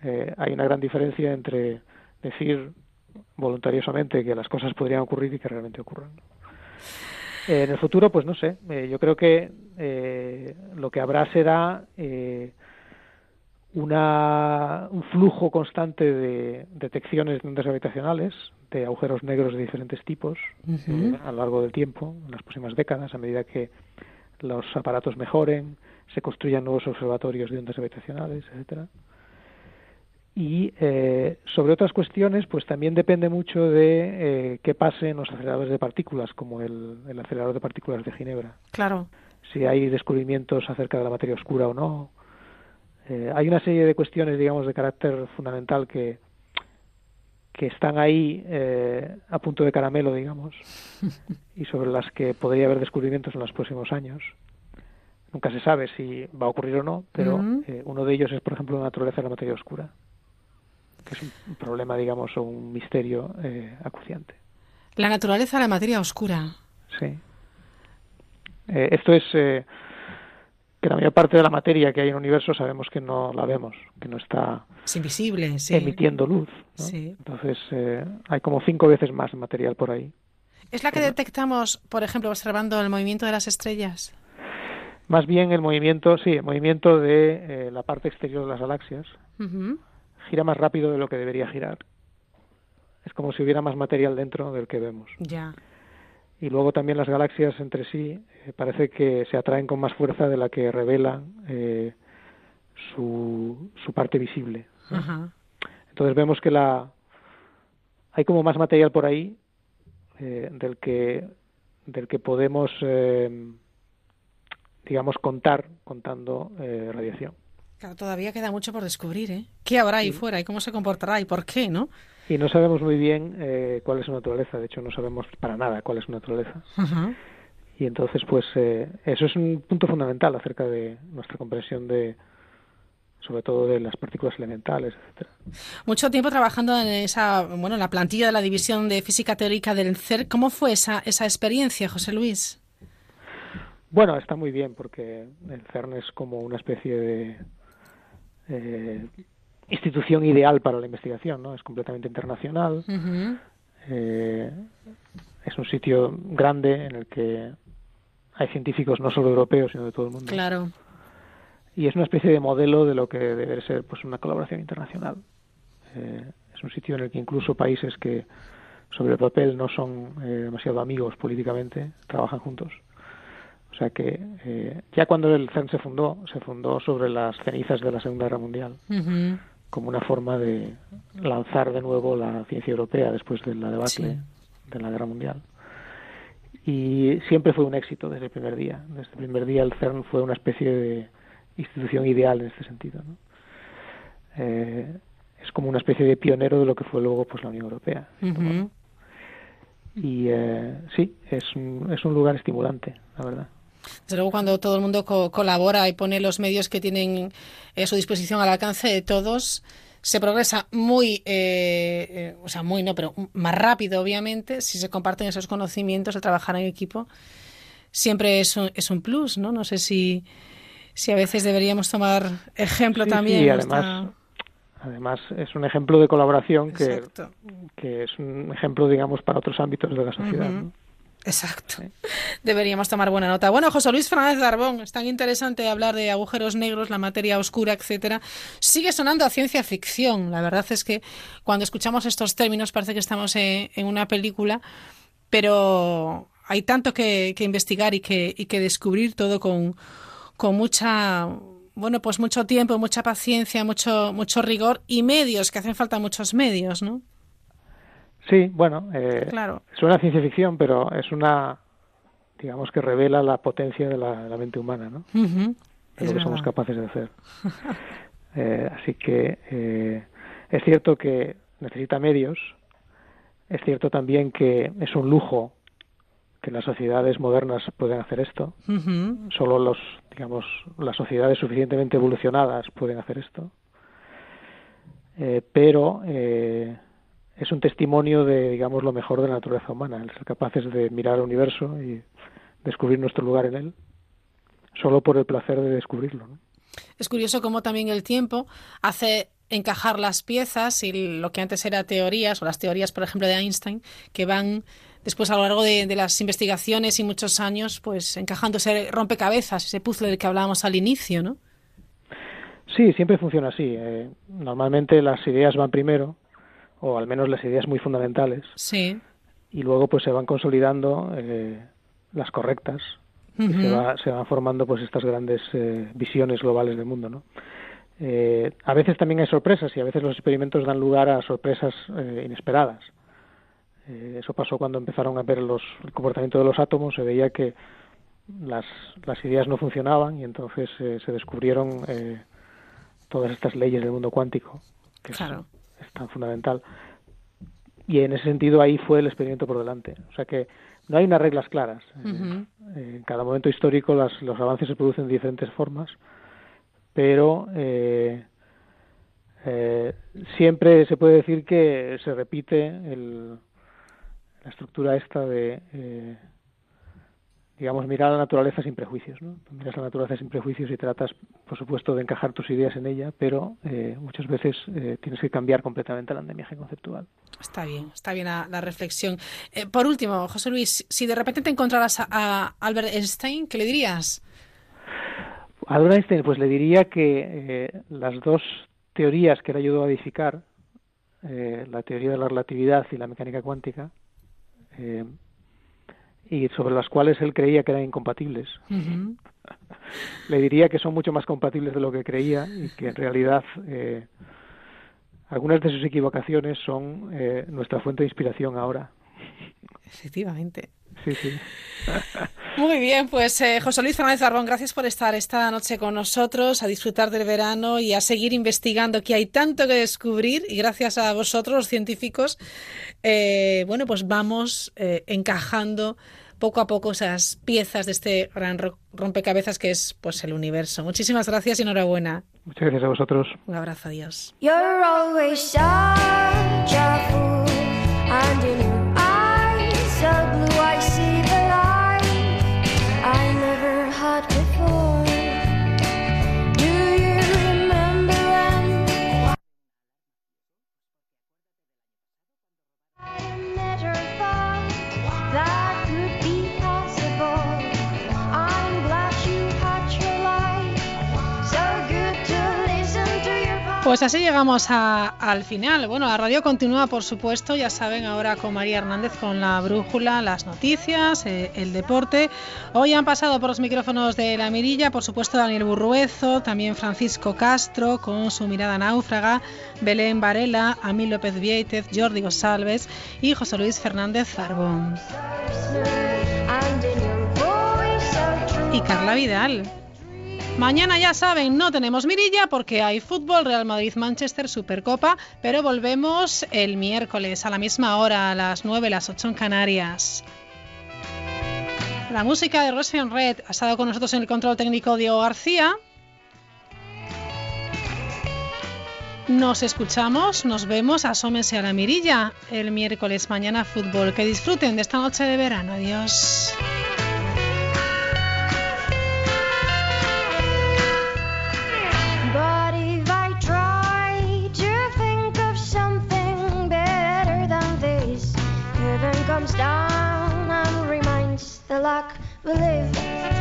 eh, hay una gran diferencia entre decir voluntariosamente que las cosas podrían ocurrir y que realmente ocurran. Eh, en el futuro, pues no sé. Eh, yo creo que eh, lo que habrá será eh, una, un flujo constante de detecciones de ondas gravitacionales, de agujeros negros de diferentes tipos eh, a lo largo del tiempo, en las próximas décadas, a medida que los aparatos mejoren, se construyan nuevos observatorios de ondas gravitacionales, etcétera. Y eh, sobre otras cuestiones, pues también depende mucho de eh, qué pase en los aceleradores de partículas, como el, el acelerador de partículas de Ginebra. Claro. Si hay descubrimientos acerca de la materia oscura o no. Eh, hay una serie de cuestiones, digamos, de carácter fundamental que, que están ahí eh, a punto de caramelo, digamos, y sobre las que podría haber descubrimientos en los próximos años. Nunca se sabe si va a ocurrir o no, pero eh, uno de ellos es, por ejemplo, la naturaleza de la materia oscura, que es un, problema, digamos, o un misterio eh, acuciante. La naturaleza de la materia oscura. Sí. Eh, esto es eh, que la mayor parte de la materia que hay en el universo sabemos que no la vemos, que no está Es invisible, sí. emitiendo luz. ¿no? Sí. Entonces eh, hay como cinco veces más material por ahí. ¿Es la que detectamos, por ejemplo, observando el movimiento de las estrellas? Más bien el movimiento, sí, el movimiento de la parte exterior de las galaxias Ujú. Gira más rápido de lo que debería girar. Es como si hubiera más material dentro del que vemos. Ya. Y luego también las galaxias entre sí eh, parece que se atraen con más fuerza de la que revelan eh, su, su parte visible. ¿no? Ajá. Entonces vemos que la hay como más material por ahí eh, del que del que podemos eh, digamos contar contando eh, radiación. Claro, todavía queda mucho por descubrir, ¿eh? ¿Qué habrá ahí fuera y cómo se comportará y por qué, no? Y no sabemos muy bien eh, cuál es su naturaleza, de hecho no sabemos para nada cuál es su naturaleza. Y entonces, pues eh, eso es un punto fundamental acerca de nuestra comprensión de, sobre todo de las partículas elementales, etcétera. Mucho tiempo trabajando en esa, bueno, en la plantilla de la división de física teórica del CERN. ¿Cómo fue esa, esa experiencia, José Luis? Bueno, está muy bien porque el CERN es como una especie de eh, institución ideal para la investigación, ¿no? Es completamente internacional. Eh, es un sitio grande en el que hay científicos no solo europeos, sino de todo el mundo. Claro. Y es una especie de modelo de lo que debe ser pues una colaboración internacional. Eh, es un sitio en el que incluso países que sobre el papel no son eh, demasiado amigos políticamente trabajan juntos. Sea que eh, ya cuando el CERN se fundó, se fundó sobre las cenizas de la Segunda Guerra Mundial, como una forma de lanzar de nuevo la ciencia europea después de la debacle de la Guerra Mundial. Y siempre fue un éxito desde el primer día. Desde el primer día el CERN fue una especie de institución ideal en este sentido. ¿no? Eh, es como una especie de pionero de lo que fue luego pues la Unión Europea. Y eh, sí, es un, es un lugar estimulante, la verdad. Desde luego, cuando todo el mundo co- colabora y pone los medios que tienen eh, a su disposición al alcance de todos, se progresa muy, eh, eh, o sea, muy no, pero más rápido, obviamente, si se comparten esos conocimientos, el trabajar en equipo, siempre es un, es un plus, ¿no? No sé si, si a veces deberíamos tomar ejemplo Sí, también. sí, en además, además es un ejemplo de colaboración que, que es un ejemplo, digamos, para otros ámbitos de la sociedad. ¿no? Exacto. Deberíamos tomar buena nota. Bueno, José Luis Fernández Darbón, es tan interesante hablar de agujeros negros, la materia oscura, etcétera. Sigue sonando a ciencia ficción. La verdad es que cuando escuchamos estos términos parece que estamos en, una película, pero hay tanto que, investigar y que, y que descubrir todo con, con mucha bueno, pues mucho tiempo, mucha paciencia, mucho, mucho rigor y medios, que hacen falta muchos medios, ¿no? Sí, bueno, eh, Claro. suena a ciencia ficción, pero es una, digamos que revela la potencia de la, de la mente humana, ¿no? Ujú, de lo que somos capaces de hacer. Eh, así que eh, es cierto que necesita medios, es cierto también que es un lujo que las sociedades modernas pueden hacer esto. Solo los, digamos, las sociedades suficientemente evolucionadas pueden hacer esto. Eh, pero eh, es un testimonio de, digamos, lo mejor de la naturaleza humana, el ser capaces de mirar al universo y descubrir nuestro lugar en él, solo por el placer de descubrirlo. ¿no? Es curioso cómo también el tiempo hace encajar las piezas y lo que antes era teorías o las teorías, por ejemplo, de Einstein, que van después a lo largo de, de las investigaciones y muchos años, pues encajando ese rompecabezas, ese puzzle del que hablábamos al inicio, ¿no? Sí, siempre funciona así. Eh, normalmente las ideas van primero, o al menos las ideas muy fundamentales, Sí. y luego pues se van consolidando eh, las correctas y se, va- se van formando pues estas grandes eh, visiones globales del mundo, ¿no? Eh, a veces también hay sorpresas y a veces los experimentos dan lugar a sorpresas eh, inesperadas. Eh, eso pasó cuando empezaron a ver los, el comportamiento de los átomos, se veía que las, las ideas no funcionaban y entonces eh, se descubrieron todas estas leyes del mundo cuántico, que Claro. es tan fundamental. Y en ese sentido ahí fue el experimento por delante. O sea que no hay unas reglas claras. Ujú. Eh, en cada momento histórico las- los avances se producen de diferentes formas, pero eh, eh, siempre se puede decir que se repite el- la estructura esta de, eh, digamos, mirar a la naturaleza sin prejuicios. ¿no? Miras a la naturaleza sin prejuicios y tratas, por supuesto, de encajar tus ideas en ella, pero eh, muchas veces eh, tienes que cambiar completamente el andamiaje conceptual. Está bien, está bien la, la reflexión. Eh, por último, José Luis, si de repente te encontraras a, a Albert Einstein, ¿qué le dirías? A Albert Einstein, pues le diría que las dos teorías que él ayudó a edificar, la teoría de la relatividad y la mecánica cuántica, eh, y sobre las cuales él creía que eran incompatibles, le diría que son mucho más compatibles de lo que creía y que en realidad eh, algunas de sus equivocaciones son eh, nuestra fuente de inspiración ahora. Efectivamente. Sí, sí. Muy bien, pues eh, José Luis Fernández Arbón, gracias por estar esta noche con nosotros, a disfrutar del verano y a seguir investigando, que hay tanto que descubrir y gracias a vosotros, los científicos, eh, bueno, pues vamos eh, encajando poco a poco esas piezas de este gran ro- rompecabezas que es pues el universo. Muchísimas gracias y enhorabuena. Muchas gracias a vosotros. Un abrazo, adiós. Pues así llegamos a- al final. Bueno, la radio continúa, por supuesto, ya saben, ahora con María Hernández con la brújula, las noticias, eh, el deporte. Hoy han pasado por los micrófonos de La Mirilla, por supuesto, Daniel Burruezo, también Francisco Castro con su mirada náufraga, Belén Varela, Amil López Vieitez, Jordi González y José Luis Fernández Zarbón. y Carla Vidal. Mañana ya saben, no tenemos mirilla porque hay fútbol, Real Madrid-Manchester, Supercopa, pero volvemos el miércoles a la misma hora, a las 9, las 8 en Canarias. La música de Russian Red ha estado con nosotros en el control técnico Diego García. Nos escuchamos, nos vemos, asómense a la mirilla el miércoles mañana fútbol. Que disfruten de esta noche de verano. Adiós. Comes down and reminds the luck we live.